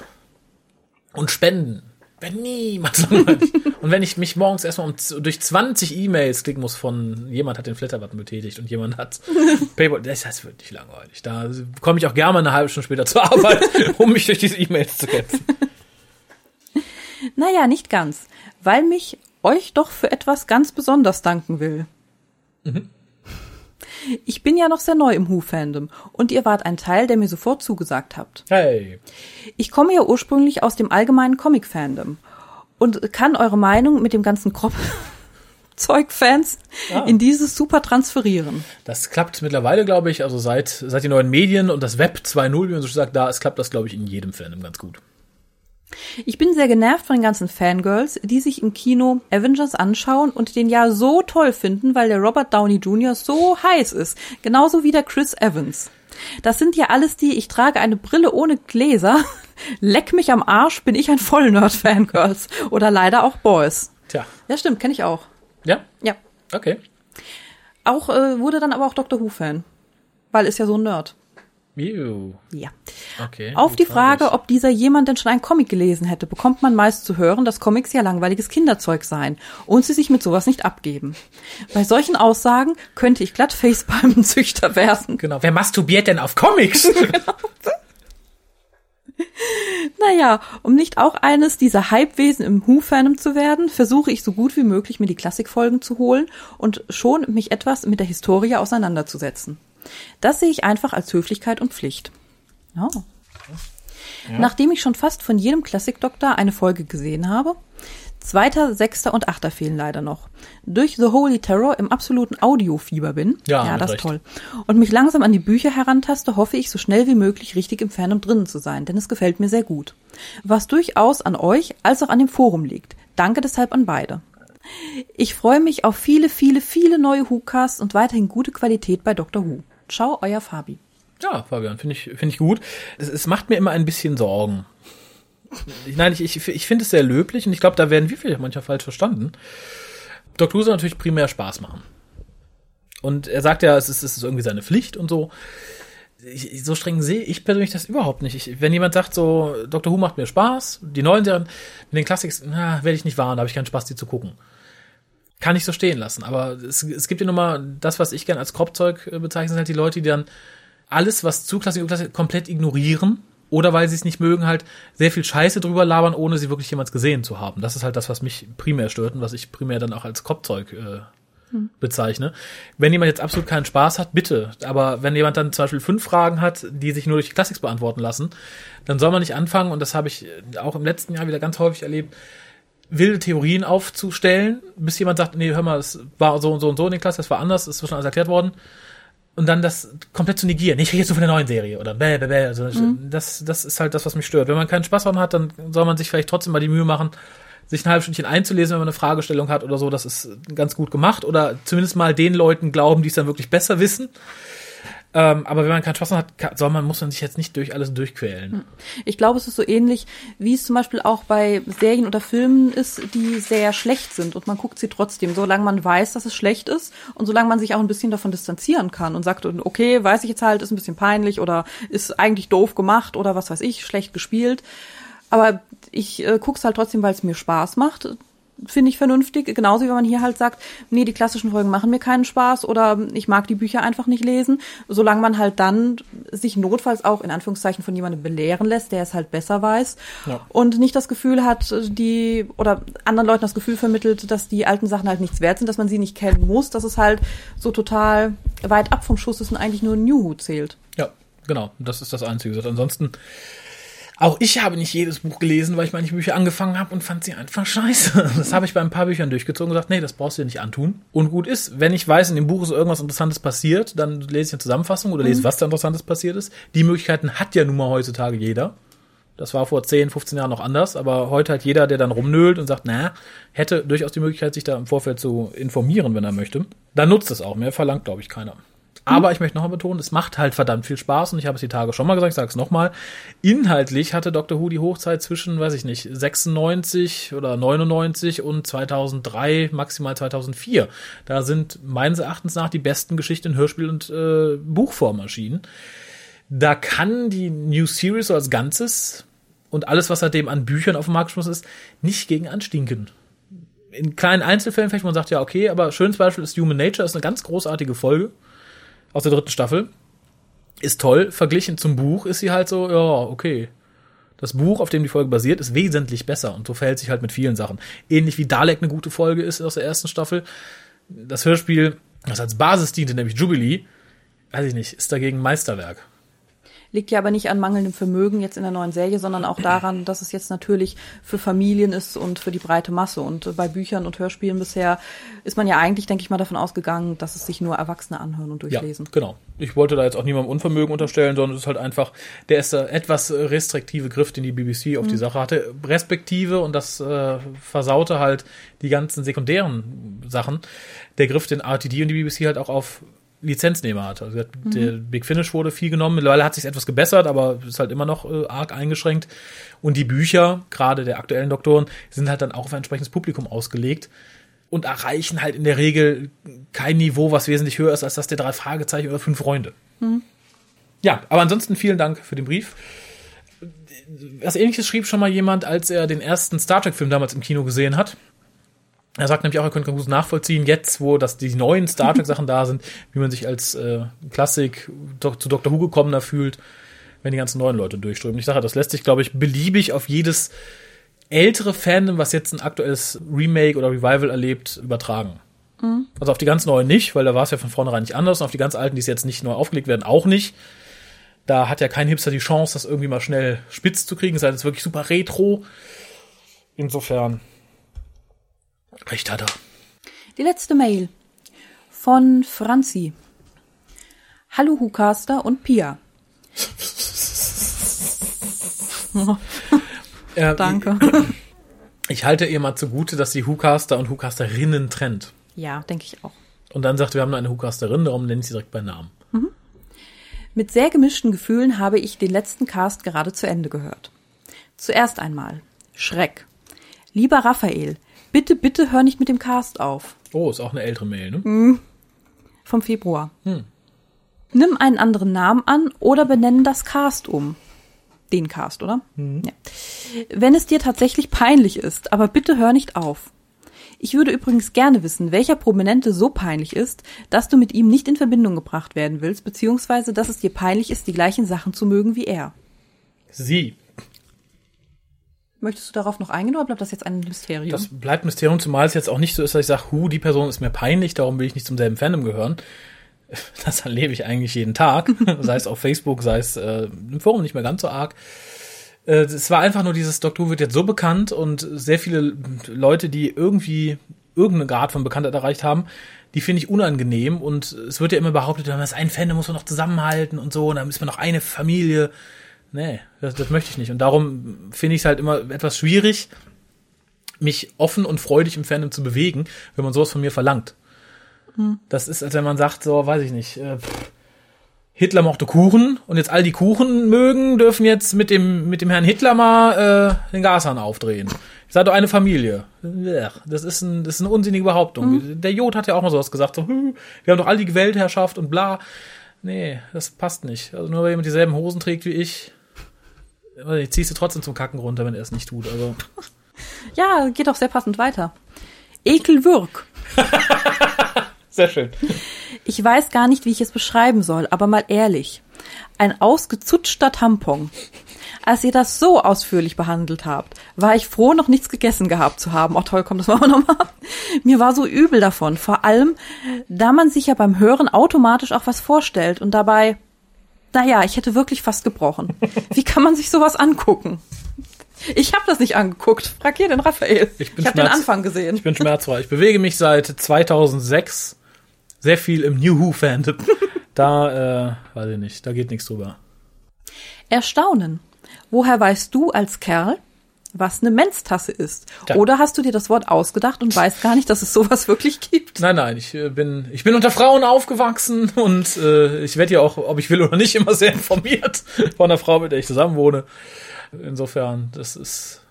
und Spenden wird niemals (laughs) langweilig. und wenn ich mich morgens erstmal um, durch 20 E-Mails klicken muss von jemand hat den Flatter-Button betätigt und jemand hat (laughs) Paypal, das, das wird nicht langweilig. Da komme ich auch gerne mal eine halbe Stunde später zur Arbeit, (laughs) um mich durch diese E-Mails zu kämpfen. Naja, nicht ganz, weil mich euch doch für etwas ganz besonders danken will. Ich bin ja noch sehr neu im Who-Fandom und ihr wart ein Teil, der mir sofort zugesagt habt. Hey. Ich komme ja ursprünglich aus dem allgemeinen Comic-Fandom und kann eure Meinung mit dem ganzen Krop (laughs) Zeug-Fans Ah. in dieses super transferieren. Das klappt mittlerweile, glaube ich, also seit, seit die neuen Medien und das Web 2.0, wie man so sagt, da es klappt das, glaube ich, in jedem Fandom ganz gut. Ich bin sehr genervt von den ganzen Fangirls, die sich im Kino Avengers anschauen und den ja so toll finden, weil der Robert Downey Jr. so heiß ist. Genauso wie der Chris Evans. Das sind ja alles die, ich trage eine Brille ohne Gläser. (laughs) Leck mich am Arsch, bin ich ein Vollnerd-Fangirls. Oder leider auch Boys. Tja. Ja, stimmt, kenne ich auch. Ja? Ja. Okay. Auch äh, wurde dann aber auch Doctor Who-Fan. Weil ist ja so ein Nerd. Ew. Ja. Okay. Auf die. Frage, ob dieser jemand denn schon einen Comic gelesen hätte, bekommt man meist zu hören, dass Comics ja langweiliges Kinderzeug seien und sie sich mit sowas nicht abgeben. Bei solchen Aussagen könnte ich glatt Facepalmenzüchter werden. Genau. Wer masturbiert denn auf Comics? (laughs) Naja, um nicht auch eines dieser Hypewesen im Who-Fandom zu werden, versuche ich so gut wie möglich mir die Klassikfolgen zu holen und schon mich etwas mit der Historie auseinanderzusetzen. Das sehe ich einfach als Höflichkeit und Pflicht. Ja. Nachdem ich schon fast von jedem Klassikdoktor eine Folge gesehen habe, zweiter, sechster und achter fehlen leider noch. Durch The Holy Terror im absoluten Audiofieber bin, Ja, ja das ist toll, und mich langsam an die Bücher herantaste, hoffe ich, so schnell wie möglich richtig im Fandom drinnen zu sein, denn es gefällt mir sehr gut. Was durchaus an euch als auch an dem Forum liegt. Danke deshalb an beide. Ich freue mich auf viele, viele, viele neue Who-Casts und weiterhin gute Qualität bei Dr. Who. Ciao, euer Fabi. ja, Fabian, finde ich, finde ich gut. Es, es macht mir immer ein bisschen Sorgen. Ich- Nein, ich, ich, ich finde es sehr löblich und ich glaube, da werden wir vielleicht manchmal falsch verstanden. Dr. Who soll natürlich primär Spaß machen. Und er sagt ja, es ist, es ist irgendwie seine Pflicht und so. Ich- so streng sehe ich persönlich das überhaupt nicht. Ich, wenn jemand sagt so, Dr. Who macht mir Spaß, die neuen Serien, mit den Classics, na, werde ich nicht wahren, da habe ich keinen Spaß, die zu gucken. Kann ich so stehen lassen. Aber es, es gibt ja nun mal das, was ich gern als Kropfzeug äh, bezeichne, sind halt die Leute, die dann alles, was zu Klassik und Klassik komplett ignorieren. Oder weil sie es nicht mögen, halt sehr viel Scheiße drüber labern, ohne sie wirklich jemals gesehen zu haben. Das ist halt das, was mich primär stört und was ich primär dann auch als Kopfzeug äh, bezeichne. Wenn jemand jetzt absolut keinen Spaß hat, bitte. Aber wenn jemand dann zum Beispiel fünf Fragen hat, die sich nur durch die Classics beantworten lassen, dann soll man nicht anfangen, und das habe ich auch im letzten Jahr wieder ganz häufig erlebt, wilde Theorien aufzustellen, bis jemand sagt, nee, hör mal, es war so und so und so in den Klassen, das war anders, ist schon alles erklärt worden. Und dann das komplett zu negieren. Ich rede jetzt nur von der neuen Serie oder bäh, bäh, bäh. Also das, das ist halt das, was mich stört. Wenn man keinen Spaß daran hat, dann soll man sich vielleicht trotzdem mal die Mühe machen, sich ein halbes Stündchen einzulesen, wenn man eine Fragestellung hat oder so. Das ist ganz gut gemacht. Oder zumindest mal den Leuten glauben, die es dann wirklich besser wissen. Ähm, aber wenn man daran hat, soll man, muss man sich jetzt nicht durch alles durchquälen. Ich glaube, es ist so ähnlich, wie es zum Beispiel auch bei Serien oder Filmen ist, die sehr schlecht sind und man guckt sie trotzdem, solange man weiß, dass es schlecht ist und solange man sich auch ein bisschen davon distanzieren kann und sagt, okay, weiß ich jetzt halt, ist ein bisschen peinlich oder ist eigentlich doof gemacht oder was weiß ich, schlecht gespielt. Aber ich äh, guck's halt trotzdem, weil es mir Spaß macht. Finde ich vernünftig. Genauso wie wenn man hier halt sagt, nee, die klassischen Folgen machen mir keinen Spaß oder ich mag die Bücher einfach nicht lesen. Solange man halt dann sich notfalls auch in Anführungszeichen von jemandem belehren lässt, der es halt besser weiß Ja. und nicht das Gefühl hat, die oder anderen Leuten das Gefühl vermittelt, dass die alten Sachen halt nichts wert sind, dass man sie nicht kennen muss, dass es halt so total weit ab vom Schuss ist und eigentlich nur New Who zählt. Ja, genau. Das ist das Einzige. Ansonsten, auch ich habe nicht jedes Buch gelesen, weil ich manche Bücher angefangen habe und fand sie einfach scheiße. (laughs) Das habe ich bei ein paar Büchern durchgezogen und gesagt, nee, das brauchst du dir nicht antun. Und gut ist, wenn ich weiß, in dem Buch ist irgendwas Interessantes passiert, dann lese ich eine Zusammenfassung oder lese, was da Interessantes passiert ist. Die Möglichkeiten hat ja nun mal heutzutage jeder. Das war vor 10, 15 Jahren noch anders, aber heute hat jeder, der dann rumnölt und sagt, na, hätte durchaus die Möglichkeit, sich da im Vorfeld zu informieren, wenn er möchte. Dann nutzt es auch. Mehr verlangt, glaube ich, keiner. Aber ich möchte nochmal betonen, es macht halt verdammt viel Spaß und ich habe es die Tage schon mal gesagt, ich sage es nochmal. Inhaltlich hatte Dr. Who die Hochzeit zwischen, weiß ich nicht, 96 oder 99 und 2003, maximal 2004. Da sind meines Erachtens nach die besten Geschichten in Hörspiel- und äh, Buchform erschienen. Da kann die New Series so als Ganzes und alles, was seitdem an Büchern auf dem Markt geschmissen ist, nicht gegen anstinken. In kleinen Einzelfällen vielleicht, man sagt, ja, okay, aber schönes Beispiel ist Human Nature, ist eine ganz großartige Folge aus der dritten Staffel. Ist toll. Verglichen zum Buch ist sie halt so, ja, okay. Das Buch, auf dem die Folge basiert, ist wesentlich besser und so verhält sich halt mit vielen Sachen. Ähnlich wie Dalek eine gute Folge ist aus der ersten Staffel. Das Hörspiel, das als Basis diente, nämlich Jubilee, weiß ich nicht, ist dagegen Meisterwerk. Liegt ja aber nicht an mangelndem Vermögen jetzt in der neuen Serie, sondern auch daran, dass es jetzt natürlich für Familien ist und für die breite Masse. Und bei Büchern und Hörspielen bisher ist man ja eigentlich, denke ich mal, davon ausgegangen, dass es sich nur Erwachsene anhören und durchlesen. Ja, genau. Ich wollte da jetzt auch niemandem Unvermögen unterstellen, sondern es ist halt einfach der erste etwas restriktive Griff, den die BBC auf die Sache hatte. Respektive, und das äh, versaute halt die ganzen sekundären Sachen, der Griff, den RTD und die BBC halt auch auf Lizenznehmer hat. Also der Big Finish wurde viel genommen. Mittlerweile hat sich etwas gebessert, aber ist halt immer noch äh, arg eingeschränkt. Und die Bücher, gerade der aktuellen Doktoren, sind halt dann auch auf ein entsprechendes Publikum ausgelegt und erreichen halt in der Regel kein Niveau, was wesentlich höher ist als das der drei Fragezeichen oder fünf Freunde. Ja, aber ansonsten vielen Dank für den Brief. Was ähnliches schrieb schon mal jemand, als er den ersten Star Trek-Film damals im Kino gesehen hat. Er sagt nämlich auch, er könnte gut nachvollziehen, jetzt, wo das die neuen Star (laughs) Trek-Sachen da sind, wie man sich als äh, Klassik do, zu Dr. Who gekommener fühlt, wenn die ganzen neuen Leute durchströmen. Ich sage, das lässt sich, glaube ich, beliebig auf jedes ältere Fandom, was jetzt ein aktuelles Remake oder Revival erlebt, übertragen. Also auf die ganz neuen nicht, weil da war es ja von vornherein nicht anders. Und auf die ganz alten, die es jetzt nicht neu aufgelegt werden, auch nicht. Da hat ja kein Hipster die Chance, das irgendwie mal schnell spitz zu kriegen. Sei es ist wirklich super retro. Insofern, recht hat er. Die letzte Mail von Franzi. Hallo Hucaster und Pia. (laughs) Äh, Danke. (laughs) Ich halte ihr mal zugute, dass sie Hucaster und Hucasterinnen trennt. Ja, denke ich auch. Und dann sagt, wir haben eine Hucasterin, darum nenne ich sie direkt bei Namen. Mit sehr gemischten Gefühlen habe ich den letzten Cast gerade zu Ende gehört. Zuerst einmal Schreck. Lieber Raphael, bitte, bitte hör nicht mit dem Cast auf. Oh, ist auch eine ältere Mail, ne? Vom Februar. Nimm einen anderen Namen an oder benenne das Cast um. Den Cast, oder? Ja. Wenn es dir tatsächlich peinlich ist, aber bitte hör nicht auf. Ich würde übrigens gerne wissen, welcher Prominente so peinlich ist, dass du mit ihm nicht in Verbindung gebracht werden willst, beziehungsweise dass es dir peinlich ist, die gleichen Sachen zu mögen wie er. Sie. Möchtest du darauf noch eingehen oder bleibt das jetzt ein Mysterium? Das bleibt Mysterium, zumal es jetzt auch nicht so ist, dass ich sage, hu, die Person ist mir peinlich, darum will ich nicht zum selben Fandom gehören. (laughs) Das erlebe ich eigentlich jeden Tag, (laughs) sei es auf Facebook, sei es äh, im Forum nicht mehr ganz so arg. Äh, es war einfach nur dieses Doktor wird jetzt so bekannt und sehr viele Leute, die irgendwie irgendeinen Grad von Bekanntheit erreicht haben, die finde ich unangenehm und es wird ja immer behauptet, wenn man ist ein Fan, dann muss man noch zusammenhalten und so und dann ist man noch eine Familie. Nee, das, das möchte ich nicht und darum finde ich es halt immer etwas schwierig, mich offen und freudig im Fandom zu bewegen, wenn man sowas von mir verlangt. Das ist, als wenn man sagt, so, weiß ich nicht, äh, Hitler mochte Kuchen und jetzt all die Kuchen mögen, dürfen jetzt mit dem, mit dem Herrn Hitler mal äh, den Gashahn aufdrehen. Ich sage doch eine Familie. Das ist, ein, das ist eine unsinnige Behauptung. Der Jod hat ja auch mal sowas gesagt, so, hm, wir haben doch all die Weltherrschaft und bla. Nee, das passt nicht. Also nur weil jemand dieselben Hosen trägt wie ich, nicht, ziehst du trotzdem zum Kacken runter, wenn er es nicht tut. Also, (laughs) ja, geht auch sehr passend weiter. Ekelwürg. (laughs) Sehr schön. Ich weiß gar nicht, wie ich es beschreiben soll, aber mal ehrlich. Ein ausgezutschter Tampon. Als ihr das so ausführlich behandelt habt, war ich froh, noch nichts gegessen gehabt zu haben. Oh toll, kommt das machen wir nochmal. Mir war so übel davon. Vor allem, da man sich ja beim Hören automatisch auch was vorstellt und dabei, naja, ich hätte wirklich fast gebrochen. Wie kann man sich sowas angucken? Ich habe das nicht angeguckt. Frag hier den Raphael. Ich bin ich habe den Anfang gesehen. Ich bin schmerzfrei. Ich bewege mich seit 2006 sehr viel im New Who-Fandom. (laughs) Da, äh, weiß ich nicht, da geht nichts drüber. Erstaunen. Woher weißt du als Kerl, was eine Menstasse ist? Tja. Oder hast du dir das Wort ausgedacht und weißt gar nicht, dass es sowas (laughs) wirklich gibt? Nein, nein, ich äh, bin, ich bin unter Frauen aufgewachsen (laughs) und äh, ich werde ja auch, ob ich will oder nicht, immer sehr informiert (laughs) von der Frau, mit der ich zusammen wohne. Insofern, das ist.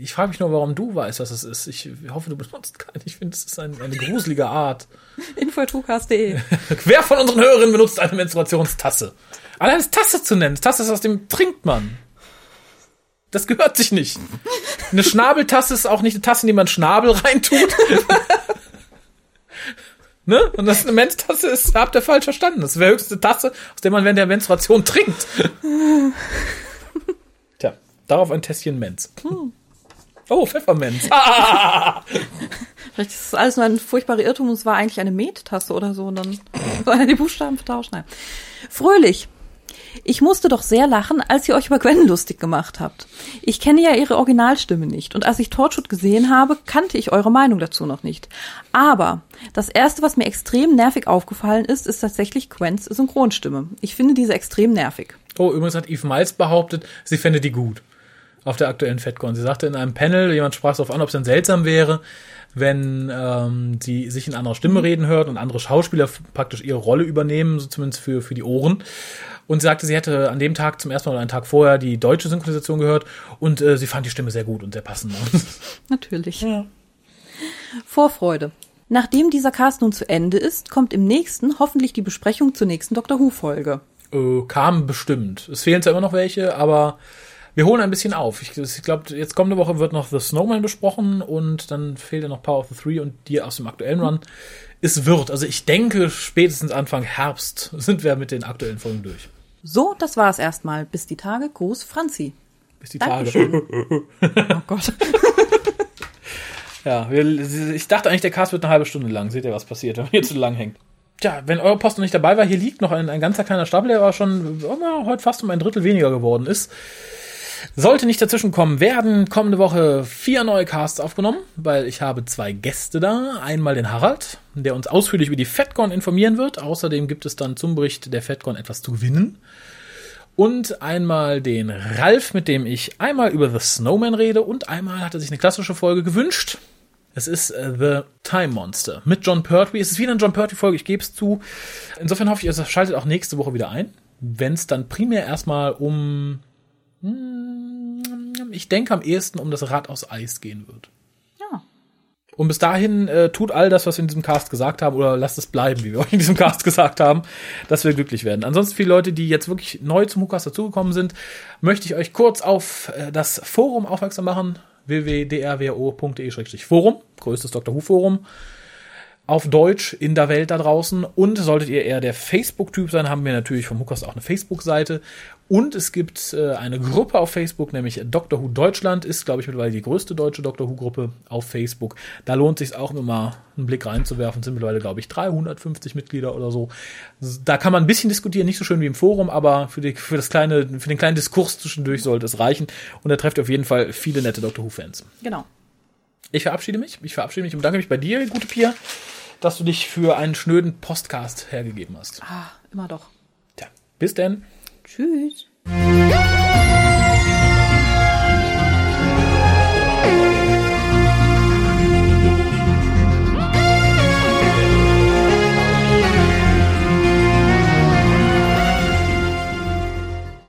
Ich frage mich nur, warum du weißt, was es ist. Ich hoffe, du benutzt keinen. Ich finde, es ist ein, eine gruselige Art. Info.tukas.de Wer von unseren Hörerinnen benutzt eine Menstruationstasse? Allein das Tasse zu nennen, Tasse ist aus dem trinkt man. Das gehört sich nicht. Eine Schnabeltasse ist auch nicht eine Tasse, in die man Schnabel reintut. (laughs) ne? Und das eine Menstasse ist, habt ihr falsch verstanden. Das wäre höchstens eine Tasse, aus der man während der Menstruation trinkt. (laughs) Tja, darauf ein Tässchen Menz. Oh, Pfeffermenz. (laughs) Ah, Vielleicht ist das alles nur ein furchtbarer Irrtum und es war eigentlich eine Met-Tasse oder so und dann waren die Buchstaben vertauscht. Nein. Fröhlich. Ich musste doch sehr lachen, als ihr euch über Gwen lustig gemacht habt. Ich kenne ja ihre Originalstimme nicht und als ich Torchwood gesehen habe, kannte ich eure Meinung dazu noch nicht. Aber das erste, was mir extrem nervig aufgefallen ist, ist tatsächlich Gwens Synchronstimme. Ich finde diese extrem nervig. Oh, übrigens hat Eve Miles behauptet, sie fände die gut. Auf der aktuellen FedCon. Sie sagte in einem Panel, jemand sprach darauf an, ob es denn seltsam wäre, wenn ähm, sie sich in anderer Stimme reden hört und andere Schauspieler praktisch ihre Rolle übernehmen, so zumindest für, für die Ohren. Und sie sagte, sie hätte an dem Tag zum ersten Mal oder einen Tag vorher die deutsche Synchronisation gehört und äh, sie fand die Stimme sehr gut und sehr passend. (laughs) Natürlich. Vorfreude. Nachdem dieser Cast nun zu Ende ist, kommt im nächsten hoffentlich die Besprechung zur nächsten Doctor Who-Folge. äh, kamen bestimmt. Es fehlen zwar immer noch welche, aber wir holen ein bisschen auf. Ich, ich glaube, jetzt kommende Woche wird noch The Snowman besprochen und dann fehlt ja noch Power of the Three und die aus dem aktuellen Run. Es wird, also ich denke, spätestens Anfang Herbst (laughs) sind wir mit den aktuellen Folgen durch. So, das war's erstmal. Bis die Tage. Gruß, Franzi. Bis die Dankeschön. Tage. (laughs) Oh Gott. (laughs) Ja, wir, ich dachte eigentlich, der Cast wird eine halbe Stunde lang. Seht ihr, was passiert, wenn man hier zu lang hängt. Tja, wenn eure Post noch nicht dabei war, hier liegt noch ein, ein ganzer kleiner Stapel, der aber schon oh, heute fast um ein Drittel weniger geworden ist. Sollte nicht dazwischen kommen, werden kommende Woche vier neue Casts aufgenommen, weil ich habe zwei Gäste da. Einmal den Harald, der uns ausführlich über die FedCon informieren wird. Außerdem gibt es dann zum Bericht der FedCon etwas zu gewinnen. Und einmal den Ralf, mit dem ich einmal über The Snowman rede und einmal hat er sich eine klassische Folge gewünscht. Es ist äh, The Time Monster mit John Pertwee. Es ist wieder eine John Pertwee-Folge, ich gebe es zu. Insofern hoffe ich, ihr schaltet auch nächste Woche wieder ein, wenn es dann primär erstmal um, ich denke am ehesten um das Rad aus Eis gehen wird. Ja. Und bis dahin äh, tut all das, was wir in diesem Cast gesagt haben, oder lasst es bleiben, wie wir euch in diesem Cast (laughs) gesagt haben, dass wir glücklich werden. Ansonsten viele Leute, die jetzt wirklich neu zum Hucast dazugekommen sind, möchte ich euch kurz auf äh, das Forum aufmerksam machen. www.drwo.de-forum, größtes Dr. Who Forum auf Deutsch in der Welt da draußen. Und solltet ihr eher der Facebook-Typ sein, haben wir natürlich vom Hookers auch eine Facebook-Seite. Und es gibt äh, eine Gruppe auf Facebook, nämlich Dr. Who Deutschland, ist, glaube ich, mittlerweile die größte deutsche Dr. Who-Gruppe auf Facebook. Da lohnt sich auch immer mal einen Blick reinzuwerfen. Sind mittlerweile, glaube ich, 350 Mitglieder oder so. Da kann man ein bisschen diskutieren, nicht so schön wie im Forum, aber für, die, für, das kleine, für den kleinen Diskurs zwischendurch sollte es reichen. Und da trefft ihr auf jeden Fall viele nette Dr. Who-Fans. Genau. Ich verabschiede mich. Ich verabschiede mich und bedanke mich bei dir, gute Pia, dass du dich für einen schnöden Postcast hergegeben hast. Ah, immer doch. Tja, bis denn. Tschüss.